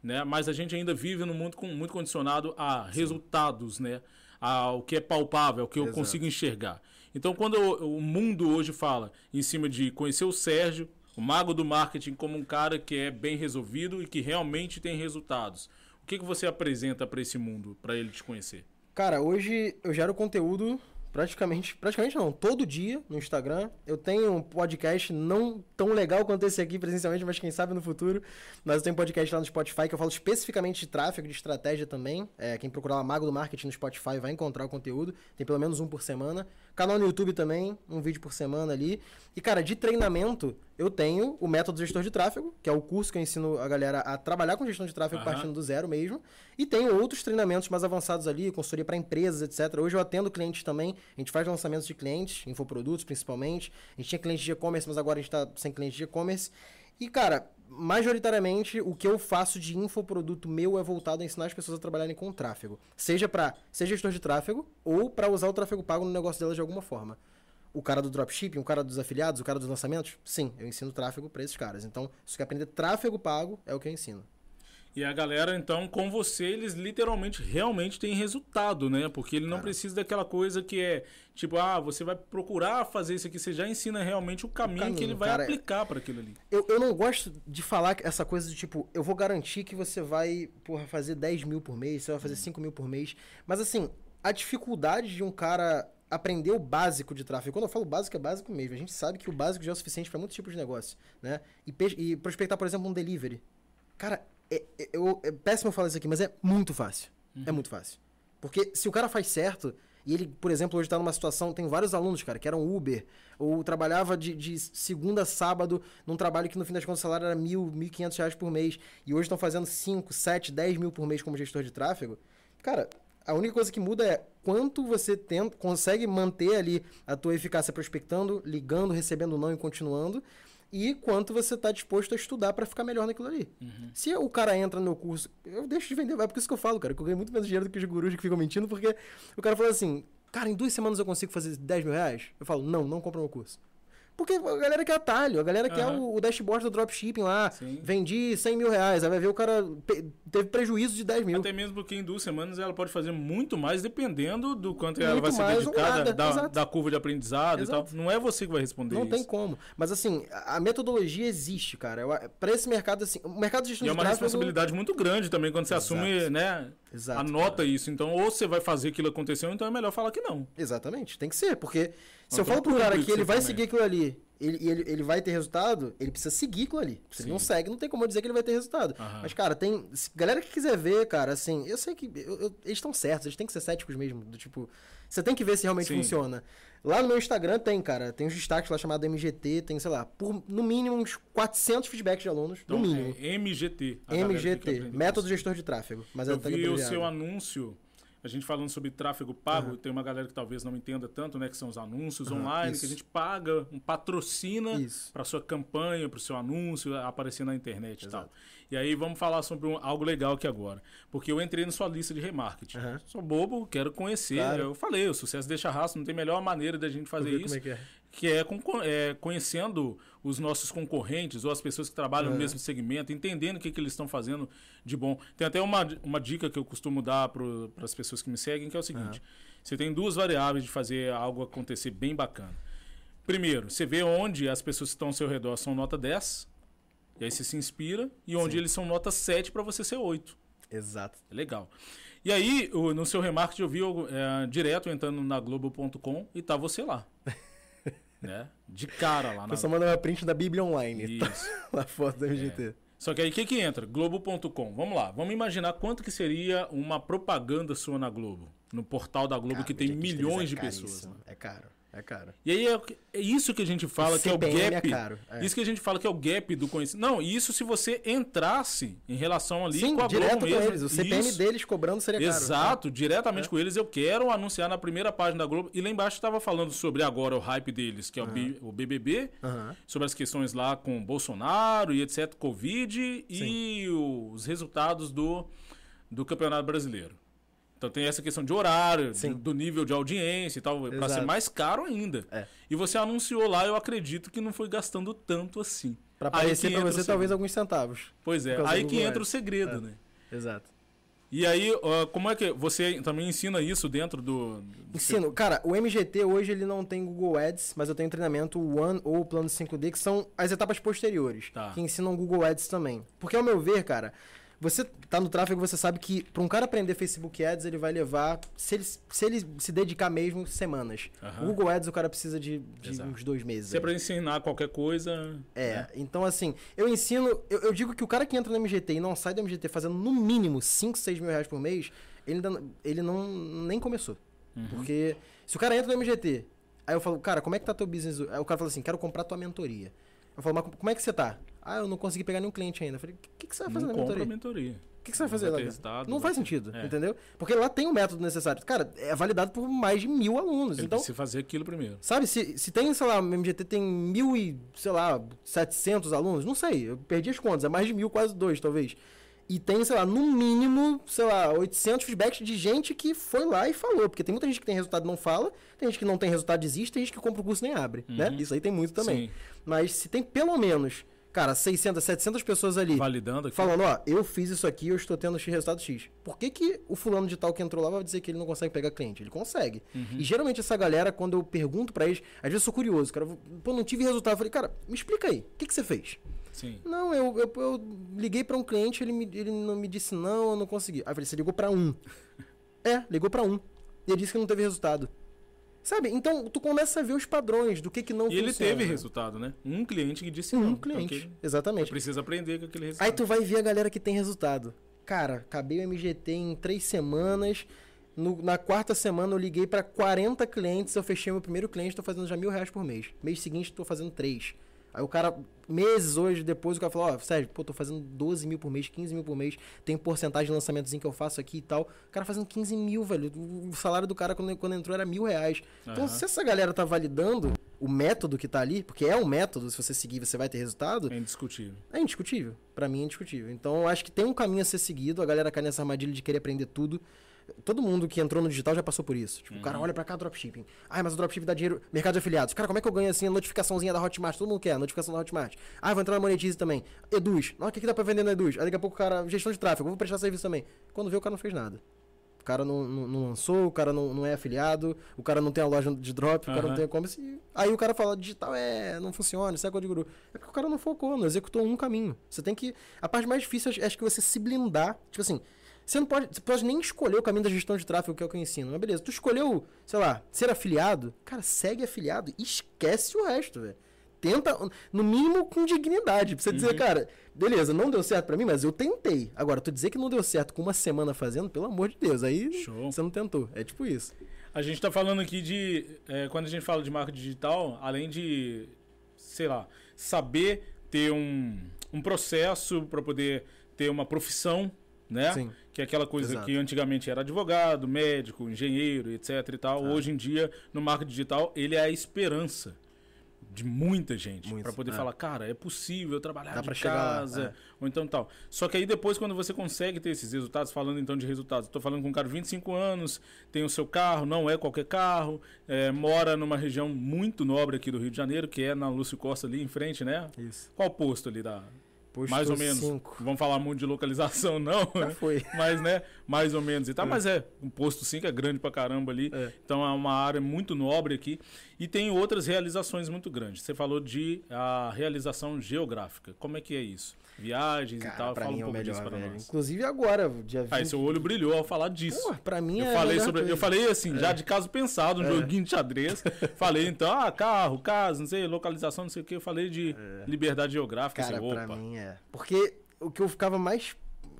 né? Mas a gente ainda vive num mundo com, muito condicionado a resultados, né? Ao que é palpável, ao que eu Exato. consigo enxergar. Então, quando o, o mundo hoje fala em cima de conhecer o Sérgio, o mago do marketing, como um cara que é bem resolvido e que realmente tem resultados, o que, que você apresenta para esse mundo, para ele te conhecer? Cara, hoje eu gero conteúdo praticamente, praticamente não, todo dia no Instagram. Eu tenho um podcast não tão legal quanto esse aqui presencialmente, mas quem sabe no futuro. Mas eu tenho um podcast lá no Spotify que eu falo especificamente de tráfego, de estratégia também. É, quem procurar lá Mago do Marketing no Spotify vai encontrar o conteúdo. Tem pelo menos um por semana. Canal no YouTube também, um vídeo por semana ali. E, cara, de treinamento, eu tenho o método gestor de tráfego, que é o curso que eu ensino a galera a trabalhar com gestão de tráfego uhum. partindo do zero mesmo. E tenho outros treinamentos mais avançados ali, consultoria para empresas, etc. Hoje eu atendo clientes também. A gente faz lançamentos de clientes, infoprodutos principalmente. A gente tinha clientes de e-commerce, mas agora a gente está sem clientes de e-commerce. E, cara, majoritariamente o que eu faço de infoproduto meu é voltado a ensinar as pessoas a trabalharem com tráfego. Seja para ser gestor de tráfego ou para usar o tráfego pago no negócio delas de alguma forma. O cara do dropshipping, o cara dos afiliados, o cara dos lançamentos, sim, eu ensino tráfego para esses caras. Então, se você quer aprender tráfego pago, é o que eu ensino. E a galera, então, com você, eles literalmente, realmente têm resultado, né? Porque ele não Cara. precisa daquela coisa que é, tipo, ah, você vai procurar fazer isso aqui, você já ensina realmente o caminho, o caminho que ele vai cara, aplicar para aquilo ali. Eu, eu não gosto de falar essa coisa de, tipo, eu vou garantir que você vai, porra, fazer 10 mil por mês, você vai fazer 5 mil por mês. Mas, assim, a dificuldade de um cara aprender o básico de tráfego. Quando eu falo básico, é básico mesmo. A gente sabe que o básico já é o suficiente para muitos tipos de negócio, né? E, e prospectar, por exemplo, um delivery. Cara, é, é, eu, é péssimo falar isso aqui, mas é muito fácil. Uhum. É muito fácil. Porque se o cara faz certo, e ele, por exemplo, hoje está numa situação. Tem vários alunos, cara, que eram Uber, ou trabalhava de, de segunda a sábado num trabalho que no fim das contas o salário era mil, mil quinhentos reais por mês, e hoje estão fazendo 5, 7, 10 mil por mês como gestor de tráfego. Cara, a única coisa que muda é quanto você tem, consegue manter ali a tua eficácia prospectando, ligando, recebendo não e continuando e quanto você está disposto a estudar para ficar melhor naquilo ali. Uhum. Se o cara entra no curso, eu deixo de vender, é por isso que eu falo, cara, que eu ganho muito menos dinheiro do que os gurus que ficam mentindo, porque o cara fala assim, cara, em duas semanas eu consigo fazer 10 mil reais? Eu falo, não, não compra meu curso. Porque a galera quer atalho, a galera uhum. quer o, o, dashboard do dropshipping lá. Sim. Vendi 100 mil reais, aí vai ver o cara teve prejuízo de 10 mil. Até mesmo porque em duas semanas ela pode fazer muito mais dependendo do quanto muito ela vai ser dedicada, da, da, curva de aprendizado Exato. e tal. Não é você que vai responder Não isso. tem como. Mas assim, a metodologia existe, cara. Para esse mercado, assim, o mercado de gestão e é uma responsabilidade muito grande também quando você Exato. assume, né? Exato, Anota cara. isso. Então, ou você vai fazer aquilo acontecer, ou então é melhor falar que não. Exatamente. Tem que ser, porque se eu falo pro cara que ele vai seguir aquilo ali ele, ele, ele vai ter resultado, ele precisa seguir aquilo ali. Se Sim. ele não segue, não tem como dizer que ele vai ter resultado. Mas, cara, tem. Galera que quiser ver, cara, assim, eu sei que. Eu, eu, eles estão certos, eles têm que ser céticos mesmo. Do tipo, você tem que ver se realmente Sim. funciona. Lá no meu Instagram tem, cara, tem uns destaques lá chamado MGT, tem, sei lá, por no mínimo uns 400 feedbacks de alunos, então, no mínimo. É MGT. MGT, Método Gestor de Tráfego. Mas eu vi o seu anúncio a gente falando sobre tráfego pago, uhum. tem uma galera que talvez não entenda tanto, né? Que são os anúncios uhum, online, isso. que a gente paga, um patrocina para sua campanha, para o seu anúncio aparecer na internet Exato. e tal. E aí vamos falar sobre um, algo legal aqui agora. Porque eu entrei na sua lista de remarketing. Uhum. Sou bobo, quero conhecer. Claro. Eu falei, o sucesso deixa rastro, não tem melhor maneira da gente fazer isso. É que é, é, conhecendo os nossos concorrentes ou as pessoas que trabalham no mesmo segmento, entendendo o que, que eles estão fazendo de bom. Tem até uma, uma dica que eu costumo dar para as pessoas que me seguem, que é o seguinte: uhum. você tem duas variáveis de fazer algo acontecer bem bacana. Primeiro, você vê onde as pessoas que estão ao seu redor são nota 10, e aí você se inspira, e onde Sim. eles são nota 7 para você ser 8. Exato. É legal. E aí, no seu remarketing, eu vi é, direto entrando na Globo.com e tá você lá. *laughs* né? De cara lá. Na... Só manda uma print da Bíblia online. Tá? Isso. *laughs* Tá? a foto do MGT. É. Só que aí o que, que entra? Globo.com. Vamos lá. Vamos imaginar quanto que seria uma propaganda sua na Globo. No portal da Globo Cara, que tem milhões é de pessoas. Né? É caro. É caro. E aí é, é isso que a gente fala que é o gap. É caro. É. Isso que a gente fala que é o gap do conhecimento. Não, isso se você entrasse em relação ali Sim, com a direto Globo mesmo. Eles. O CPM isso. deles cobrando seria caro. Exato, diretamente é. com eles. Eu quero anunciar na primeira página da Globo. E lá embaixo estava falando sobre agora o hype deles, que é uhum. o BBB, uhum. sobre as questões lá com Bolsonaro e etc, Covid Sim. e os resultados do, do Campeonato Brasileiro. Então tem essa questão de horário, de, do nível de audiência e tal, para ser mais caro ainda. É. E você anunciou lá, eu acredito que não foi gastando tanto assim. Para aparecer para você talvez alguns centavos. Pois é, aí que entra o segredo, é. né? Exato. E aí, como é que você também ensina isso dentro do, do Ensino. Seu... Cara, o MGT hoje ele não tem Google Ads, mas eu tenho treinamento One ou Plano 5D, que são as etapas posteriores, tá. que ensinam Google Ads também. Porque ao meu ver, cara, você tá no tráfego, você sabe que para um cara aprender Facebook Ads, ele vai levar, se ele se, ele se dedicar mesmo, semanas. Uhum. O Google Ads, o cara precisa de, de uns dois meses. Se é para ensinar qualquer coisa. É, né? então assim, eu ensino, eu, eu, digo que o cara que entra no MGT e não sai do MGT fazendo no mínimo 5, 6 mil reais por mês, ele, ainda, ele não nem começou. Uhum. Porque se o cara entra no MGT, aí eu falo, cara, como é que tá teu business? Aí o cara fala assim, quero comprar tua mentoria. Eu falo, mas como é que você tá? Ah, eu não consegui pegar nenhum cliente ainda. Eu falei, o que, que você vai fazer não na mentoria? mentoria. O que, que você vai fazer lá? não faz sentido, é. entendeu? Porque lá tem o método necessário. Cara, é validado por mais de mil alunos. Ele então, precisa fazer aquilo primeiro. Sabe, se, se tem, sei lá, o MGT tem mil e, sei lá, setecentos alunos, não sei, eu perdi as contas, é mais de mil, quase dois, talvez. E tem, sei lá, no mínimo, sei lá, 800 feedbacks de gente que foi lá e falou. Porque tem muita gente que tem resultado e não fala, tem gente que não tem resultado e desiste, tem gente que compra o curso e nem abre, né? uhum. né? Isso aí tem muito também. Sim. Mas se tem pelo menos cara, 600, 700 pessoas ali. Validando aqui. Falando, ó, eu fiz isso aqui, eu estou tendo X resultado X. Por que, que o fulano de tal que entrou lá vai dizer que ele não consegue pegar cliente? Ele consegue. Uhum. E geralmente essa galera, quando eu pergunto para eles, às vezes eu sou curioso, cara, pô, não tive resultado. Eu falei, cara, me explica aí, o que, que você fez? Sim. Não, eu, eu, eu liguei para um cliente, ele, me, ele não me disse não, eu não consegui. Aí eu falei, você ligou para um. *laughs* é, ligou para um. E ele disse que não teve resultado. Sabe? Então, tu começa a ver os padrões do que, que não e funciona. E ele teve resultado, né? Um cliente que disse um não. Um cliente, exatamente. Precisa aprender com aquele resultado. Aí tu vai ver a galera que tem resultado. Cara, acabei o MGT em três semanas. No, na quarta semana eu liguei para 40 clientes, eu fechei meu primeiro cliente, tô fazendo já mil reais por mês. Mês seguinte tô fazendo três. Aí o cara, meses hoje depois, o cara falou, ó, oh, Sérgio, pô, tô fazendo 12 mil por mês, 15 mil por mês, tem porcentagem de lançamentozinho que eu faço aqui e tal. O cara fazendo 15 mil, velho. O salário do cara quando, quando entrou era mil reais. Uhum. Então, se essa galera tá validando o método que tá ali, porque é um método, se você seguir, você vai ter resultado. É indiscutível. É indiscutível. para mim é indiscutível. Então, eu acho que tem um caminho a ser seguido, a galera cai nessa armadilha de querer aprender tudo. Todo mundo que entrou no digital já passou por isso. Tipo, uhum. o cara uhum. olha pra cá, dropshipping. Ah, mas o dropshipping dá dinheiro. Mercado de afiliados. Cara, como é que eu ganho assim a notificaçãozinha da Hotmart? Todo mundo quer, a notificação da Hotmart. Ah, vou entrar na Monetize também. Eduz. Nossa, o que, que dá pra vender no Eduz? Aí daqui a pouco o cara, gestão de tráfego, vou prestar serviço também. Quando vê, o cara não fez nada. O cara não, não, não lançou, o cara não, não é afiliado, o cara não tem a loja de drop, uhum. o cara não tem e-commerce. Aí o cara fala, digital é, não funciona, isso é código guru. É porque o cara não focou, não executou um caminho. Você tem que. A parte mais difícil acho que você se blindar. Tipo assim, você não pode, você pode nem escolher o caminho da gestão de tráfego, que é o que eu ensino. Mas beleza, tu escolheu, sei lá, ser afiliado, cara, segue afiliado e esquece o resto, velho. tenta, no mínimo, com dignidade. Pra você uhum. dizer, cara, beleza, não deu certo para mim, mas eu tentei. Agora, tu dizer que não deu certo com uma semana fazendo, pelo amor de Deus, aí Show. você não tentou. É tipo isso. A gente tá falando aqui de. É, quando a gente fala de marca digital, além de, sei lá, saber ter um, um processo para poder ter uma profissão, né? Sim. Que é aquela coisa Exato. que antigamente era advogado, médico, engenheiro, etc e tal. Ah. Hoje em dia, no marketing digital, ele é a esperança de muita gente para poder é. falar, cara, é possível trabalhar Dá de casa, é. ou então tal. Só que aí depois quando você consegue ter esses resultados, falando então de resultados, estou falando com um cara de 25 anos, tem o seu carro, não é qualquer carro, é, mora numa região muito nobre aqui do Rio de Janeiro, que é na Lúcio Costa ali em frente, né? Isso. Qual posto ali da Posto mais ou menos. Cinco. Vamos falar muito de localização, *laughs* não. Já foi. Mas, né? Mais ou menos e tal. É. Mas é, um posto 5 é grande pra caramba ali. É. Então é uma área muito nobre aqui. E tem outras realizações muito grandes. Você falou de a realização geográfica. Como é que é isso? viagens Cara, e tal. Pra Fala mim um é o melhor, velho. Inclusive agora, dia 20... Aí seu olho brilhou ao falar disso. Pô, pra mim eu é falei sobre, Eu falei assim, é. já de caso pensado, um é. joguinho de xadrez. *laughs* falei então, ah, carro, casa, não sei, localização, não sei o que. Eu falei de é. liberdade geográfica. Cara, assim, pra mim é. Porque o que eu ficava mais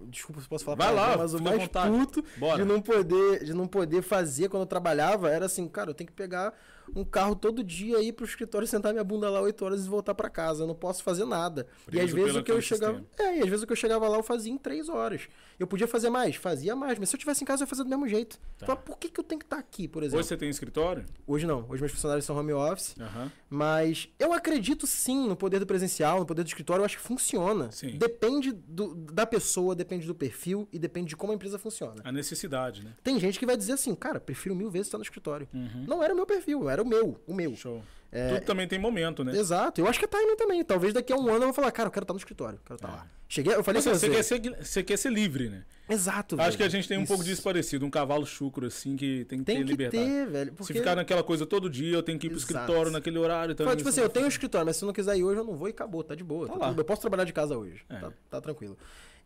desculpa se posso falar Vai lá, mas o mais puto de não poder de não poder fazer quando eu trabalhava era assim, cara, eu tenho que pegar um carro todo dia ir pro escritório, sentar minha bunda lá 8 horas e voltar para casa. Eu não posso fazer nada. e às vezes o que eu chegava. É, e às vezes o que eu chegava lá eu fazia em 3 horas. Eu podia fazer mais? Fazia mais. Mas se eu tivesse em casa, eu ia fazer do mesmo jeito. Tá. Então, por que, que eu tenho que estar tá aqui, por exemplo? Hoje você tem escritório? Hoje não. Hoje meus funcionários são home office. Uhum. Mas eu acredito sim no poder do presencial, no poder do escritório. Eu acho que funciona. Sim. Depende do, da pessoa, depende do perfil e depende de como a empresa funciona. A necessidade, né? Tem gente que vai dizer assim, cara, prefiro mil vezes estar no escritório. Uhum. Não era o meu perfil, era o meu, o meu. Show. É, Tudo também tem momento, né? Exato. Eu acho que é timing também. Talvez daqui a um ano eu vou falar, cara, eu quero estar no escritório. Quero estar é. lá. Cheguei, eu falei assim, você, quer ser, você quer ser livre, né? Exato, Acho velho. que a gente tem um Isso. pouco disso parecido. Um cavalo chucro, assim, que tem que tem ter que liberdade. Ter, velho. Porque... Se ficar naquela coisa todo dia, eu tenho que ir pro Exato. escritório naquele horário. Então Fala, tipo assim, eu tenho um escritório, mas se eu não quiser ir hoje, eu não vou e acabou. Tá de boa. Tá tá eu posso trabalhar de casa hoje. É. Tá, tá tranquilo.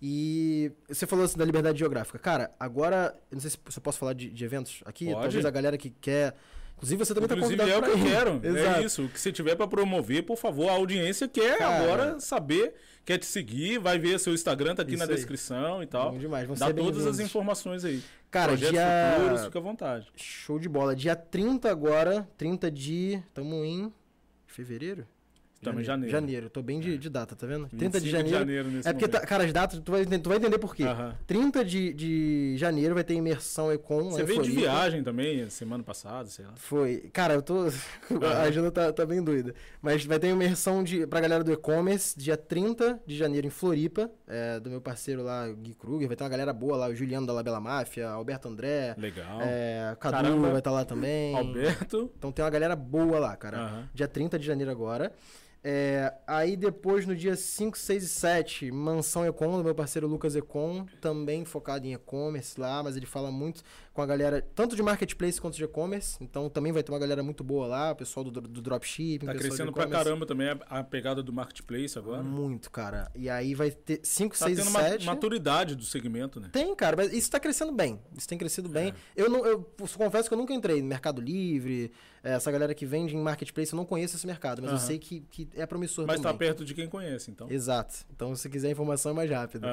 E você falou assim da liberdade geográfica. Cara, agora, eu não sei se eu posso falar de, de eventos aqui. Pode. Talvez a galera que quer. Inclusive, você também está convidado é o que eu quero. É Exato. É isso. O que você tiver para promover, por favor, a audiência quer Cara, agora saber, quer te seguir, vai ver seu Instagram, tá aqui na descrição e tal. Bom demais. Dá todas as informações aí. Cara, Projetos dia... futuros, fica à vontade. Show de bola. Dia 30 agora, 30 de... Tamo em fevereiro? Em janeiro. Janeiro, tô bem de, é. de data, tá vendo? 30 de janeiro. De janeiro é porque, tá, cara, as datas, tu vai, tu vai entender por quê. -huh. 30 de, de janeiro vai ter imersão Econ. Você veio de viagem também, semana passada, sei lá. Foi. Cara, eu tô. *laughs* A agenda tá, tá bem doida. Mas vai ter imersão de, pra galera do e-commerce, dia 30 de janeiro em Floripa, é, do meu parceiro lá, Gui Kruger. Vai ter uma galera boa lá, o Juliano da Labela Máfia, Alberto André. Legal. É, Cadu Caramba. vai estar tá lá também. Alberto. Então tem uma galera boa lá, cara. Dia 30 de janeiro agora. É, aí depois, no dia 5, 6 e 7, Mansão Econ, do meu parceiro Lucas Econ, também focado em e-commerce lá, mas ele fala muito com a galera, tanto de marketplace quanto de e-commerce. Então também vai ter uma galera muito boa lá, o pessoal do, do dropshipping. Tá crescendo pra caramba também a, a, pegada do marketplace agora. Muito, cara. E aí vai ter 5, 6 tá e 7. maturidade do segmento, né? Tem, cara, mas isso tá crescendo bem. Isso tem crescido bem. É. Eu, não, eu confesso que eu nunca entrei no Mercado Livre, essa galera que vende em marketplace, eu não conheço esse mercado, mas eu sei que, que é promissor mas também. Mas tá perto de quem conhece, então. Exato. Então, se quiser informação, é mais rápido.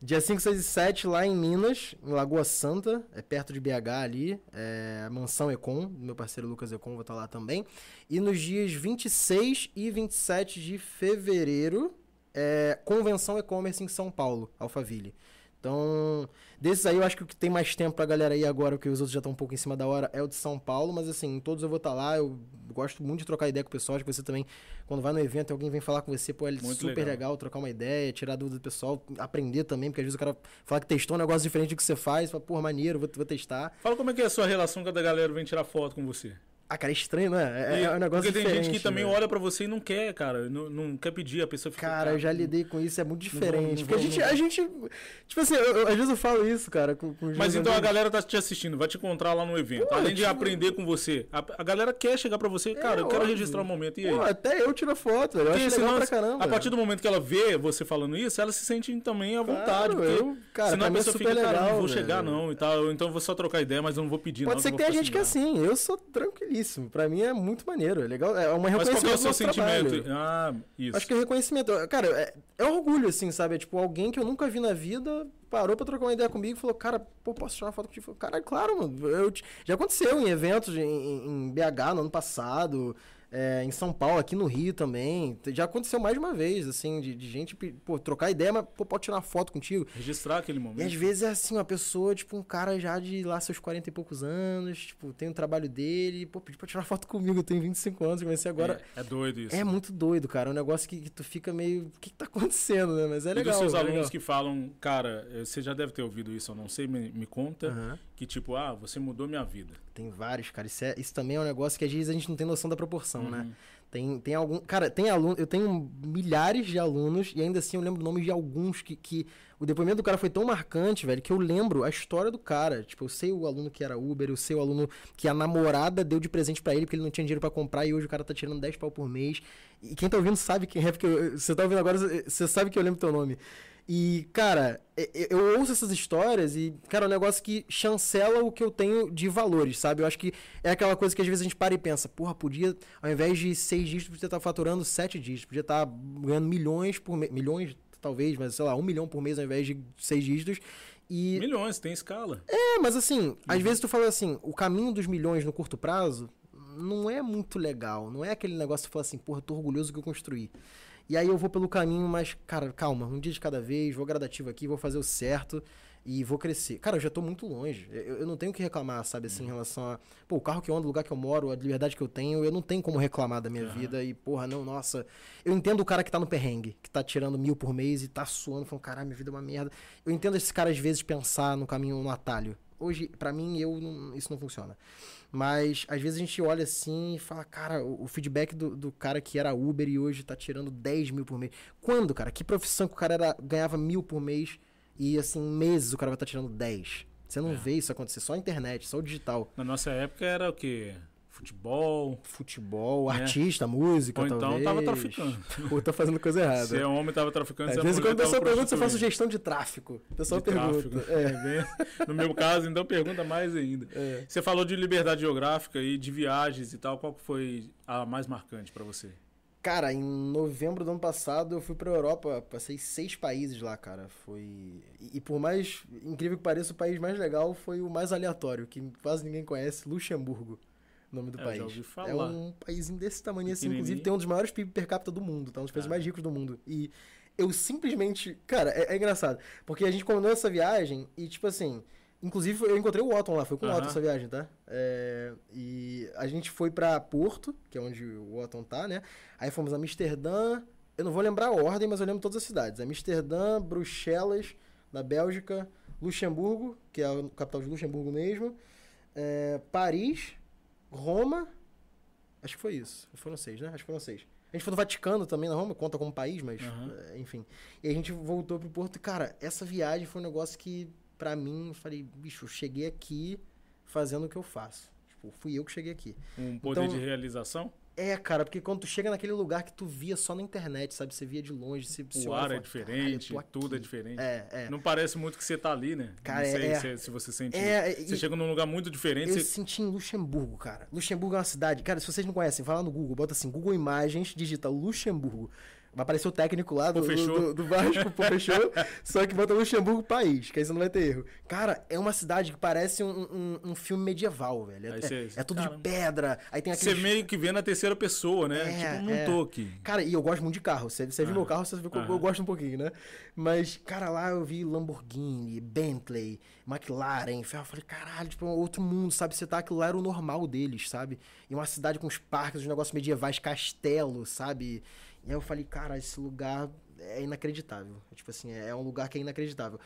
Dia 5, 6 e 7, lá em Minas, em Lagoa Santa, é perto de BH ali, é, Mansão Econ, meu parceiro Lucas Econ vai estar lá também. E nos dias 26 e 27 de fevereiro, é, Convenção E-Commerce em São Paulo, Alphaville. Então, desses aí eu acho que o que tem mais tempo pra galera aí agora, porque os outros já estão um pouco em cima da hora, é o de São Paulo, mas assim, todos eu vou estar tá lá, eu gosto muito de trocar ideia com o pessoal, acho que você também, quando vai no evento alguém vem falar com você, pô, é muito super legal. legal. trocar uma ideia, tirar dúvida do pessoal, aprender também, porque às vezes o cara fala que testou um negócio diferente do que você faz, fala, pô, maneiro, vou, vou testar. Fala como é que é a sua relação quando a galera vem tirar foto com você. Ah, cara, é estranho, né? É, é um negócio Porque tem gente que também né? olha para você e não quer, cara. Não, não quer pedir, a pessoa fica. Cara, eu já lidei com isso, é muito diferente. Não vou, não porque vou, a, gente, a gente. Tipo assim, eu, às vezes eu falo isso, cara. Com, com Mas então a galera tá te assistindo, vai te encontrar lá no evento. Pô, Além de tipo... aprender com você, a, a, galera quer chegar para você, cara, é, eu quero óbvio. registrar um momento. E aí? Pô, até eu tiro foto, velho. Eu acho legal pra caramba. A partir do momento que ela vê você falando isso, ela se sente também à vontade. Claro, eu, cara, senão a é pessoa fica, legal, cara, não vou chegar não e tal. Então eu vou só trocar ideia, mas eu não vou pedir Pode ser que tenha gente que é assim. Eu sou tranquilo maneiríssimo. Pra mim é muito maneiro. É legal. É uma reconhecimento. Mas qual é o seu sentimento? Trabalho. Ah, isso. Acho que é reconhecimento. Cara, é, é orgulho, assim, sabe? É tipo, alguém que eu nunca vi na vida parou pra trocar uma ideia comigo e falou, cara, pô, posso tirar uma foto contigo? Cara, claro, mano. Eu, já aconteceu em eventos em, em BH no ano passado é, em São Paulo, aqui no Rio também. Já aconteceu mais de uma vez, assim, de, de gente pô, trocar ideia, mas pô, pode tirar foto contigo. Registrar aquele momento. E às vezes é assim, uma pessoa, tipo, um cara já de lá seus 40 e poucos anos, tipo, tem o um trabalho dele, pô, pediu pra tirar foto comigo, eu tenho 25 anos, comecei agora. É, é doido isso. É né? muito doido, cara. É um negócio que, que, tu fica meio. O que, que tá acontecendo, né? Mas é legal. E dos seus é alunos legal. que falam, cara, eh, você já deve ter ouvido isso, eu não sei, me, me conta, uhum. que tipo, ah, você mudou minha vida. Tem vários, cara. Isso, é, isso também é um negócio que às vezes a gente não tem noção da proporção, né? uhum. né? Tem, tem algum. Cara, tem aluno. Eu tenho milhares de alunos e ainda assim eu lembro nomes de alguns que, que. O depoimento do cara foi tão marcante, velho, que eu lembro a história do cara. Tipo, eu sei o aluno que era Uber, eu sei o aluno que a namorada deu de presente para ele porque ele não tinha dinheiro para comprar e hoje o cara tá tirando 10 pau por mês. E quem tá ouvindo sabe quem é, porque eu, você tá ouvindo agora, você sabe que eu lembro teu nome. E, cara, eu ouço essas histórias e, cara, é um negócio que chancela o que eu tenho de valores, sabe? Eu acho que é aquela coisa que às vezes a gente para e pensa, porra, podia, ao invés de seis dígitos, podia estar faturando sete dígitos, podia estar ganhando milhões por mês, milhões talvez, mas sei lá, um milhão por mês ao invés de seis dígitos. E... Milhões, tem escala. É, mas assim, uhum. às vezes tu fala assim, o caminho dos milhões no curto prazo não é muito legal. Não é aquele negócio que tu fala assim, porra, tô orgulhoso do que eu construí. E aí eu vou pelo caminho, mas, cara, calma, um dia de cada vez, vou gradativo aqui, vou fazer o certo e vou crescer. Cara, eu já tô muito longe. Eu, eu não tenho que reclamar, sabe, assim, em relação a. Pô, o carro que eu ando, o lugar que eu moro, a liberdade que eu tenho, eu não tenho como reclamar da minha uhum. vida. E, porra, não, nossa. Eu entendo o cara que tá no perrengue, que tá tirando mil por mês e tá suando, falando, caralho, minha vida é uma merda. Eu entendo esse cara, às vezes, pensar no caminho, no atalho. Hoje, para mim, eu não, isso não funciona. Mas às vezes a gente olha assim e fala, cara, o, o feedback do, do, cara que era Uber e hoje tá tirando 10 mil por mês. Quando, cara? Que profissão que o cara era, ganhava mil por mês e assim, meses o cara vai estar tá tirando 10? Você não é. vê isso acontecer, só a internet, só o digital. Na nossa época era o quê? Futebol. Futebol, né? artista, música, Ou então talvez. tava traficando. *laughs* Ou tá fazendo coisa errada. Se é homem, tava traficando. É, às vezes quando o pessoal pergunta, você faço gestão de tráfico. O pessoal de pergunta. Tráfico. É. *laughs* no meu caso, então pergunta mais ainda. É. Você falou de liberdade geográfica e de viagens e tal. Qual foi a mais marcante para você? Cara, em novembro do ano passado eu fui pra Europa, passei seis países lá, cara. Foi. E, e, por mais incrível que pareça, o país mais legal foi o mais aleatório, que quase ninguém conhece, Luxemburgo nome do é, país. É um país desse tamanho assim, inclusive tem um dos maiores PIB per capita do mundo, tá? Um dos países ah. mais ricos do mundo. E eu simplesmente. Cara, é, é, engraçado. Porque a gente combinou essa viagem e, tipo assim. Inclusive, eu encontrei o Otton lá, foi com o Otton essa viagem, tá? É, e a gente foi pra Porto, que é onde o Otton tá, né? Aí fomos a Amsterdã. Eu não vou lembrar a ordem, mas eu lembro todas as cidades. Amsterdã, Bruxelas, na Bélgica, Luxemburgo, que é a capital de Luxemburgo mesmo, é, Paris, Roma. Acho que foi isso. Foram seis, né? Acho que foram seis. A gente foi no Vaticano também, na Roma, conta como país, mas. Uhum. enfim. E a gente voltou pro Porto e, cara, essa viagem foi um negócio que, para mim, eu falei, bicho, eu cheguei aqui fazendo o que eu faço. Tipo, fui eu que cheguei aqui. Um poder então, de realização? É, cara, porque quando tu chega naquele lugar que tu via só na internet, sabe? Você via de longe. Você, o ar é diferente, tudo é diferente. É, é. Não parece muito que você tá ali, né? Cara, Não sei é, se, se, você sente. É, você e, chega num lugar muito diferente. Eu você... senti em Luxemburgo, cara. Luxemburgo é uma cidade. Cara, se vocês não conhecem, vai lá no Google, bota assim, Google Imagens, digita Luxemburgo. Vai aparecer o técnico lá do, do, do, Vasco, pô, fechou. *laughs* só que bota Luxemburgo país, que aí você não vai ter erro. Cara, é uma cidade que parece um, um, um filme medieval, velho. É, é, é tudo de pedra. Aí tem aqueles... Você meio que vê na terceira pessoa, né? É, tipo, não é. tô aqui. Cara, e eu gosto muito de carro. Você, você viu meu carro, você viu que eu, eu gosto um pouquinho, né? Mas, cara, lá eu vi Lamborghini, Bentley, McLaren. Eu falei, caralho, tipo, é outro mundo, sabe? Você tá, aquilo lá era o normal deles, sabe? E uma cidade com os parques, os negócios medievais, castelo, sabe? E aí eu falei, cara, esse lugar é inacreditável. Tipo assim, é um lugar que é inacreditável.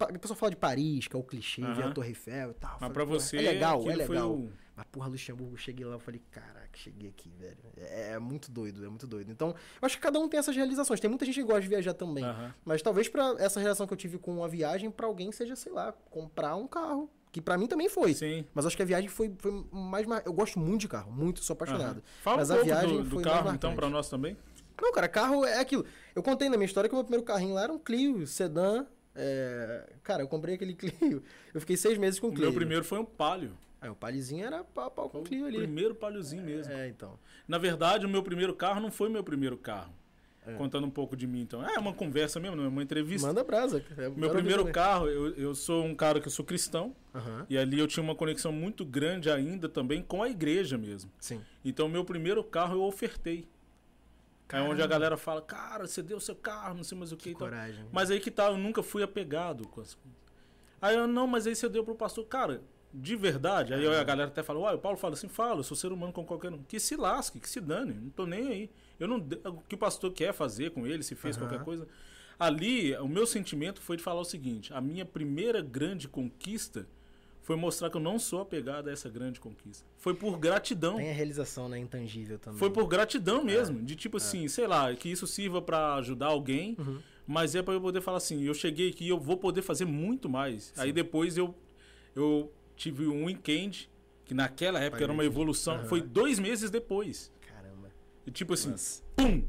A pessoa fala de Paris, que é o clichê, uhum. ver a Torre Eiffel e tal. Mas falei, pra você. É legal, é legal. O... Mas, porra, Luxemburgo, cheguei lá, eu falei, caraca, cheguei aqui, velho. É, é, muito doido, é muito doido. Então, eu acho que cada um tem essas realizações. Tem muita gente que gosta de viajar também. Uhum. Mas talvez para essa relação que eu tive com a viagem, para alguém seja, sei lá, comprar um carro. Que para mim também foi. Sim. Mas acho que a viagem foi, foi mais. Eu gosto muito de carro, muito, sou apaixonado. Uhum. Fala Mas um pouco do, do carro, então, para nós também. Não, cara, carro é aquilo. Eu contei na minha história que o meu primeiro carrinho lá era um Clio, sedã. É... Cara, eu comprei aquele *laughs* Clio. Eu fiquei seis meses com o Clio. Meu primeiro foi um Palio. Aí o palhozinho era pau, pau com o Clio ali. O primeiro palhozinho mesmo. É, então. Na verdade, o meu primeiro carro não foi meu primeiro carro. É. Contando um pouco de mim, então. É uma conversa mesmo, não é uma entrevista. Manda brasa. É meu primeiro carro, eu, eu sou um cara que eu sou cristão. Uhum. E ali eu tinha uma conexão muito grande ainda também com a igreja mesmo. Sim. Então, meu primeiro carro eu ofertei. É onde a galera fala, cara, você deu seu carro, não sei mais o que. que coragem. Mas aí que tá, eu nunca fui apegado com as Aí eu, não, mas aí você deu pro pastor. Cara, de verdade, aí a galera até fala, uai, o Paulo fala assim, fala, eu sou ser humano como qualquer um. Que se lasque, que se dane, não tô nem aí. Eu não, o que o pastor quer fazer com ele, se fez uhum. qualquer coisa. Ali, o meu sentimento foi de falar o seguinte: a minha primeira grande conquista foi mostrar que eu não sou apegado a essa grande conquista. Foi por gratidão. Tem a realização, né, intangível também. Foi por gratidão mesmo, é. de tipo assim, é. sei lá, que isso sirva para ajudar alguém, uhum. mas é para eu poder falar assim, eu cheguei aqui, eu vou poder fazer muito mais. Sim. Aí depois eu eu tive um weekend que naquela época era uma evolução, uhum. foi dois meses depois. E tipo assim, Nossa. pum!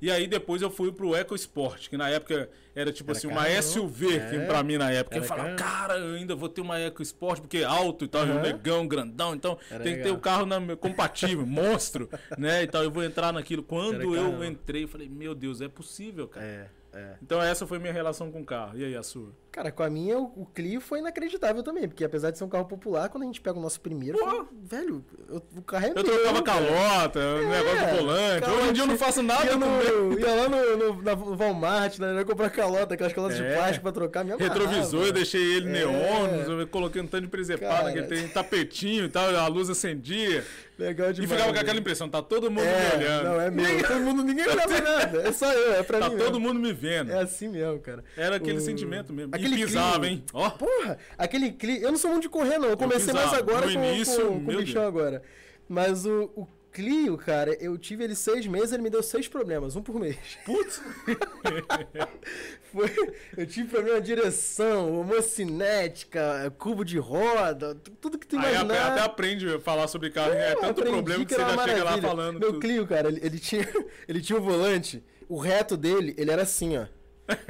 E aí depois eu fui pro EcoSport, que na época era tipo era assim, uma SUV, é, que pra mim na época. Eu falava, cara, eu ainda vou ter uma EcoSport, porque é alto e tal, uhum. é um negão, grandão, então era tem legal. que ter o carro na, compatível, *laughs* monstro, né? E tal, eu vou entrar naquilo. Quando eu entrei, eu falei, meu Deus, é possível, cara. É. É. Então essa foi minha relação com o carro. E aí, a sua? Cara, com a minha, o, o Clio foi inacreditável também, porque apesar de ser um carro popular, quando a gente pega o nosso primeiro, foi, velho, eu, o carro é Eu meu, trocava calota, é, negócio do volante. Hoje em dia eu não faço nada ia, no, *laughs* ia lá no, no, na Walmart, né, eu comprar calota, aquelas calotas é. de plástico pra trocar, minha Retrovisor, eu deixei ele é. neon, coloquei um tanto de presepada, que ele tem tapetinho e tal, a luz acendia. Legal demais. E ficava com aquela impressão, tá todo mundo é, me olhando. Não, é meu. todo mundo, ninguém olhava *laughs* nada. É só eu, é pra tá mim. Tá todo mesmo. mundo me vendo. É assim mesmo, cara. Era aquele o... sentimento mesmo. Aquele e pisava, hein? Ó. Oh. Porra, aquele clipe. Eu não sou muito de correr, não. Eu comecei eu mais agora no com, início, com, com o bichão agora. Mas o, o Clio, cara, eu tive ele seis meses, ele me deu seis problemas, um por mês. Putz! *laughs* Foi, eu tive problema de direção, homocinética, cubo de roda, tudo que tu imaginar. Aí até aprende a falar sobre carro, é, é tanto problema que, que você já chega lá falando. Meu tudo. Clio, cara, ele, ele, tinha, *laughs* ele tinha o volante, o reto dele, ele era assim, ó.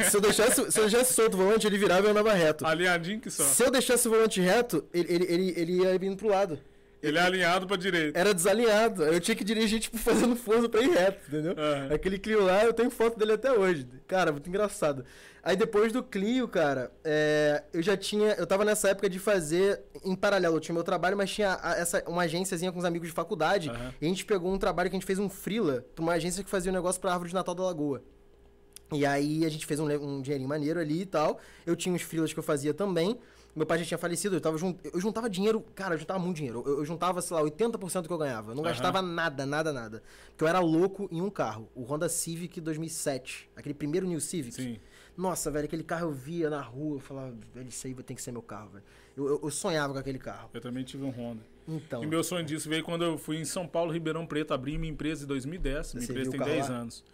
Se eu deixasse, se eu deixasse solto o volante, ele virava e andava reto. Alinhadinho que só. Se eu deixasse o volante reto, ele, ele, ele, ele ia vindo pro lado. Ele é alinhado pra direita. Era desalinhado. Eu tinha que dirigir, tipo, *laughs* fazendo força pra ir reto, entendeu? Uhum. Aquele Clio lá, eu tenho foto dele até hoje. Cara, muito engraçado. Aí depois do Clio, cara, é, eu já tinha. Eu tava nessa época de fazer em paralelo. Eu tinha meu trabalho, mas tinha essa, uma agênciazinha com os amigos de faculdade. Uhum. E a gente pegou um trabalho que a gente fez um Freela pra uma agência que fazia um negócio pra árvore de Natal da Lagoa. E aí a gente fez um, um dinheirinho maneiro ali e tal. Eu tinha uns freelas que eu fazia também. Meu pai já tinha falecido, eu, tava jun... eu juntava dinheiro, cara, eu juntava muito dinheiro. Eu, eu juntava, sei lá, 80% do que eu ganhava. Eu não uhum. gastava nada, nada, nada. Porque eu era louco em um carro, o Honda Civic 2007, aquele primeiro New Civic. Sim. Nossa, velho, aquele carro eu via na rua, eu falava, velho, isso aí tem que ser meu carro, velho. Eu, eu, eu, sonhava com aquele carro. Eu também tive um Honda. Então. E meu sonho disso veio quando eu fui em São Paulo, Ribeirão Preto, abri minha empresa em 2010. Minha empresa tem 10 lá? anos.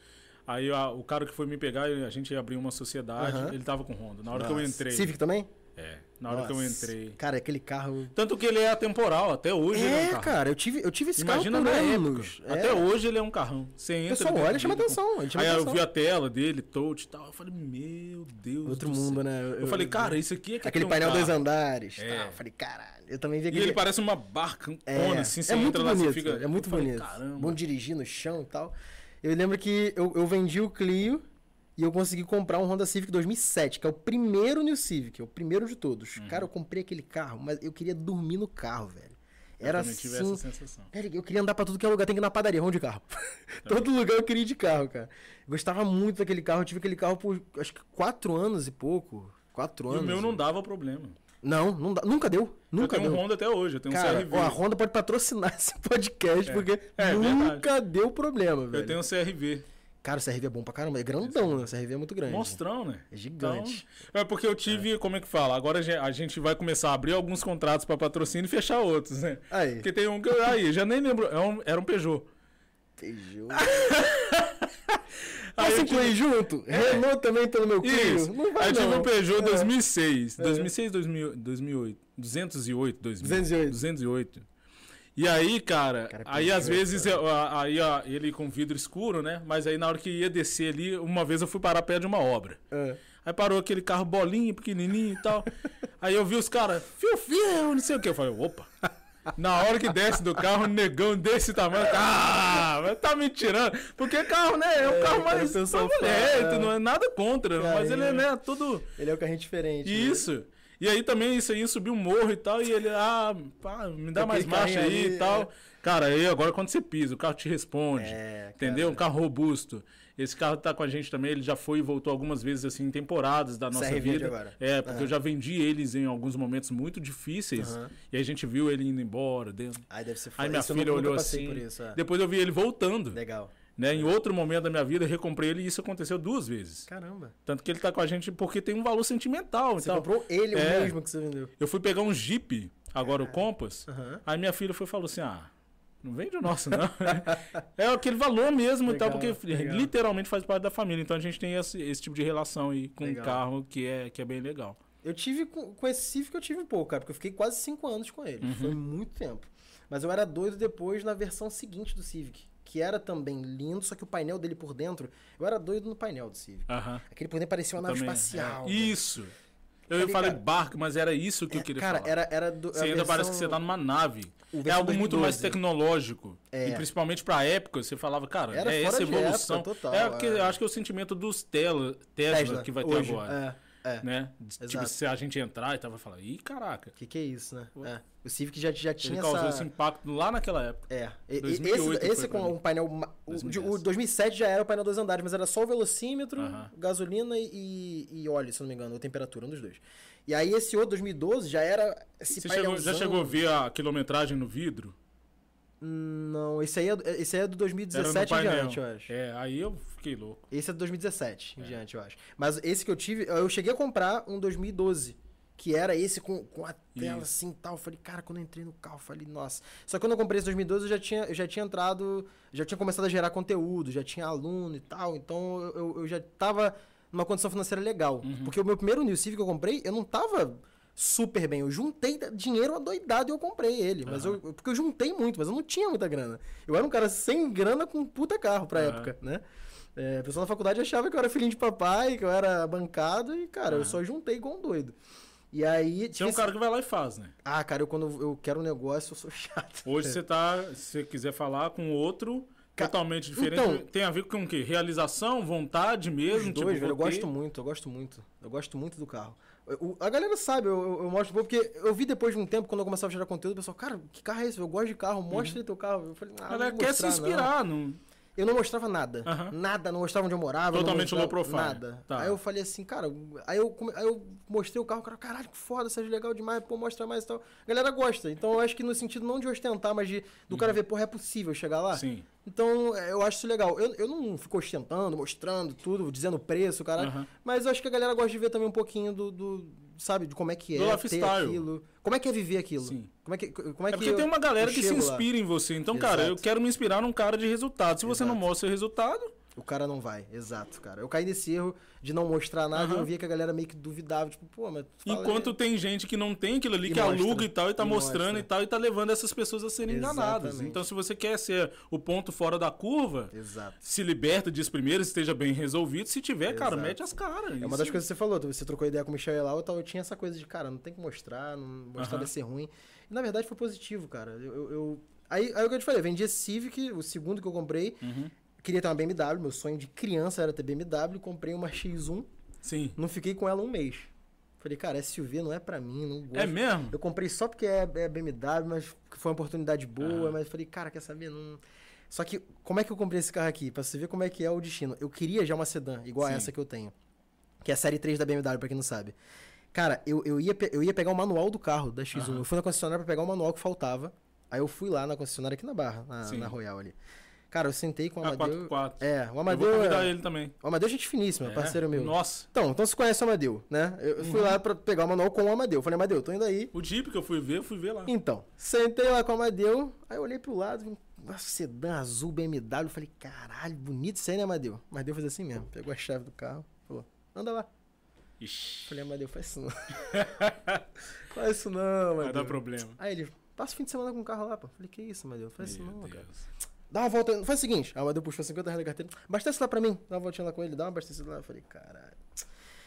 Aí a, o cara que foi me pegar, a gente abriu uma sociedade, uhum. ele tava com Honda. Na hora Nossa. que eu entrei. Civic também? É. Na hora Nossa. que eu entrei. Cara, aquele carro. Tanto que ele é atemporal, até hoje é, ele é um carro. cara, eu tive, eu tive esse Imagina carro por anos. É. Até hoje ele é um carrão. Você entra. O pessoal olha e chama atenção. Aí atenção. eu vi a tela dele, touch e tal. Eu falei, meu Deus. Outro mundo, né? Eu, eu, falei, cara, isso aqui é que Aquele é painel um dois andares. É. Tá. Eu falei, caralho. Eu também vi aquele. E ele parece uma barca, é, assim, você é muito bonito, lá, fica... É muito bonito. Falei, Bom dirigir no chão e tal. Eu lembro que eu, eu vendi o Clio. E eu consegui comprar um Honda Civic 2007, que é o primeiro New Civic, é o primeiro de todos. Uhum. Cara, eu comprei aquele carro, mas eu queria dormir no carro, velho. Era eu assim. Essa sensação. eu queria andar pra tudo que é lugar, tem que ir na padaria, onde de carro. *laughs* Todo lugar eu queria ir de carro, cara. gostava muito daquele carro, eu tive aquele carro por acho que quatro anos e pouco. Quatro anos. E o meu não dava problema. Não, não dá, nunca deu. Nunca eu tenho deu. um Honda até hoje, eu tenho Cara, um CRV. Ó, a Honda pode patrocinar *laughs* esse podcast, é. porque é, nunca verdade. deu problema, velho. Eu tenho um CRV. Cara, o CRV é bom pra caramba. É grandão, né? O CRV é muito grande. Mostrão, né? É gigante. Então, é porque eu tive, é. como é que fala? Agora a gente vai começar a abrir alguns contratos pra patrocínio e fechar outros, né? Aí. Porque tem um que. Aí, já nem lembro. É um, era um Peugeot. Peugeot. *laughs* Posso incluir tive... junto? É. Renault também pelo meu Clio? Não vai Aí tive um Peugeot 2006. É. 2006, 2000, 2008. 208, 2000. 208. 208. E aí, cara, cara aí às vezes eu, aí ó, ele com vidro escuro, né? Mas aí na hora que ia descer ali, uma vez eu fui parar perto de uma obra. É. Aí parou aquele carro bolinho, pequenininho e tal. *laughs* aí eu vi os caras, fio, fio, não sei o que. Eu falei, opa. Na hora que desce do carro, um negão desse tamanho. Ah, mas tá me tirando. Porque carro, né? É um é, carro mais favorito, não é nada contra. mas ele é né, tudo. Ele é um carrinho diferente. Né? Isso. Né? E aí também isso aí subiu um morro e tal. E ele, ah, pá, me dá mais marcha aí e tal. É... Cara, aí agora quando você pisa, o carro te responde. É, entendeu? Um carro robusto. Esse carro tá com a gente também, ele já foi e voltou algumas vezes assim em temporadas da nossa vida. Agora. É, porque uhum. eu já vendi eles em alguns momentos muito difíceis. Uhum. E a gente viu ele indo embora. Dentro. Aí deve ser Aí minha isso filha olhou assim. Isso, é. Depois eu vi ele voltando. Legal. Né? Em outro momento da minha vida, eu recomprei ele e isso aconteceu duas vezes. Caramba. Tanto que ele tá com a gente porque tem um valor sentimental. Você então, comprou ele é, o mesmo que você vendeu. Eu fui pegar um Jeep, agora o Compass. Aí minha filha foi falou assim: ah, não vende o nosso, não. *laughs* é aquele valor mesmo legal, e tal, porque legal. literalmente faz parte da família. Então a gente tem esse, esse tipo de relação aí com o um carro que é, que é bem legal. Eu tive, com, com esse Civic eu tive um pouco, cara, porque eu fiquei quase cinco anos com ele. Uhum. Foi muito tempo. Mas eu era doido depois na versão seguinte do Civic, que era também lindo, só que o painel dele por dentro, eu era doido no painel do Civic. Uhum. Aquele por dentro parecia uma nave também, espacial. É. Isso! Eu falei, falei barco, mas era isso que é, eu queria cara, falar. Cara, era, era do. Você ainda versão... parece que você tá numa nave. É algo muito mais tecnológico. É. E principalmente pra época, você falava, cara, era é essa evolução. Época, total, é, porque é. acho que é o sentimento dos Tesla, Tesla, Tesla que vai ter hoje, agora. É. É. Né? Exato. Tipo, se a gente entrar e tava falando, ih, caraca. O que, que é isso, né? É. O Civic já, já tinha Ele causou essa... esse impacto lá naquela época. É. 2008 esse esse com um painel. O, o 2007 já era o painel dois andares, mas era só o velocímetro, uh -huh. gasolina e, e óleo, se não me engano, ou temperatura, um dos dois. E aí esse outro 2012 já era esse Você chegou, já chegou a ver a quilometragem no vidro? Não, esse aí é, esse aí é do 2017 em diante, eu acho. É, aí eu fiquei louco. Esse é do 2017 é. em diante, eu acho. Mas esse que eu tive, eu cheguei a comprar um 2012. Que era esse com, com a tela Isso. assim tal. Eu falei, cara, quando eu entrei no carro, eu falei, nossa. Só que quando eu comprei esse 2012, eu já tinha, eu já tinha entrado, já tinha começado a gerar conteúdo, já tinha aluno e tal. Então eu, eu já tava numa condição financeira legal. Uhum. Porque o meu primeiro New Civic que eu comprei, eu não tava super bem. Eu juntei dinheiro adoidado e eu comprei ele. Uhum. Mas eu, porque eu juntei muito, mas eu não tinha muita grana. Eu era um cara sem grana com um puta carro pra uhum. época, né? É, a pessoa na faculdade achava que eu era filhinho de papai, que eu era bancado, e, cara, eu só juntei igual um doido. E aí. Você é um cara que vai lá e faz, né? Ah, cara, eu quando eu quero um negócio, eu sou chato. Hoje você tá. Se você quiser falar com outro totalmente diferente. Então, tem a ver com o quê? Realização, vontade mesmo? Os dois, tipo, velho, eu gosto muito, eu gosto muito. Eu gosto muito do carro. Eu, a galera sabe, eu, eu, mostro porque eu vi depois de um tempo, quando eu começava a gerar conteúdo, o pessoal, cara, que carro é esse? Eu gosto de carro, mostra uhum. aí teu carro. Eu falei, ah, Ela quer se inspirar, não. não eu não mostrava nada. Uhum. Nada, não mostrava onde eu morava. Totalmente low profile. Nada. Tá. Aí eu falei assim, cara, aí eu, aí eu mostrei o carro, cara, caralho, que foda, seja legal demais, pô, mostra mais e tal. A galera gosta. Então eu acho que no sentido não de ostentar, mas de, do uhum. cara ver, porra, é possível chegar lá. Sim. Então eu acho isso legal. Eu, eu não fico ostentando, mostrando tudo, dizendo preço, cara. Uhum. Mas eu acho que a galera gosta de ver também um pouquinho do, do sabe, de como é que é do ter aquilo. Como é que é viver aquilo? Sim. Como é que, como é, é porque eu, tem uma galera que se inspira lá. em você. Então, Exato. cara, eu quero me inspirar num cara de resultado. Se você Exato. não mostra resultado, o cara não vai, exato, cara. Eu caí nesse erro de não mostrar nada uhum. e eu via que a galera meio que duvidava, tipo, pô, mas. Enquanto aí. tem gente que não tem aquilo ali, e que mostra, aluga e tal, e tá e mostrando mostra. e tal, e tá levando essas pessoas a serem Exatamente. enganadas. Então, se você quer ser o ponto fora da curva, Exato. se liberta disso primeiro, esteja bem resolvido. Se tiver, Exato. cara, mete as caras. É uma das coisas que você falou, você trocou ideia com o Michel lá, eu, tava, eu tinha essa coisa de, cara, não tem que mostrar, não mostrar uhum. vai ser ruim. E na verdade foi positivo, cara. Eu. eu, eu aí, aí o que eu te falei, eu vendi esse Civic, o segundo que eu comprei. Uhum queria ter uma BMW, meu sonho de criança era ter BMW, comprei uma X1. Sim. Não fiquei com ela um mês. Falei, cara, SUV não é para mim, não gosto. É mesmo? Eu comprei só porque é, é BMW, mas foi uma oportunidade boa, mas falei, cara, quer saber? Não. Só que, como é que eu comprei esse carro aqui? Pra você ver como é que é o destino. Eu queria já uma sedã, igual Sim. a essa que eu tenho. Que é a série 3 da BMW, pra quem não sabe. Cara, eu, eu, ia, eu ia pegar o manual do carro da X1. Uhum. Eu fui na concessionária pra pegar o manual que faltava. Aí eu fui lá na concessionária aqui na Barra, na, na Royal ali. Cara, eu sentei com o Amadeu. Ah, É, o Amadeu. Eu vou convidar é... ele também. O Amadeu é gente finíssima, é? parceiro meu. Nossa. Então, então você conhece o Amadeu, né? Eu fui uhum. lá pra pegar o manual com o Amadeu. Falei, Amadeu, tô indo aí. O Jeep que eu fui ver, eu fui ver lá. Então, sentei lá com o Amadeu, aí eu olhei pro lado, vi um sedã azul BMW. Falei, caralho, bonito isso aí, né, Amadeu? Amadeu fez assim mesmo. Pegou a chave do carro, falou, anda lá. Ixi. Falei, Amadeu, faz isso não. *laughs* faz isso não, Amadeu. Vai dar problema. Aí ele, passa o fim de semana com o carro lá, pô. Falei, que isso, Amadeu? Faz isso não, Deus. cara. Dá uma volta. Faz o seguinte. A Amadeu puxou 50 reais da carteira. Abastece lá pra mim. Dá uma voltinha lá com ele. Dá uma abastecida lá. Eu falei, caralho.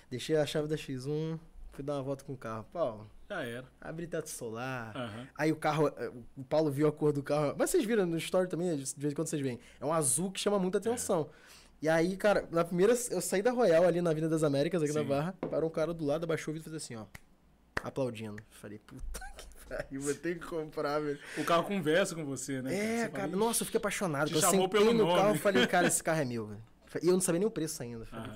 Deixei a chave da X1. Fui dar uma volta com o carro. Paulo. Já era. Abri teto solar. Uhum. Aí o carro, eh, o Paulo viu a cor do carro. Mas vocês viram no story também, de vez em quando vocês veem. É um azul que chama muita atenção. É. E aí, cara, na primeira, eu saí da Royal ali na Avenida das Américas, aqui Sim. na Barra. Parou um cara do lado, abaixou o vidro e fez assim, ó. Aplaudindo. Falei, puta que pariu, *laughs* vou ter que comprar, velho. O carro conversa com você, né? É, cara, fala, nossa, eu fiquei apaixonado. Te eu chamou pelo no nome. carro e falei, cara, esse *laughs* carro é meu, velho. E eu não sabia nem o preço ainda. Falei,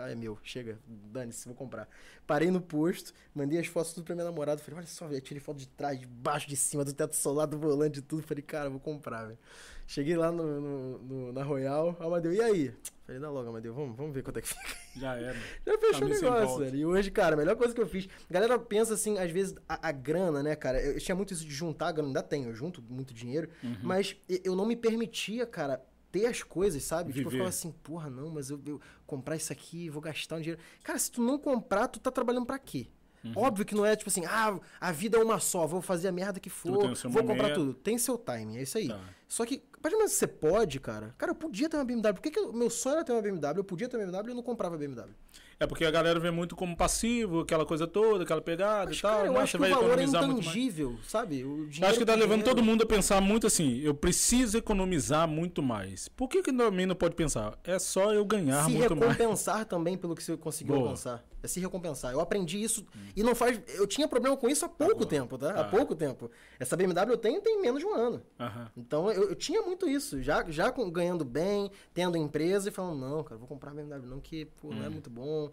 ah, é meu, chega, dane-se, vou comprar. Parei no posto, mandei as fotos tudo pra minha namorada. Falei, olha só, velho, tirei foto de trás, de baixo, de cima, do teto solar, do volante, de tudo. Falei, cara, vou comprar, velho. Cheguei lá no, no, no, na Royal, Amadeu, e aí? Falei, dá logo, Amadeu, vamos, vamos ver quanto é que fica. Já era. *laughs* Já fechou o negócio, velho. E hoje, cara, a melhor coisa que eu fiz. A galera pensa assim, às vezes, a, a grana, né, cara? Eu, tinha muito isso de juntar, grana, ainda tenho, eu junto muito dinheiro, uhum. mas eu não me permitia, cara, ter as coisas, sabe? Viver. Tipo, eu ficava assim, porra, não, mas eu, eu comprar isso aqui, vou gastar um dinheiro. Cara, se tu não comprar, tu tá trabalhando para quê? Uhum. Óbvio que não é tipo assim, ah, a vida é uma só, vou fazer a merda que for, vou momento. comprar tudo. Tem seu timing, é isso aí. Tá. Só que, partir do você pode, cara, cara, eu podia ter uma BMW. Por que, que meu sonho era ter uma BMW? Eu podia ter uma BMW e eu não comprava BMW. É porque a galera vê muito como passivo, aquela coisa toda, aquela pegada Mas, e tal. Cara, eu acho que o valor é intangível, sabe? O acho que tá levando todo mundo a pensar muito assim, eu preciso economizar muito mais. Por que que também não pode pensar? É só eu ganhar se muito mais. Se recompensar também pelo que você conseguiu Boa. alcançar. É se recompensar. Eu aprendi isso hum. e não faz... Eu tinha problema com isso há pouco tempo, tá? Há pouco tempo. Essa BMW eu tenho tem menos de um ano. Então eu, eu, tinha muito isso. Já, já ganhando bem, tendo empresa e falando, não, cara, vou comprar BMW não, que pô, hum. não é hum. muito bom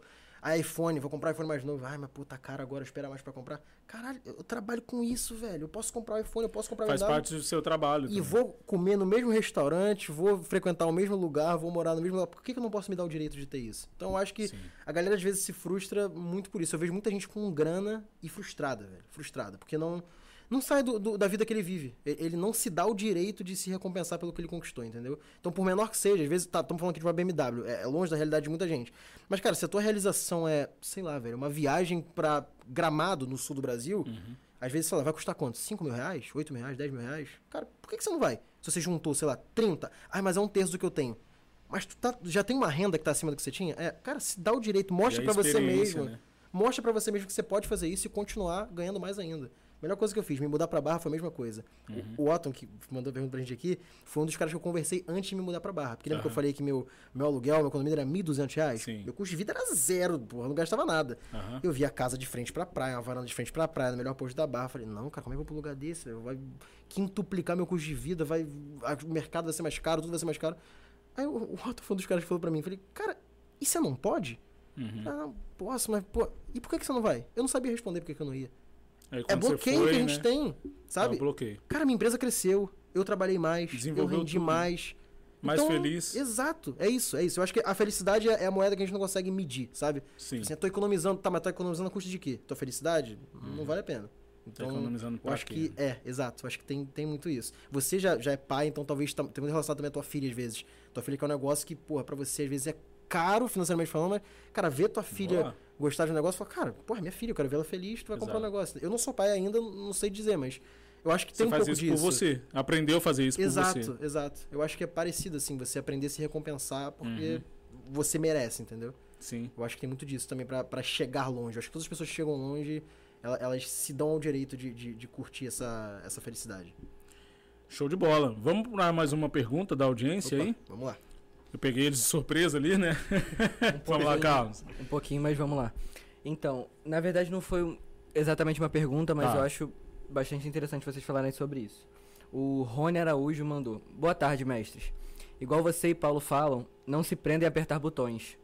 iPhone, vou comprar iPhone mais novo. Ai, mas puta cara, agora esperar mais para comprar. Caralho, eu trabalho com isso, velho. Eu posso comprar um iPhone, eu posso comprar Faz parte do seu trabalho. E também. vou comer no mesmo restaurante, vou frequentar o mesmo lugar, vou morar no mesmo lugar. Por que, que eu não posso me dar o direito de ter isso? Então eu acho que Sim. a galera às vezes se frustra muito por isso. Eu vejo muita gente com grana e frustrada, velho. Frustrada. Porque não não sai do, do, da vida que ele vive. Ele não se dá o direito de se recompensar pelo que ele conquistou, entendeu? Então, por menor que seja, às vezes, tá, estamos falando aqui de uma BMW, é, é, longe da realidade de muita gente. Mas, cara, se a tua realização é, sei lá, velho, uma viagem para Gramado, no sul do Brasil, uhum. às vezes, sei lá, vai custar quanto? 5 mil reais? 8 mil reais? 10 mil reais? Cara, por que, que você não vai? Se você juntou, sei lá, 30, ai, mas é um terço do que eu tenho. Mas tu tá, já tem uma renda que tá acima do que você tinha? É, cara, se dá o direito, mostra para você mesmo. Né? Mostra para você mesmo que você pode fazer isso e continuar ganhando mais ainda. Melhor coisa que eu fiz, me mudar pra Barra foi a mesma coisa. Uhum. O, o Otton, que mandou pergunta pra gente aqui, foi um dos caras que eu conversei antes de me mudar pra Barra. Porque lembra uhum. que eu falei que meu, meu aluguel, meu condomínio era R$ 1.200? Sim. Meu custo de vida era zero, porra, não gastava nada. Uhum. Eu vi a casa de frente pra praia, uma varanda de frente pra praia, no melhor posto da Barra. Falei, não, cara, como é que eu vou pro lugar desse? Vai quintuplicar meu custo de vida, vai, o mercado vai ser mais caro, tudo vai ser mais caro. Aí o, o Otton foi um dos caras que falou pra mim, falei, cara, e você não pode? Uhum. Ah, não, posso, mas, pô, e por que, que você não vai? Eu não sabia responder por que, que eu não ia é bloqueio foi, que a gente né? tem, sabe? É bloqueio. Cara, minha empresa cresceu, eu trabalhei mais, eu rendi tudo. mais. Mais então, feliz. Exato, é isso, é isso. Eu acho que a felicidade é a moeda que a gente não consegue medir, sabe? Sim. Assim, eu tô economizando, tá, mas tô economizando a custo de quê? Tua felicidade? Hum. Não vale a pena. Então, tô economizando eu acho que é, exato. Eu acho que tem, tem muito isso. Você já, já é pai, então talvez tá, tem muito relacionado também a tua filha às vezes. Tua filha que é um negócio que, porra, pra você às vezes é caro financeiramente falando, mas, cara, ver tua filha Boa gostar de um negócio, falar, cara, porra, minha filha, eu quero ver ela feliz, tu vai Exato. comprar um negócio. Eu não sou pai ainda, não sei dizer, mas eu acho que tem você um pouco isso disso. por você. Aprendeu a fazer isso exato, por você. Exato, exato. Eu acho que é parecido, assim, você aprender a se recompensar porque uhum. você merece, entendeu? Sim. Eu acho que tem muito disso também para chegar longe. Eu acho que todas as pessoas que chegam longe, elas, elas se dão ao direito de, de, de, curtir essa, essa felicidade. Show de bola. Vamos para mais uma pergunta da audiência Opa, aí? Vamos lá. Eu peguei eles de surpresa ali, né? Um *laughs* vamos lá, Carlos. Um pouquinho, mas vamos lá. Então, na verdade não foi exatamente uma pergunta, mas tá. eu acho bastante interessante vocês falarem sobre isso. O Rony Araújo mandou: Boa tarde, mestres. Igual você e Paulo falam, não se prendem a apertar botões.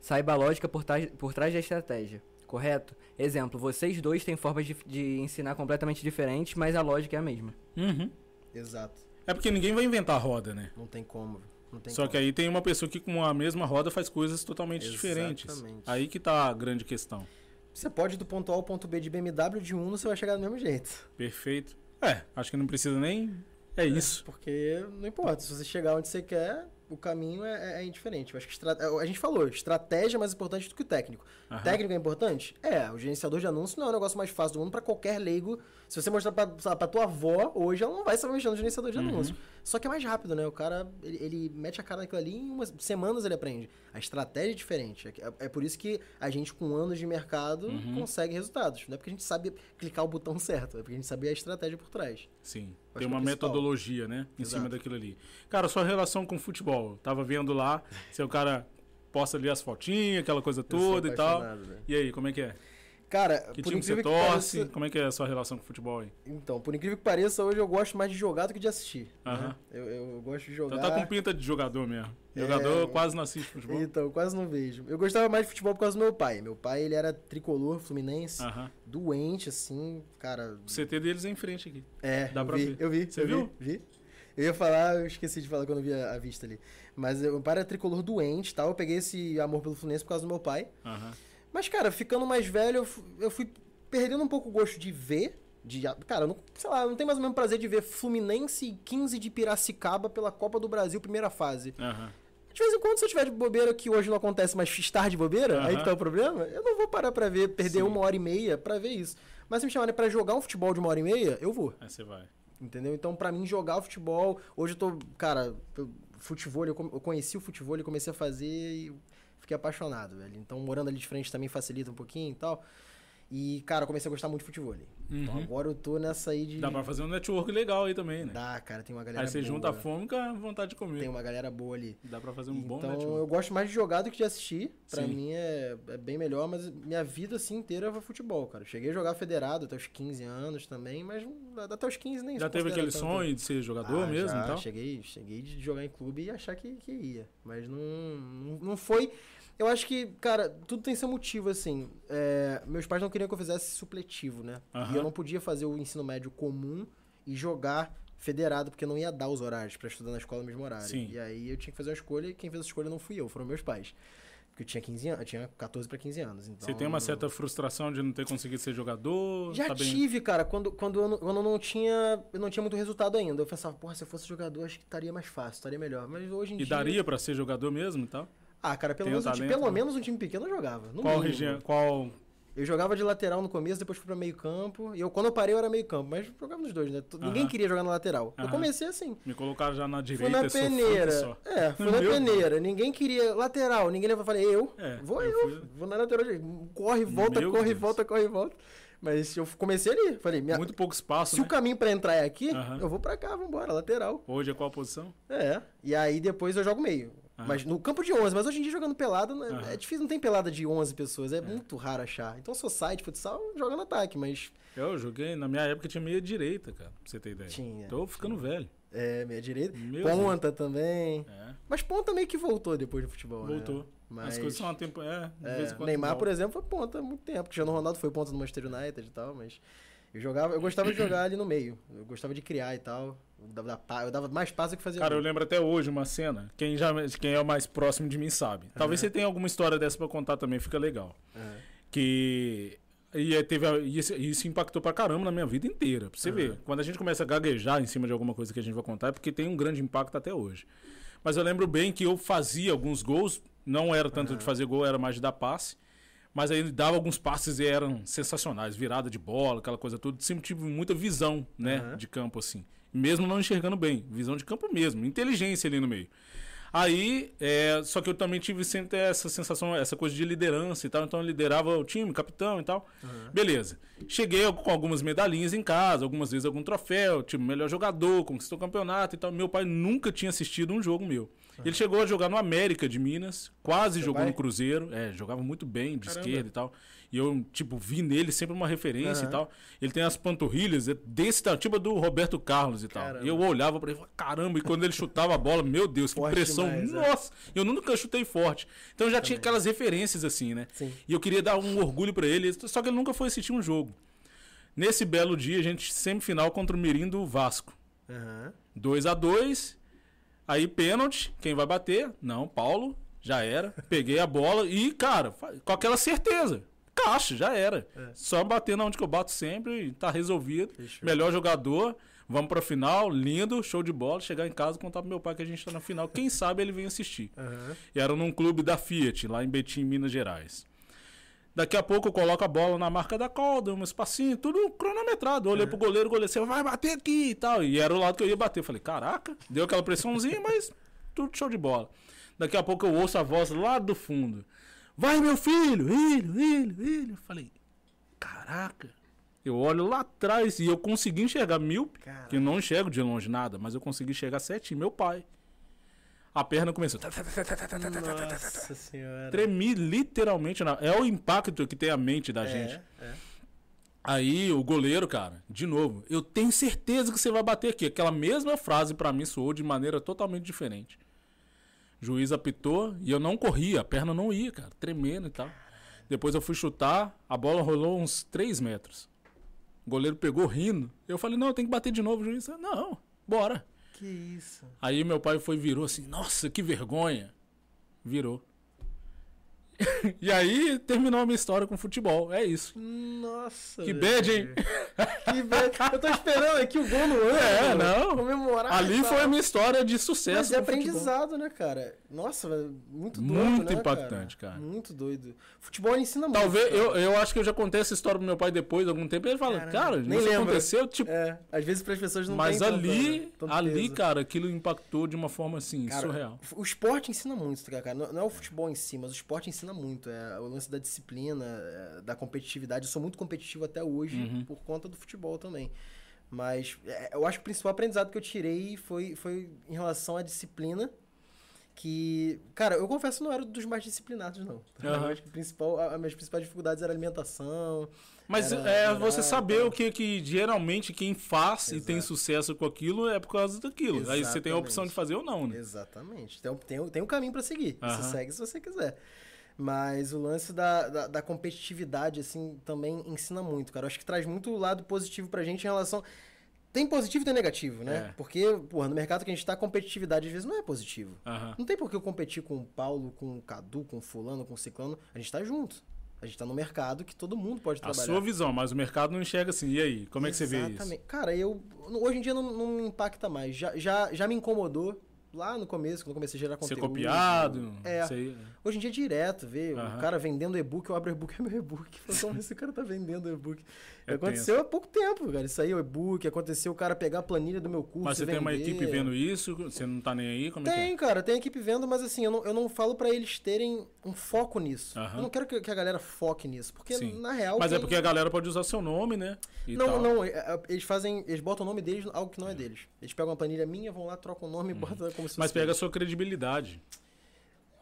Saiba a lógica por, por trás da estratégia, correto? Exemplo, vocês dois têm formas de, de ensinar completamente diferentes, mas a lógica é a mesma. Uhum. Exato. É porque ninguém vai inventar a roda, né? Não tem como. Só que aí tem uma pessoa que com a mesma roda faz coisas totalmente Exatamente. diferentes. Aí que tá a grande questão. Você pode ir do ponto A ao ponto B de BMW de Uno, você vai chegar do mesmo jeito. Perfeito. É, acho que não precisa nem. É, é isso. Porque não importa, se você chegar onde você quer, o caminho é, é, é indiferente. Eu acho que estra... a gente falou, estratégia é mais importante do que o técnico. Uhum. Técnico é importante? É, o gerenciador de anúncio não é o negócio mais fácil do mundo para qualquer leigo. Se você mostrar pra, pra tua avó, hoje ela não vai saber mexer no gerenciador de uhum. anúncio. Só que é mais rápido, né? O cara, ele, ele mete a cara naquilo ali em umas semanas ele aprende. A estratégia é diferente. É, é por isso que a gente, com anos de mercado, uhum. consegue resultados. Não é porque a gente sabe clicar o botão *laughs* certo, é porque a gente sabe a estratégia por trás. Sim. Tem uma é metodologia, né? Em Exato. cima daquilo ali. Cara, sua relação com futebol. Tava vendo lá, *laughs* seu cara posta ali as fotinhas, aquela coisa toda e tal. Né? E aí, como é que é? Cara, que por time você torce? Pareça... Como é que é a sua relação com o futebol aí? Então, por incrível que pareça, hoje eu gosto mais de jogar do que de assistir. Uh -huh. né? eu, eu, gosto de jogar. Então tá com pinta de jogador mesmo. É... Jogador quase não assiste futebol. Então, quase não vejo. Eu gostava mais de futebol por causa do meu pai. Meu pai, ele era tricolor fluminense, doente, assim, cara. O CT deles é em frente aqui. É, dá pra vi, ver. Eu vi. Você viu? Vi, vi. Eu ia falar, eu esqueci de falar quando eu vi a, a vista ali. Mas meu pai era tricolor doente tal. Eu peguei esse amor pelo Fluminense por causa do meu pai. Uhum. Mas, cara, ficando mais velho, eu fui perdendo um pouco o gosto de ver. De, cara, não, sei lá, não tem mais o mesmo prazer de ver Fluminense 15 de Piracicaba pela Copa do Brasil, primeira fase. Uhum. De vez em quando, se eu tiver de bobeira, que hoje não acontece, mas estar de bobeira, uhum. aí que tá o problema, eu não vou parar pra ver, perder Sim. uma hora e meia pra ver isso. Mas se me chamarem pra jogar um futebol de uma hora e meia, eu vou. Aí você vai. Entendeu? Então, pra mim, jogar o futebol. Hoje eu tô. Cara, futebol, eu conheci o futebol e comecei a fazer e fiquei apaixonado, velho. Então, morando ali de frente também facilita um pouquinho e tal. E, cara, comecei a gostar muito de futebol. Então, uhum. Então agora eu tô nessa aí de. Dá pra fazer um network legal aí também, né? Dá, cara, tem uma galera. Aí você boa. junta a fome com a vontade de comer. Tem uma galera boa ali. Dá pra fazer um então, bom network. Então eu gosto mais de jogar do que de assistir. Pra Sim. mim é, é, bem melhor, mas minha vida assim inteira foi futebol, cara. cheguei a jogar federado até os 15 anos também, mas até os 15 nem Já teve aquele sonho de ser jogador ah, mesmo? Já, então? cheguei, cheguei de jogar em clube e achar que, que ia. Mas não, não, não foi eu acho que, cara, tudo tem seu motivo, assim. É, meus pais não queriam que eu fizesse supletivo, né? Uhum. E eu não podia fazer o ensino médio comum e jogar federado, porque não ia dar os horários para estudar na escola no mesmo horário. Sim. E aí eu tinha que fazer uma escolha e quem fez a escolha não fui eu, foram meus pais. Porque eu tinha 15 anos, eu tinha 14 para 15 anos. Então, Você tem uma certa frustração de não ter conseguido ser jogador? Já tá tive, bem... cara, quando, quando, eu, não, quando eu não tinha. Eu não tinha muito resultado ainda. Eu pensava, porra, se eu fosse jogador, acho que estaria mais fácil, estaria melhor. Mas hoje em e dia. E daria para ser jogador mesmo e tal? Ah, cara, pelo, menos, um, time, pelo né? menos um time pequeno eu jogava. qual região? Qual. Eu jogava de lateral no começo, depois fui pra meio campo. E eu, quando eu parei, eu era meio campo, mas jogava nos dois, né? Ninguém queria jogar na lateral. Eu comecei assim. Me colocaram já na direita. Fui na peneira. É, fui na peneira. Ninguém queria lateral. Ninguém levou. Falei, eu. É, vou eu. eu. Vou na lateral. Corre, volta, Meu corre, Deus. volta, corre, volta. Mas eu comecei ali. Falei, minha... Muito pouco espaço. Se né? o caminho para entrar é aqui, eu vou para cá, vambora, lateral. Hoje é qual a posição? É. E aí depois eu jogo meio. Mas no campo de 11, mas hoje em dia jogando pelada é, é difícil, não tem pelada de 11 pessoas, é, é. muito raro achar. Então sou site futsal, joga no ataque, mas eu joguei, na minha época tinha meia direita, cara, pra você ter ideia. Tinha. Tô ficando tinha. velho. É, meia direita. Meu ponta Deus. também. É. Mas ponta meio que voltou depois do futebol, né? Voltou. Né? Mas... As coisas são uma tempo. É, é Neymar, por exemplo, foi ponta há muito tempo. Cristiano Ronaldo foi ponta no Manchester United e tal, mas. Eu jogava, eu gostava de jogar ali no meio. Eu gostava de criar e tal. Eu dava, eu dava mais passo que fazia. Cara, eu lembro até hoje uma cena. Quem, já, quem é o mais próximo de mim sabe. Talvez uhum. você tenha alguma história dessa pra contar também, fica legal. Uhum. Que. E teve, isso, isso impactou pra caramba na minha vida inteira. Pra você uhum. ver. Quando a gente começa a gaguejar em cima de alguma coisa que a gente vai contar, é porque tem um grande impacto até hoje. Mas eu lembro bem que eu fazia alguns gols. Não era tanto de fazer gol, era mais de dar passe. Mas aí dava alguns passes e eram sensacionais, virada de bola, aquela coisa toda. Sempre tive muita visão, né, uhum. de campo assim. Mesmo não enxergando bem, visão de campo mesmo, inteligência ali no meio. Aí, é, só que eu também tive sempre essa sensação, essa coisa de liderança e tal. Então eu liderava o time, capitão e tal. Uhum. Beleza. Cheguei com algumas medalhinhas em casa, algumas vezes algum troféu, tipo, melhor jogador, conquistou o campeonato e tal. Meu pai nunca tinha assistido um jogo meu. Ele chegou a jogar no América de Minas, quase Você jogou vai? no Cruzeiro, é, jogava muito bem, de Caramba. esquerda e tal. E eu, tipo, vi nele sempre uma referência uhum. e tal. Ele tem as panturrilhas desse tipo do Roberto Carlos e tal. E eu olhava para ele e falava, caramba, e quando ele chutava a bola, meu Deus, que forte pressão. Demais, é. Nossa, é. eu nunca chutei forte. Então eu já Também. tinha aquelas referências assim, né? Sim. E eu queria dar um orgulho para ele, só que ele nunca foi assistir um jogo. Nesse belo dia, a gente semifinal contra o Mirim do Vasco. 2 uhum. a 2 Aí pênalti, quem vai bater? Não, Paulo, já era. Peguei a bola e, cara, com aquela certeza. Caixa, já era. É. Só bater na onde que eu bato sempre, tá resolvido. Fechou. Melhor jogador. Vamos pra final, lindo, show de bola. Chegar em casa, contar pro meu pai que a gente tá na final. Quem sabe ele vem assistir. Uhum. E era num clube da Fiat, lá em Betim, Minas Gerais. Daqui a pouco eu coloco a bola na marca da corda, um espacinho, tudo cronometrado. Eu olhei é. pro goleiro, o goleiro, você vai bater aqui e tal. E era o lado que eu ia bater. Eu falei, caraca, deu aquela pressãozinha, *laughs* mas tudo show de bola. Daqui a pouco eu ouço a voz lá do fundo. Vai, meu filho, filho, filho, filho. Eu falei, caraca. Eu olho lá atrás e eu consegui enxergar mil, que eu não enxergo de longe nada, mas eu consegui enxergar sete meu pai. A perna começou. Nossa senhora. Tremi literalmente. Na... É o impacto que tem a mente da é, gente. É. Aí o goleiro, cara, de novo, eu tenho certeza que você vai bater aqui. Aquela mesma frase para mim soou de maneira totalmente diferente. O juiz apitou e eu não corria, a perna não ia, cara, tremendo e tal. Depois eu fui chutar, a bola rolou uns 3 metros. O goleiro pegou rindo. Eu falei, não, tem que bater de novo. O juiz, não, bora. Que isso. Aí meu pai foi virou assim, nossa, que vergonha. Virou. *laughs* e aí terminou a minha história com futebol. É isso. Nossa. Que bad, hein? que bad. Eu tô esperando aqui o gol no ano. *laughs* É, não. Comemorar. Ali foi a minha história de sucesso. Mas é aprendizado, futebol. né, cara? Nossa, muito doido. Muito né, impactante, cara? cara? Muito doido. Futebol ensina muito. Talvez, eu, eu acho que eu já contei essa história pro meu pai depois de algum tempo. E ele fala, cara, cara nem isso aconteceu, tipo. É, às vezes para as pessoas não Mas ali, tanta, ali, cara, aquilo impactou de uma forma assim, cara, surreal. O esporte ensina muito, tá, cara? Não, não é o futebol em si, mas o esporte ensina muito. É o lance da disciplina, é, da competitividade. Eu sou muito competitivo até hoje uhum. por conta do futebol também. Mas é, eu acho que o principal aprendizado que eu tirei foi, foi em relação à disciplina que, cara, eu confesso não era dos mais disciplinados, não. Uhum. Eu acho que principal, as minhas principais dificuldades era alimentação. Mas era, é era, você saber o que, que geralmente quem faz Exato. e tem sucesso com aquilo é por causa daquilo. Exatamente. Aí você tem a opção de fazer ou não, né? Exatamente. Tem, tem, tem um caminho para seguir. Uhum. Você segue se você quiser. Mas o lance da, da, da, competitividade, assim, também ensina muito, cara. Eu acho que traz muito lado positivo pra gente em relação. Tem positivo e tem negativo, né? É. Porque, porra, no mercado que a gente tá, competitividade às vezes não é positivo. Uhum. Não tem por que eu competir com o Paulo, com o Cadu, com o fulano, com o ciclano. A gente tá junto. A gente tá no mercado que todo mundo pode trabalhar. A sua visão, mas o mercado não enxerga assim. E aí, como é que você vê isso? Cara, eu... Hoje em dia não, não me impacta mais. Já, já, já me incomodou lá no começo, quando eu comecei a gerar conteúdo. Ser copiado. É. Sei. Hoje em dia é direto, vê. Uhum. O cara vendendo e-book, eu abro e-book, é meu e-book. *laughs* Então, esse cara tá vendendo e-book. É aconteceu tenso. há pouco tempo, cara. Isso aí, o e-book, aconteceu o cara pegar a planilha do meu curso. Mas você tem uma equipe vendo isso? Você não tá nem aí? Como tem, é, é? cara, tem equipe vendo, mas assim, eu não, eu não falo para eles terem um foco nisso. Uhum. Eu não quero que, que, a galera foque nisso, porque Sim. na real. Mas é porque a galera pode usar seu nome, né? E não, tal. não, é, é, eles fazem. Eles botam o nome deles algo que não é deles. Eles pegam uma planilha minha, vão lá, trocam o nome e uhum. botam como se Mas pega a sua credibilidade.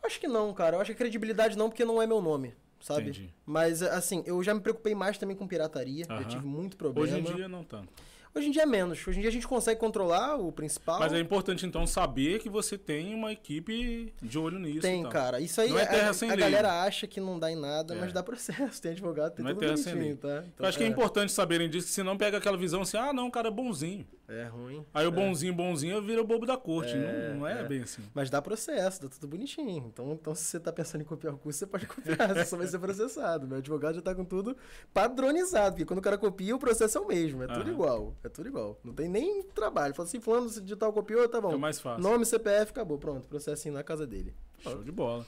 Acho que não, cara. Eu acho que credibilidade não, porque não é meu nome sabe? Entendi. Mas, assim, eu já me preocupei mais também com pirataria. Uhum. Eu tive muito problema. Hoje em dia não tanto. Hoje em dia é menos. Hoje em dia a gente consegue controlar o principal. Mas é importante então saber que você tem uma equipe de olho nisso. Tem, cara. Isso aí não é terra a, sem a lei. galera acha que não dá em nada, é. mas dá processo. Tem advogado, tem não é tudo é terra sem lei. Tá? Então, Eu acho é. que é importante saberem disso, senão pega aquela visão assim: ah, não, o cara é bonzinho. É ruim. Aí o é. bonzinho, bonzinho vira o bobo da corte. É, não, não é, bem assim. Mas dá processo, dá tudo bonitinho. Então, então se você tá pensando em copiar o curso, você pode copiar, *laughs* você só vai ser processado. Meu advogado já tá com tudo padronizado, porque quando o cara copia, o processo é o mesmo. É tudo igual. É tudo igual. Não tem nem trabalho. Fala assim, fulano de tal copiou, tá bom. É mais fácil. Nome, CPF, acabou. Pronto, processinho na casa dele. Show de bola.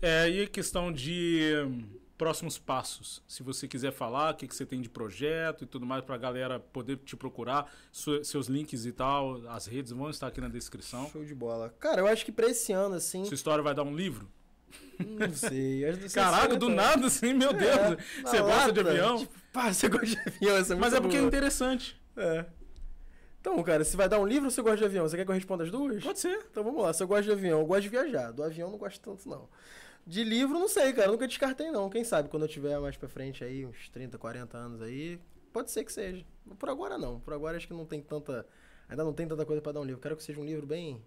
É, e questão de próximos passos. Se você quiser falar, o que, que você tem de projeto e tudo mais para a galera poder te procurar, seus links e tal, as redes vão estar aqui na descrição. Show de bola. Cara, eu acho que para esse ano, assim. Sua história vai dar um livro? Não sei. Não sei Caraca, do nada, assim, meu é, Deus. Você lata, gosta de avião? Tipo, pá, você gosta de avião, essa é Mas é porque boa. é interessante. É. Então, cara, você vai dar um livro ou você gosta de avião? Você quer que eu responda as duas? Pode ser. Então vamos lá. Se eu gosto de avião, eu gosto de viajar. Do avião não gosto tanto, não. De livro, não sei, cara. Nunca descartei, não. Quem sabe quando eu tiver mais pra frente aí, uns 30, 40 anos aí, pode ser que seja. Por agora, não. Por agora, acho que não tem tanta. Ainda não tem tanta coisa para dar um livro. Quero que seja um livro bem.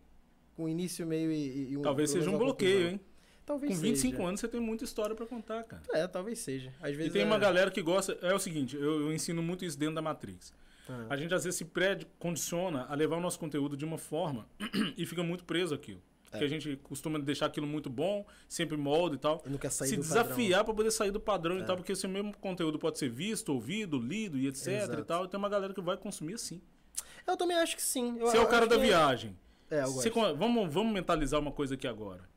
com início, meio e, e um. Talvez seja um bloqueio, hein? Talvez Com 25 seja. anos você tem muita história para contar, cara. É, talvez seja. Às vezes e tem é... uma galera que gosta. É o seguinte, eu, eu ensino muito isso dentro da Matrix. Ah. A gente às vezes se pré-condiciona a levar o nosso conteúdo de uma forma *clears throat* e fica muito preso aquilo. É. Que a gente costuma deixar aquilo muito bom, sempre molda e tal. E não quer sair Se desafiar para poder sair do padrão é. e tal, porque esse mesmo conteúdo pode ser visto, ouvido, lido e etc Exato. e tal. E tem uma galera que vai consumir assim. Eu também acho que sim. Eu, Você é o cara da viagem. É, eu Você, vamos, vamos mentalizar uma coisa aqui agora.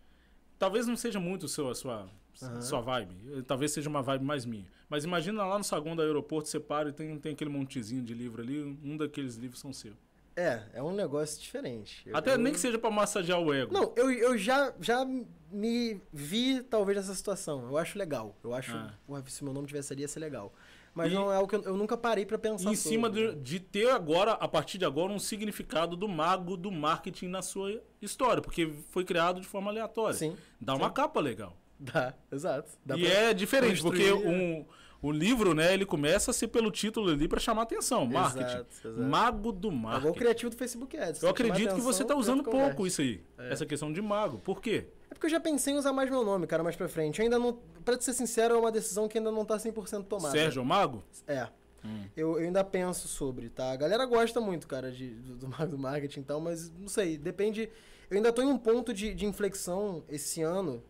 Talvez não seja muito o seu, a sua, uhum. sua vibe. Talvez seja uma vibe mais minha. Mas imagina lá no saguão do aeroporto, você para e tem, tem aquele montezinho de livro ali, um daqueles livros são seus. É, é um negócio diferente. Até eu, nem que seja para massagear o ego. Não, eu, eu já, já me vi talvez nessa situação. Eu acho legal. Eu acho, ah. porra, se meu nome tivesse ali ia ser legal. Mas e, não é algo que eu, eu nunca parei para pensar Em sobre. cima de, de, ter agora, a partir de agora, um significado do mago do marketing na sua história, porque foi criado de forma aleatória. Sim. Dá sim. uma capa legal. Dá, exato. Dá e é diferente, porque um o livro, né, ele começa a ser pelo título ali para chamar atenção. Marketing. Exato, exato. Mago do marketing. É o criativo do Facebook Ads. Eu acredito que você tá usando pouco isso aí. É. Essa questão de mago. Por quê? É porque eu já pensei em usar mais meu nome, cara, mais pra frente. Eu ainda não. Pra ser sincero, é uma decisão que ainda não tá 100% tomada. Sérgio Mago? É. Hum. Eu, eu, ainda penso sobre, tá? A galera gosta muito, cara, de, do, do marketing e tal, mas não sei, depende. Eu ainda tô em um ponto de, de inflexão esse ano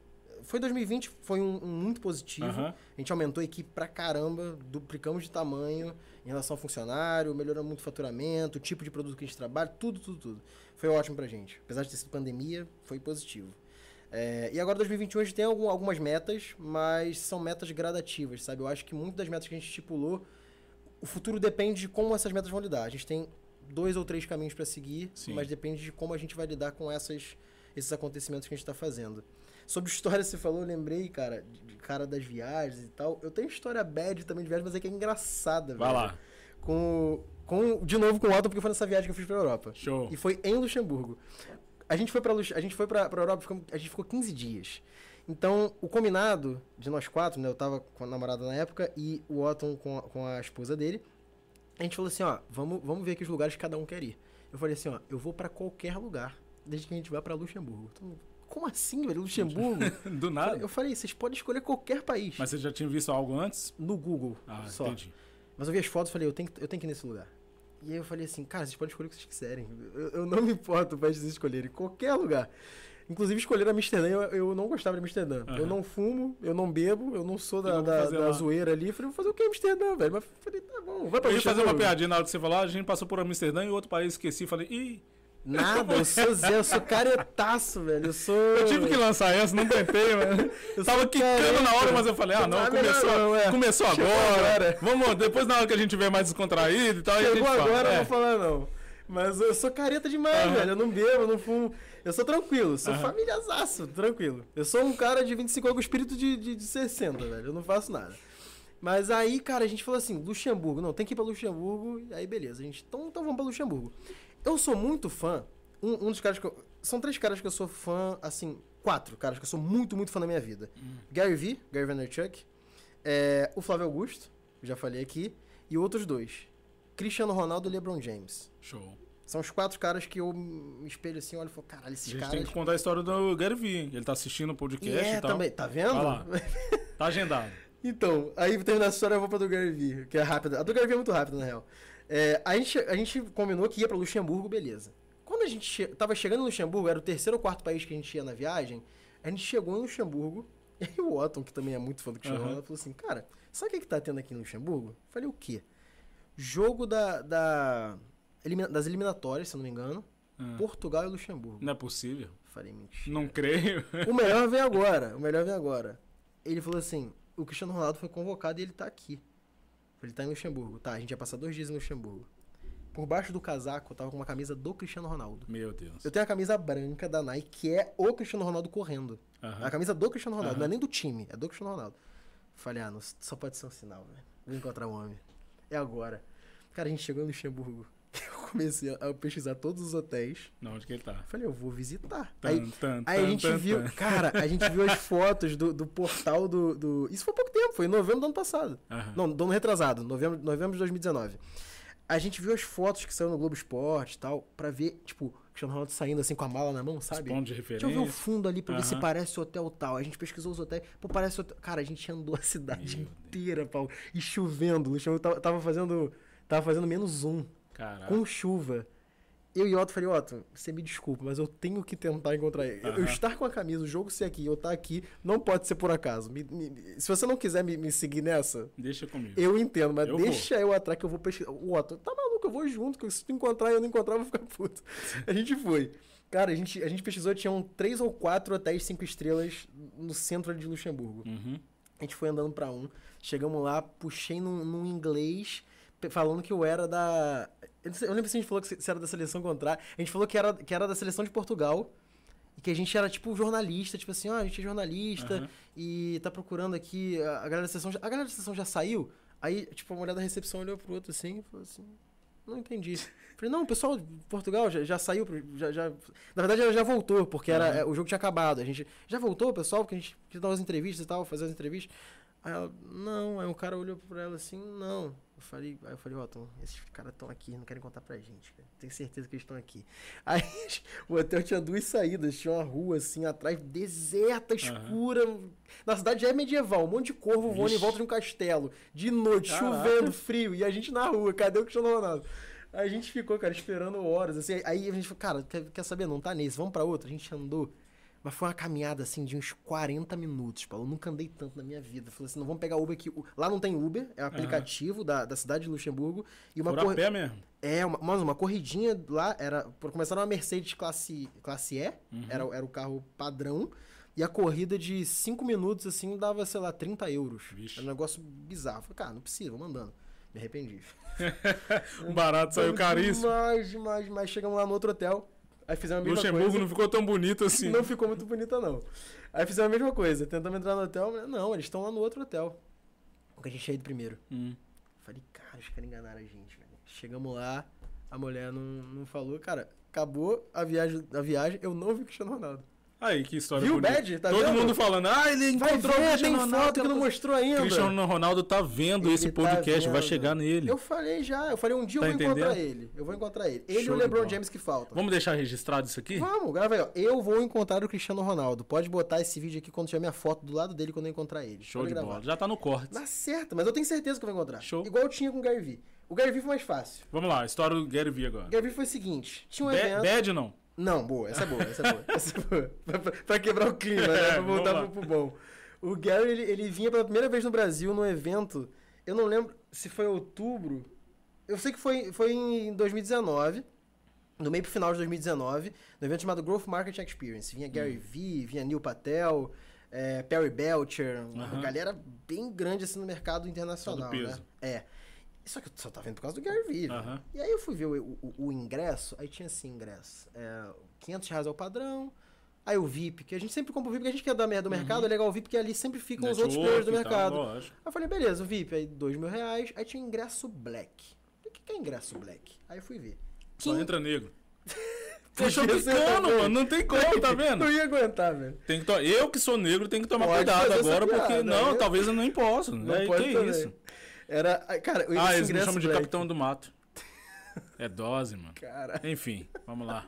foi 2020, foi um, um muito positivo. Uhum. A gente aumentou a equipe pra caramba, duplicamos de tamanho em relação ao funcionário, melhorou muito o faturamento, o tipo de produto que a gente trabalha, tudo, tudo, tudo. Foi ótimo pra gente. Apesar de ter sido pandemia, foi positivo. É, e agora 2021 a gente tem algum, algumas metas, mas são metas gradativas, sabe? Eu acho que muitas das metas que a gente estipulou, o futuro depende de como essas metas vão lidar. A gente tem dois ou três caminhos para seguir, Sim. mas depende de como a gente vai lidar com essas, esses acontecimentos que a gente está fazendo. Sobre história você falou, eu lembrei, cara, de cara das viagens e tal. Eu tenho história bad também de viagem, mas é que é engraçada, Vai velho. lá. Com, com, de novo com o Otto, porque foi nessa viagem que eu fiz pra Europa. Show. E foi em Luxemburgo. A gente foi pra, a gente foi pra, pra Europa, a gente ficou 15 dias. Então, o combinado de nós quatro, né? Eu tava com a namorada na época e o Otton com a, com a esposa dele. A gente falou assim, ó, vamos, vamos ver aqui os lugares que cada um quer ir. Eu falei assim, ó, eu vou para qualquer lugar, desde que a gente vá para Luxemburgo. Então, como assim, velho? Luxemburgo? *laughs* Do nada? Eu falei, vocês podem escolher qualquer país. Mas você já tinha visto algo antes? No Google. Ah, só. entendi. Mas eu vi as fotos e falei, eu tenho, que, eu tenho que ir nesse lugar. E aí eu falei assim, cara, vocês podem escolher o que vocês quiserem. Eu, eu não me importo para vocês escolherem qualquer lugar. Inclusive, escolher Amsterdã, eu, eu não gostava de Amsterdã. Uhum. Eu não fumo, eu não bebo, eu não sou da, da, da zoeira ali. Falei, vou fazer o que em Amsterdã, velho? Mas falei, tá bom, vai pra Eu ia fazer uma piadinha na hora que você falou, ah, a gente passou por Amsterdã e outro país esqueci. Falei, ih... Nada, eu sou Zé, eu sou caretaço, velho. Eu sou. Eu tive que lançar essa, não tentei, mano. *laughs* Eu tava quicando na hora, mas eu falei, ah, não, começou, não, é. começou agora. agora. Vamos, depois na hora que a gente tiver mais descontraído e tal. Chegou a gente agora, fala. eu é. vou falar, não. Mas eu sou careta demais, uhum. velho. Eu não bebo, eu não fumo. Eu sou tranquilo, sou uhum. famíliazaço, tranquilo. Eu sou um cara de 25 com espírito de, de, de 60, velho. Eu não faço nada. Mas aí, cara, a gente falou assim, Luxemburgo. Não, tem que ir pra Luxemburgo. Aí, beleza. A gente, então, então vamos pra Luxemburgo. Eu sou muito fã um, um dos caras que eu, São três caras que eu sou fã, assim, quatro caras que eu sou muito, muito fã da minha vida. Hum. Gary Vee, Gary Vaynerchuk, é, o Flávio Augusto, já falei aqui, e outros dois. Cristiano Ronaldo e LeBron James. Show. São os quatro caras que eu me espelho assim, olho e falo, caralho, esses caras... A gente caras... tem que contar a história do Gary Vee. Ele tá assistindo o podcast e, é, e tal. também, tá vendo? *laughs* tá agendado. Então, aí terminando a história, eu vou pra do Gary Vee, que é rápida. A do Gary Vee é muito rápida, na real. É, a, gente, a gente combinou que ia pra Luxemburgo, beleza. Quando a gente che tava chegando em Luxemburgo, era o terceiro ou quarto país que a gente ia na viagem, a gente chegou em Luxemburgo, *laughs* e aí o Otton, que também é muito fã do Cristiano uhum. falou assim, cara, sabe o que, que tá tendo aqui em Luxemburgo? Eu falei, o quê? Jogo da, da das eliminatórias, se eu não me engano, uhum. Portugal e Luxemburgo. Não é possível. Falei, mentira. Não creio. O melhor *laughs* vem agora, o melhor vem agora. Ele falou assim, o Cristiano Ronaldo foi convocado e ele tá aqui. Ele tá em Luxemburgo. Tá, a gente ia passar dois dias em Luxemburgo. Por baixo do casaco, eu tava com uma camisa do Cristiano Ronaldo. Meu Deus. Eu tenho a camisa branca da Nike, que é o Cristiano Ronaldo correndo. Uhum. A camisa do Cristiano Ronaldo, uhum. não é nem do time, é do Cristiano Ronaldo. Falei, ah, não, só pode ser um sinal, velho. Vou encontrar um homem. É agora. Cara, a gente chegou em Luxemburgo. *laughs* Eu comecei a pesquisar todos os hotéis. Não, onde que ele tá? Falei, eu vou visitar. Tan, aí, tan, aí tan, a gente viu, *laughs* cara, a gente viu as fotos do, do portal do, do, Isso foi pouco tempo, foi em novembro do ano passado. Uhum. Não, do ano retrasado, novembro, novembro de 2019 a gente viu as fotos que saiu no Globo Esporte e tal, pra ver, tipo, Cristiano Ronaldo saindo assim com a mala na mão, sabe? Ponto de referência. Deixa eu ver o fundo ali pra uhum. ver se parece hotel tal. A gente pesquisou os hotéis. Pô, parece hotel. Cara, a gente andou a cidade Meu inteira, Paulo. E chovendo. O chão tava fazendo. Tava fazendo menos um. Caraca. Com chuva. Eu e Otto falei, Otto, você me desculpa, mas eu tenho que tentar encontrar ele. Uhum. Eu estar com a camisa, o jogo ser aqui, eu estar aqui, não pode ser por acaso. Me, me, se você não quiser me, me, seguir nessa... Deixa comigo. Eu entendo, mas eu deixa vou. eu atrás que eu vou pesquisar. O Otto, tá maluco? eu vou junto, porque se tu encontrar e eu não encontrar, eu vou ficar puto. A gente foi. Cara, a gente, a gente pesquisou, tinham três ou quatro hotéis cinco estrelas no centro de Luxemburgo. Uhum. A gente foi andando para um, chegamos lá, puxei num, num, inglês, falando que eu era da. Eu, não lembro se a gente falou que se era da seleção contrária. A gente falou que era, que era da seleção de Portugal. E que a gente era, tipo, jornalista, tipo assim, ó, oh, a gente é jornalista uhum. e tá procurando aqui. A, galera da seleção. Já, a galera da seleção já saiu? Aí, tipo, a mulher da recepção olhou pro outro assim e falou assim. Não entendi. *laughs* Falei, não, o pessoal de Portugal já, já saiu, já, já, na verdade ela já voltou, porque era, uhum. o jogo tinha acabado. A gente já voltou, pessoal, porque a gente quis dar umas entrevistas e tal, fazer as entrevistas. Aí ela, não, aí um cara olhou pra ela assim, não. Eu falei, aí eu falei, ó, oh, esses caras estão aqui, não querem contar pra gente, cara. Tenho certeza que eles estão aqui. *laughs* Aí o hotel tinha duas saídas, tinha uma rua assim atrás, deserta, escura. Uhum. Na cidade já é medieval, um monte de corvo voando em volta de um castelo. De noite, Caraca. chovendo, frio, e a gente na rua, cadê o Cristiano Ronaldo? A gente ficou, cara, esperando horas, assim. Aí a gente falou, cara, quer, quer saber? Não tá nesse, vamos pra outro. A gente andou. Mas foi uma caminhada, assim, de uns 40 minutos, Paulo. Eu nunca andei tanto na minha vida. Falei assim, não, vamos pegar Uber aqui. Lá não tem Uber, é um aplicativo uhum. da, da cidade de Luxemburgo. E uma cor... a pé mesmo? É, uma, mas uma corridinha lá, era... Por começar, uma Mercedes classe, classe E. Uhum. Era, era o carro padrão. E a corrida de 5 minutos, assim, dava, sei lá, 30 euros. Vixe. Era um negócio bizarro. Falei, cara, não precisa, vamos andando. Me arrependi. o *laughs* barato saiu caríssimo. Demais, demais, demais. Chegamos lá no outro hotel. Aí fizemos a mesma Luxemburgo coisa. não ficou tão bonito assim. *laughs* Não ficou muito bonita, não. Aí fizemos a mesma coisa. Tentamos entrar no hotel. Não, eles estão lá no outro hotel. O que a gente ia ido primeiro. Hum. Falei, cara, os caras enganaram a gente, velho. Chegamos lá, a mulher não, não falou. Cara, acabou a viagem, a viagem, eu não vi Cristiano Ronaldo. Aí, que história Viu o Bad? Tá Todo vendo? mundo falando, ah, ele encontrou vai ver, o Cristiano tem Ronaldo. foto que não mostrou ainda. Cristiano Ronaldo tá vendo ele esse tá podcast, tá vai chegar nele. Eu falei já, eu falei um dia tá eu vou entendendo? encontrar ele. Eu vou encontrar ele. Ele Show e o LeBron James que faltam. Vamos deixar registrado isso aqui? Vamos, grava aí, ó. Eu vou encontrar o Cristiano Ronaldo. Pode botar esse vídeo aqui quando tiver minha foto do lado dele quando eu encontrar ele. Show Pode de gravar. bola. Já tá no corte. Tá certo, mas eu tenho certeza que eu vou encontrar. Show. Igual eu tinha com o Gary Vee. O Gary Vee foi mais fácil. Vamos lá, história do Gary Vee agora. O Gary Vee foi o seguinte, tinha um evento... Bad não? Não, boa, essa é boa, essa é boa. *laughs* essa é boa. pra, pra, quebrar o clima, né? Pra voltar pro, pro bom. O Gary, ele, ele vinha pela primeira vez no Brasil num evento. Eu não lembro se foi outubro. Eu sei que foi, foi em 2019. No meio pro final de 2019, no evento chamado Growth Market Experience. Vinha Gary hum. Vee, vinha Neil Patel, é, Perry Belcher, uma galera bem grande assim no mercado internacional, né? É. Só que eu só tava vendo por causa do Gary Vee. Uhum. E aí eu fui ver o, o, o, ingresso, aí tinha assim, ingresso. É, 500 reais é o padrão. Aí o VIP, que a gente sempre compra o VIP, porque a gente quer dar merda do uhum. mercado, é legal o VIP, porque ali sempre ficam Network, os outros players do mercado. Tá, aí eu falei, beleza, o VIP, aí 2 mil reais. Aí tinha ingresso black. O que é ingresso black? Aí eu fui ver. Só Quem... entra negro. *laughs* Fechou picando, mano. Não tem como, tá vendo? Não ia aguentar, velho. Tem que to... Eu que sou negro tenho que tomar pode cuidado agora, porque. Não, né? talvez eu nem possa. Não é, pode que também. isso. Era. Cara, ah, eles me chamam de Capitão do Mato. *laughs* É dose, mano. Cara. Enfim, vamos lá.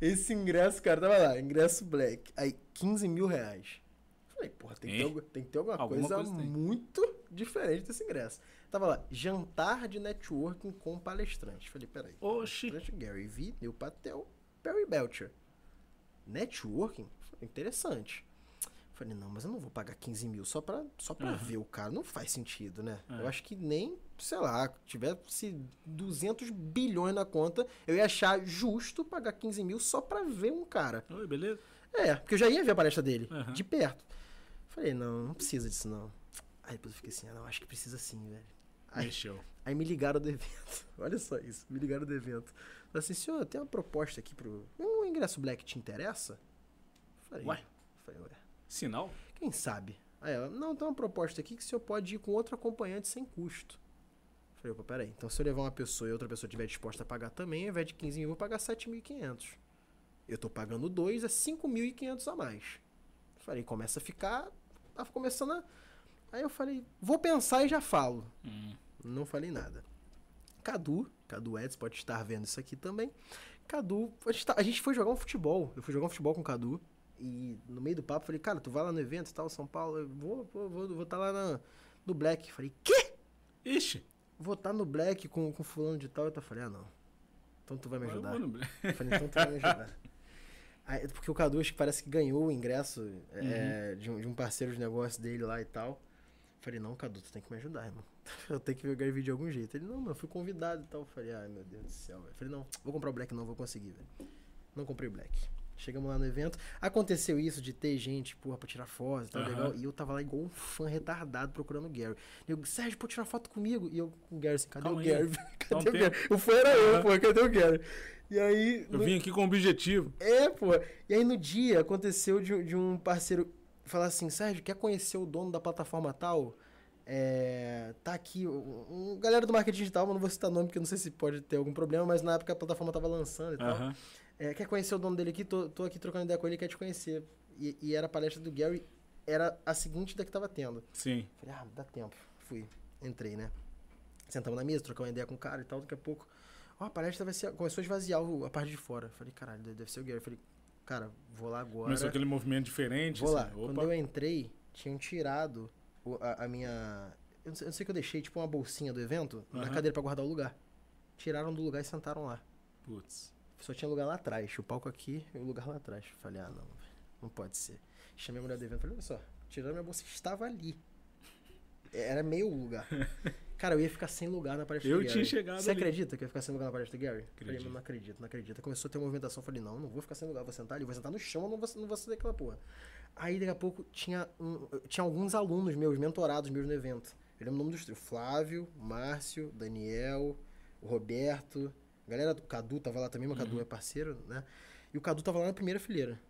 Esse ingresso, cara, tava lá, ingresso black. Aí, 15 mil reais. Falei, porra, tem, que ter, tem que ter alguma, alguma coisa, coisa muito diferente desse ingresso. Tava lá, jantar de networking com palestrantes. Falei, peraí. Oxi. Gary Vee, Neil Patel, Perry Belcher. Networking? Interessante. Falei, não, mas eu não vou pagar 15 mil só pra, só pra uhum. ver o cara. Não faz sentido, né? É. Eu acho que nem, sei lá, tivesse 200 bilhões na conta, eu ia achar justo pagar 15 mil só pra ver um cara. Oi, beleza? É, porque eu já ia ver a palestra dele, uhum. de perto. Falei, não, não precisa disso não. Aí depois eu fiquei assim, ah, não, acho que precisa sim, velho. Aí, Mexeu. Aí me ligaram do *laughs* evento. Olha só isso, me ligaram do evento. Falei assim, senhor, tem uma proposta aqui pro. Um ingresso black te interessa? Falei, ué? Falei, ué. Sinal? Quem sabe? Aí ela, não, tem uma proposta aqui que o senhor pode ir com outro acompanhante sem custo. Falei, opa, peraí. Então se eu levar uma pessoa e outra pessoa estiver disposta a pagar também, ao invés de 15 mil, eu vou pagar 7.500. Eu tô pagando dois, é 5.500 a mais. Falei, começa a ficar. Tava começando a. Aí eu falei, vou pensar e já falo. Hum. Não falei nada. Cadu, Cadu Eds pode estar vendo isso aqui também. Cadu, a gente, tá, a gente foi jogar um futebol. Eu fui jogar um futebol com o Cadu. E no meio do papo, falei, cara, tu vai lá no evento e tal, São Paulo? Eu vou, vou, vou, vou estar tá lá na, no Black. Falei, quê? Ixi. Vou estar tá no Black com, com fulano de tal. Eu falei, ah, não. Então tu vai me ajudar. Eu falei, então tu vai me ajudar. *laughs* Aí, porque o Cadu acho que parece que ganhou o ingresso é, uhum. de, um, de um parceiro de negócio dele lá e tal. Falei, não, Cadu, tu tem que me ajudar, irmão. *laughs* Eu tenho que ver o de algum jeito. Ele, não, mano, eu fui convidado e tal. Falei, ai, meu Deus do céu, velho. Falei, não, vou comprar o Black, não, vou conseguir, velho. Não comprei o Black. Chegamos lá no evento. Aconteceu isso de ter gente, porra, pra tirar foto e tal, uhum. legal. E eu tava lá igual um fã retardado procurando o Gary. Eu, Sérgio, pode tirar foto comigo? E eu com o Gary assim, cadê Calma o Gary? *laughs* cadê o Gary? O fã era eu, pô, cadê o Gary? E aí. Eu no... vim aqui com um objetivo. É, pô. E aí no dia aconteceu de, de um parceiro falar assim, Sérgio, quer conhecer o dono da plataforma tal? É, tá aqui, um, galera do marketing digital, mas não vou citar nome porque eu não sei se pode ter algum problema, mas na época a plataforma tava lançando e tal. É, quer conhecer o dono dele aqui? Tô, tô aqui trocando ideia com ele, quer te conhecer. E, e, era a palestra do Gary, era a seguinte da que tava tendo. Sim. Falei, ah, dá tempo. Fui, entrei, né? Sentamos na mesa, trocamos ideia com o cara e tal, daqui a pouco. Ó, oh, a palestra vai ser. Começou a esvaziar a parte de fora. Falei, caralho, deve ser o Gary. Falei, cara, vou lá agora. Começou aquele movimento diferente. Vou assim, lá. Opa. Quando eu entrei, tinham tirado a, a minha. Eu não, sei, eu não, sei, que eu deixei, tipo, uma bolsinha do evento uhum. na cadeira para guardar o lugar. Tiraram do lugar e sentaram lá. Putz. Só tinha lugar lá atrás. O palco aqui e o lugar lá atrás. Falei, ah, não, não pode ser. Chamei a mulher do evento falei, olha só, tiraram minha bolsa estava ali. Era meio lugar. *laughs* Cara, eu ia ficar sem lugar na palestra eu do Gary. Eu tinha chegado Você ali. acredita que eu ia ficar sem lugar na palestra do Gary? Acredito. Falei, não acredito, não acredito. Começou a ter uma movimentação, falei, não, não vou ficar sem lugar, vou sentar ali, vou sentar no chão, não vou, não vou sair daquela porra. Aí daqui a pouco tinha, um, tinha alguns alunos meus, mentorados meus no evento. Eu lembro o nome dos três. Flávio, Márcio, Daniel, Roberto. A galera do Cadu tava lá também, mas o Cadu uhum. é parceiro, né? E o Cadu tava lá na primeira fileira.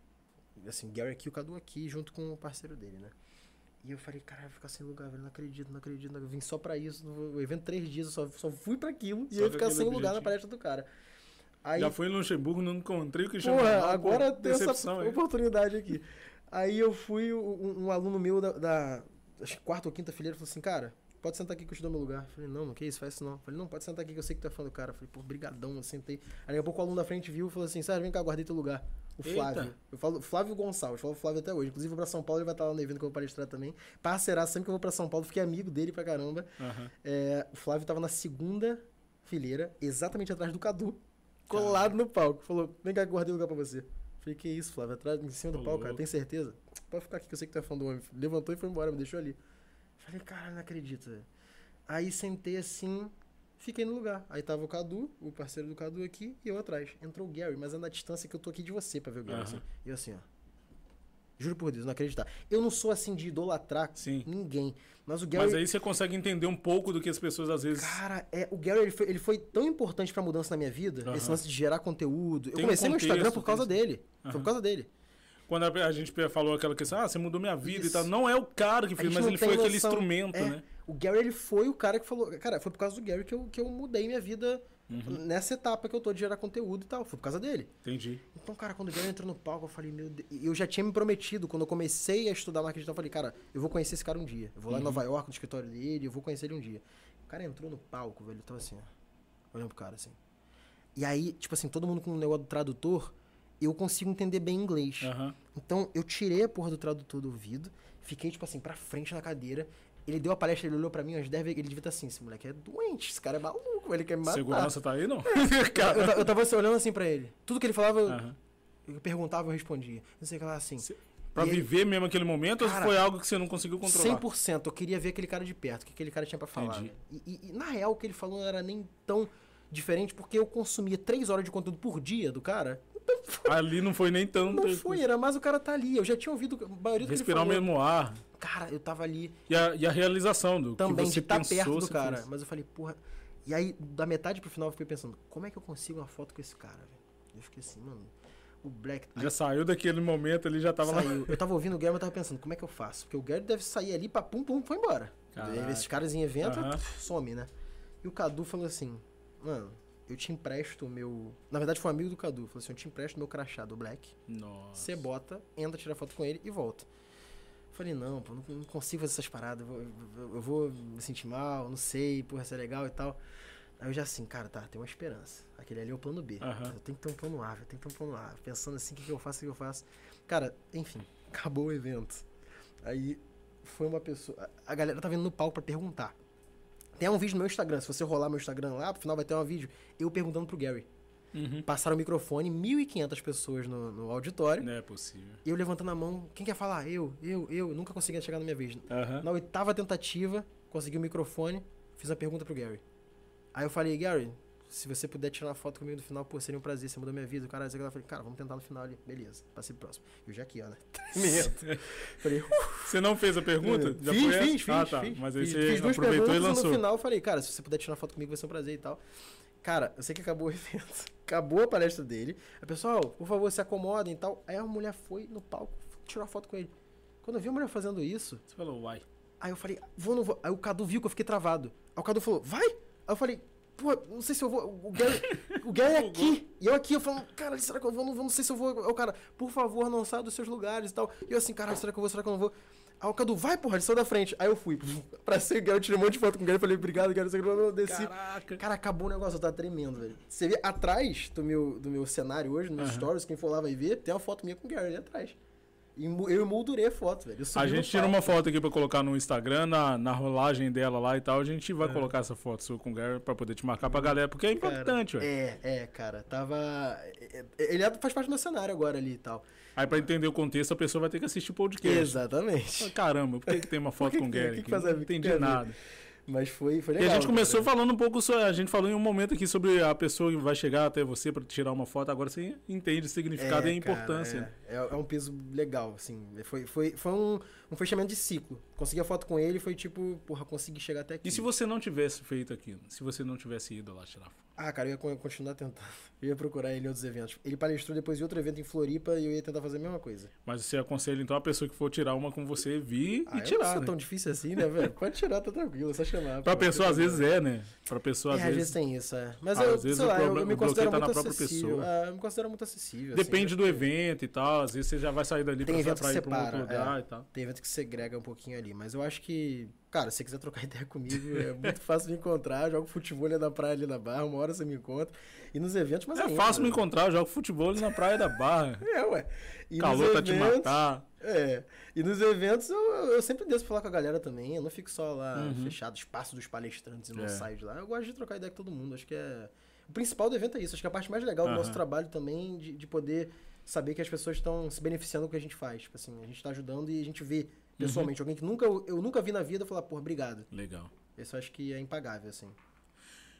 Assim, Gary aqui, o Cadu aqui, junto com o parceiro dele, né? E eu falei, caralho, vou ficar sem lugar, velho. Não acredito, não acredito. Não... Eu vim só pra isso. O evento três dias, eu só, só fui pra aquilo. Só e eu ia ficar sem objetivo. lugar na palestra do cara. Aí, Já fui em Luxemburgo, não encontrei o que chamou. Porra, agora tem essa aí. oportunidade aqui. Aí eu fui, um, um aluno meu da, da acho que quarta ou quinta fileira falou assim, cara, pode sentar aqui que eu te dou meu lugar. falei, não, não, que isso, faz isso não. falei, não, pode sentar aqui que eu sei que tu é fã do cara. falei, pô, brigadão, eu sentei. Aí daqui a pouco o aluno da frente viu e falou assim, Sérgio, vem cá, guardei teu lugar. O Flávio. Eita. Eu falo Flávio Gonçalves, eu falo Flávio até hoje. Inclusive, vou pra São Paulo, ele vai estar lá no evento que eu vou palestrar também. Parcerar sempre que eu vou pra São Paulo, fiquei amigo dele pra caramba. Uhum. É, o Flávio tava na segunda fileira, exatamente atrás do Cadu, colado no palco. Falou, vem cá, guardei o lugar pra você. falei, que isso, Flávio, atrás, em cima do palco, cara, tem certeza? Pode ficar aqui que eu sei que tu é fã do homem. Levantou e foi embora, me deixou ali. Falei, cara, não acredito, velho. Aí sentei assim, fiquei no lugar. Aí tava o Cadu, o parceiro do Cadu aqui, e eu atrás. Entrou o Gary, mas é na distância que eu tô aqui de você pra ver o Gary. Uhum. Assim. E eu assim, ó. Juro por Deus, não acreditar. Eu não sou assim de idolatrar Sim. ninguém. Mas o Gary. Mas aí você consegue entender um pouco do que as pessoas às vezes. Cara, é, o Gary ele foi, ele foi tão importante pra mudança na minha vida, uhum. esse lance de gerar conteúdo. Tem eu comecei um contexto, meu Instagram por causa dele. Uhum. Foi por causa dele. Quando a, gente falou aquela questão, ah, você mudou minha vida Isso. e tal. Não é o cara que fez, mas ele foi noção. aquele instrumento, é. né? O Gary, ele foi o cara que falou. Cara, foi por causa do Gary que eu, que eu mudei minha vida uhum. nessa etapa que eu tô de gerar conteúdo e tal. Foi por causa dele. Entendi. Então, cara, quando o Gary entrou no palco, eu falei, meu Deus. Eu já tinha me prometido, quando eu comecei a estudar marketing digital, eu falei, cara, eu vou conhecer esse cara um dia. Eu vou lá uhum. em Nova York, no escritório dele, eu vou conhecer ele um dia. O cara entrou no palco, velho, eu tava assim, ó. Olhando pro cara, assim. E aí, tipo assim, todo mundo com o negócio do tradutor, eu consigo entender bem inglês. Uhum. Então, eu tirei a porra do tradutor do ouvido, fiquei, tipo assim, pra frente na cadeira ele deu a palestra, ele olhou pra mim umas 10 vezes, ele devia estar assim, esse moleque é doente, esse cara é maluco, ele quer me matar. Segurança tá aí, não? *laughs* eu, eu, eu tava assim, olhando assim pra ele. Tudo que ele falava, eu, uhum. eu perguntava, eu respondia. Não sei o que lá, assim. Se, pra e viver ele, mesmo aquele momento, cara, ou foi algo que você não conseguiu controlar? 100%, eu queria ver aquele cara de perto, o que aquele cara tinha pra falar. E, e, e, na real, o que ele falou não era nem tão diferente, porque eu consumia 3 horas de conteúdo por dia do cara, *laughs* Ali não foi nem tanto. Não foi, era mais o cara tá ali. Eu já tinha ouvido a maioria do Respirar o mesmo ar. Cara, eu tava ali. E a, e a realização do Também, que você de estar tá perto do cara. Fez. Mas eu falei, porra. E aí, da metade pro final, eu fiquei pensando, como é que eu consigo uma foto com esse cara, velho? Eu fiquei assim, mano. O Black. Já aí, saiu daquele momento, ele já tava saiu. lá. Eu tava ouvindo o Guilherme, eu tava pensando, como é que eu faço? Porque o Guilherme deve sair ali pra pum pum, foi embora. Caraca. Esses caras em evento, uh -huh. some, né? E o Cadu falou assim, mano, eu te empresto o meu. Na verdade, foi um amigo do Cadu. Falou assim: eu te empresto meu crachá do Black. Nossa. Você bota, entra, tira foto com ele e volta. Falei, não, pô, não, não consigo fazer essas paradas. Eu vou, eu vou, me sentir mal, não sei, porra, se é legal e tal. Aí eu já assim, cara, tá, tem uma esperança. Aquele ali é o plano B. Uhum. Eu tenho que ter um plano A, eu tenho que ter um plano A. Pensando assim, o que, que eu faço, o que eu faço. Cara, enfim, acabou o evento. Aí foi uma pessoa. A galera tá vindo no palco para perguntar. Tem um vídeo no meu Instagram. Se você rolar meu Instagram lá, pro final vai ter um vídeo eu perguntando pro Gary. Uhum. Passaram o microfone, 1.500 pessoas no, no, auditório. Não é possível. E eu levantando a mão, quem quer falar? Eu, eu, eu. Nunca conseguia chegar na minha vez. Uhum. Na oitava tentativa, consegui o microfone, fiz a pergunta pro Gary. Aí eu falei, Gary, se você puder tirar uma foto comigo no final, pô, seria um prazer, você mudou minha vida. O cara, eu falei, cara, vamos tentar no final ali. Beleza, passei pro próximo. Eu já aqui, ó, né? *laughs* *laughs* falei, uh, Você não fez a pergunta? Já fiz, fiz, fiz, ah, tá. fiz, Mas aí fiz, você fiz aproveitou e lançou. no final eu falei, cara, se você puder tirar uma foto comigo, vai ser um prazer e tal. Cara, eu sei que acabou o *laughs* evento. Acabou a palestra dele. A pessoal, por favor, se acomodem e tal. Aí a mulher foi no palco, tirou a foto com ele. Quando eu vi a mulher fazendo isso. Você falou, uai. Aí eu falei, vou, não vou. Aí o Cadu viu que eu fiquei travado. Aí o Cadu falou, vai? Aí eu falei, pô, não sei se eu vou. O Gary, o Gary é *laughs* aqui. E eu aqui, eu falo, cara, será que eu vou? Não, não sei se eu vou. O cara, por favor, não saia dos seus lugares e tal. E eu assim, cara, será que eu vou? Será que eu não vou? Aí o Cadu, vai, porra, ele saiu da frente. Aí eu fui *laughs* pra ser o Gary, tirei um monte de foto com o Gary, falei, obrigado, Gary, eu desci. Caraca. Cara, acabou o negócio, eu tava tremendo, velho. Você vê atrás do meu, do meu cenário hoje, nos uhum. stories, quem for lá vai ver, tem uma foto minha com o Gary ali atrás. Eu emoldurei a foto, velho. A gente tira uma foto aqui pra colocar no Instagram, na, na rolagem dela lá e tal. A gente vai é. colocar essa foto sua com o Gary pra poder te marcar pra galera, porque é importante, velho. É, é, cara. Tava. É, é, ele faz parte do cenário agora ali e tal. Aí pra entender o contexto, a pessoa vai ter que assistir o podcast. Exatamente. Caramba, por que, que tem uma *laughs* foto com o Gary? Que que não entendi nada. Mas foi, foi legal. E a gente começou cara. falando um pouco sobre. A gente falou em um momento aqui sobre a pessoa que vai chegar até você para tirar uma foto. Agora você entende o significado é, e a importância. é, é, um peso legal, assim. Foi, foi, foi um, um fechamento de ciclo. Consegui a foto com ele foi tipo, porra, consegui chegar até aqui. E se você não tivesse feito aquilo? Se você não tivesse ido lá tirar foto? Ah, cara, eu ia continuar tentando. *laughs* Eu ia procurar ele em outros eventos. Ele palestrou depois de outro evento em Floripa e eu ia tentar fazer a mesma coisa. Mas você aconselha então a pessoa que for tirar uma com você vir ah, e tirar. Não é tão difícil assim, né, velho? Pode tirar, tá tranquilo, é só chamar. pra pessoa às vezes é, né? Pra pessoa às é, vezes. Às vezes tem isso, é. Mas ah, eu, às vezes sei lá, problema, eu me considero tá muito acessível. Ah, eu me considero muito acessível. Depende assim, do evento e tal. Às vezes você já vai sair dali tem pra, pra ir separa, pra um outro lugar é. e tal. Tem evento que segrega um pouquinho ali. Mas eu acho que Cara, se você quiser trocar *laughs* ideia comigo, é muito fácil de encontrar. Jogo futebol ali na praia, ali na barra, uma hora você me encontra. E nos eventos, mas É ainda, fácil me encontrar, eu jogo futebol ali na praia da barra. *laughs* é, ué. E Calor tá te matar. É. E nos eventos eu, eu sempre desço pra falar com a galera também. Eu não fico só lá uhum. fechado, espaço dos palestrantes e não é. saio de lá. Eu gosto de trocar ideia com todo mundo. Acho que é. O principal do evento é isso. Acho que é a parte mais legal do uhum. nosso trabalho também, de, de poder saber que as pessoas estão se beneficiando do que a gente faz. Tipo assim, a gente tá ajudando e a gente vê pessoalmente. Uhum. Alguém que nunca, eu nunca vi na vida falar, pô, obrigado. Legal. Isso eu acho que é impagável, assim.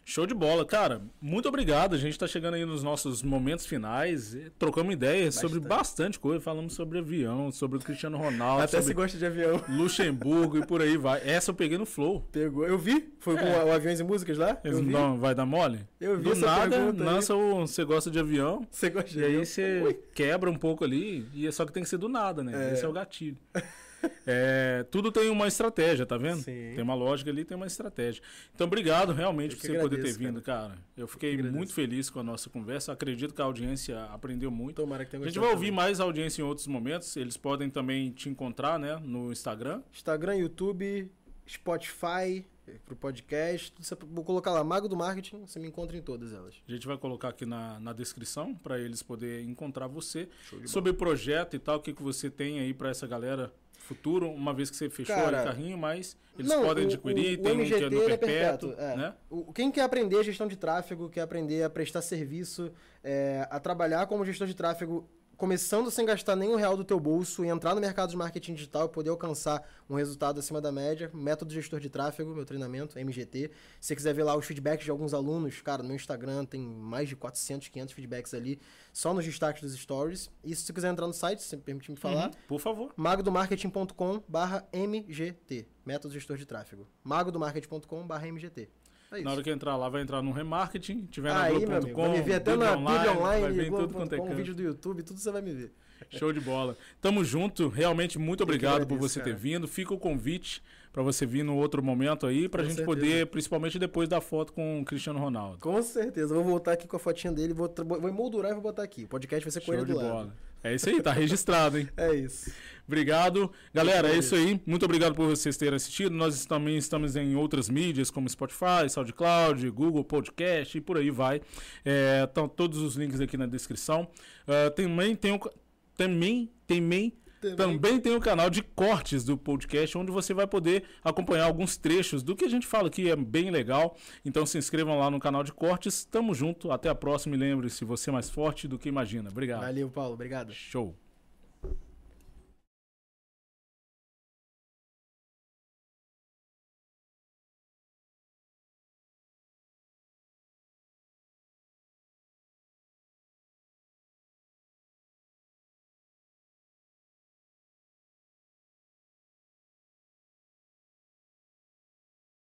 Show de bola, cara. Muito obrigado. A gente está chegando aí nos nossos momentos finais. Trocamos ideias bastante. sobre bastante coisa. Falamos sobre avião, sobre o Cristiano Ronaldo. Até se gosta de avião. *laughs* Luxemburgo e por aí vai. Essa eu peguei no Flow. Pegou. Eu vi. Foi é. com o Aviões e Músicas lá? Eu não, vai dar mole? Eu vi Do nada, lança o Você gosta de avião. Você gosta de e avião? E aí você quebra um pouco ali. E é só que tem que ser do nada, né? É. Esse é o gatilho. *laughs* É, tudo tem uma estratégia, tá vendo? Sim. Tem uma lógica ali, tem uma estratégia. Então, obrigado realmente por você agradeço, poder ter vindo, cara. cara. Eu fiquei eu muito feliz com a nossa conversa. Acredito que a audiência aprendeu muito. Tomara que tenha A gente vai ouvir também. mais audiência em outros momentos. Eles podem também te encontrar, né? No Instagram. Instagram, YouTube, Spotify, pro podcast. Vou colocar lá, Mago do Marketing, você me encontra em todas elas. A gente vai colocar aqui na, na descrição para eles poderem encontrar você. Sobre o projeto e tal, o que, que você tem aí para essa galera futuro, uma vez que você fechou Cara, o carrinho, mas eles não, podem adquirir, o, o, tem o MGT, um que é no perpétuo, perpétuo é. né? O, quem quer aprender gestão de tráfego, quer aprender a prestar serviço, é, a trabalhar como gestor de tráfego começando sem gastar nenhum real do teu bolso e entrar no mercado de marketing digital e poder alcançar um resultado acima da média. Método gestor de tráfego, meu treinamento, MGT. Se você quiser ver lá os feedbacks de alguns alunos, cara, no meu Instagram tem mais de 400, 500 feedbacks ali, só nos destaques dos stories. E se você quiser entrar no site, se permitir me falar, uhum, por favor. magodomarketing.com barra MGT, método gestor de tráfego. magodomarketing.com barra MGT. É Na hora que entrar lá, vai entrar no remarketing, tiver na Globo.com, vai me ver até na Bíblia Online, vai ver tudo quanto é um vídeo do YouTube, tudo você vai me ver. Show de bola. Tamo junto, realmente muito obrigado agradeço, por você cara. ter vindo. Fica o convite para você vir no outro momento aí, pra com gente certeza. poder, principalmente depois da foto com o Cristiano Ronaldo. Com certeza, vou voltar aqui com a fotinha dele, vou, vou emoldurar e vou botar aqui. O podcast vai ser com Show ele do de lado. bola. É isso aí, tá registrado, hein? *laughs* é isso. Obrigado. Galera, é isso aí. Muito obrigado por vocês terem assistido. Nós também estamos em outras mídias, como Spotify, SoundCloud, Google Podcast e por aí vai. Estão é, todos os links aqui na descrição. Uh, também tem um, também, também também. também tem o canal de cortes do podcast, onde você vai poder acompanhar alguns trechos do que a gente fala aqui, é bem legal. Então se inscrevam lá no canal de cortes. Tamo junto, até a próxima e lembre-se, você é mais forte do que imagina. Obrigado. Valeu, Paulo. Obrigado. Show.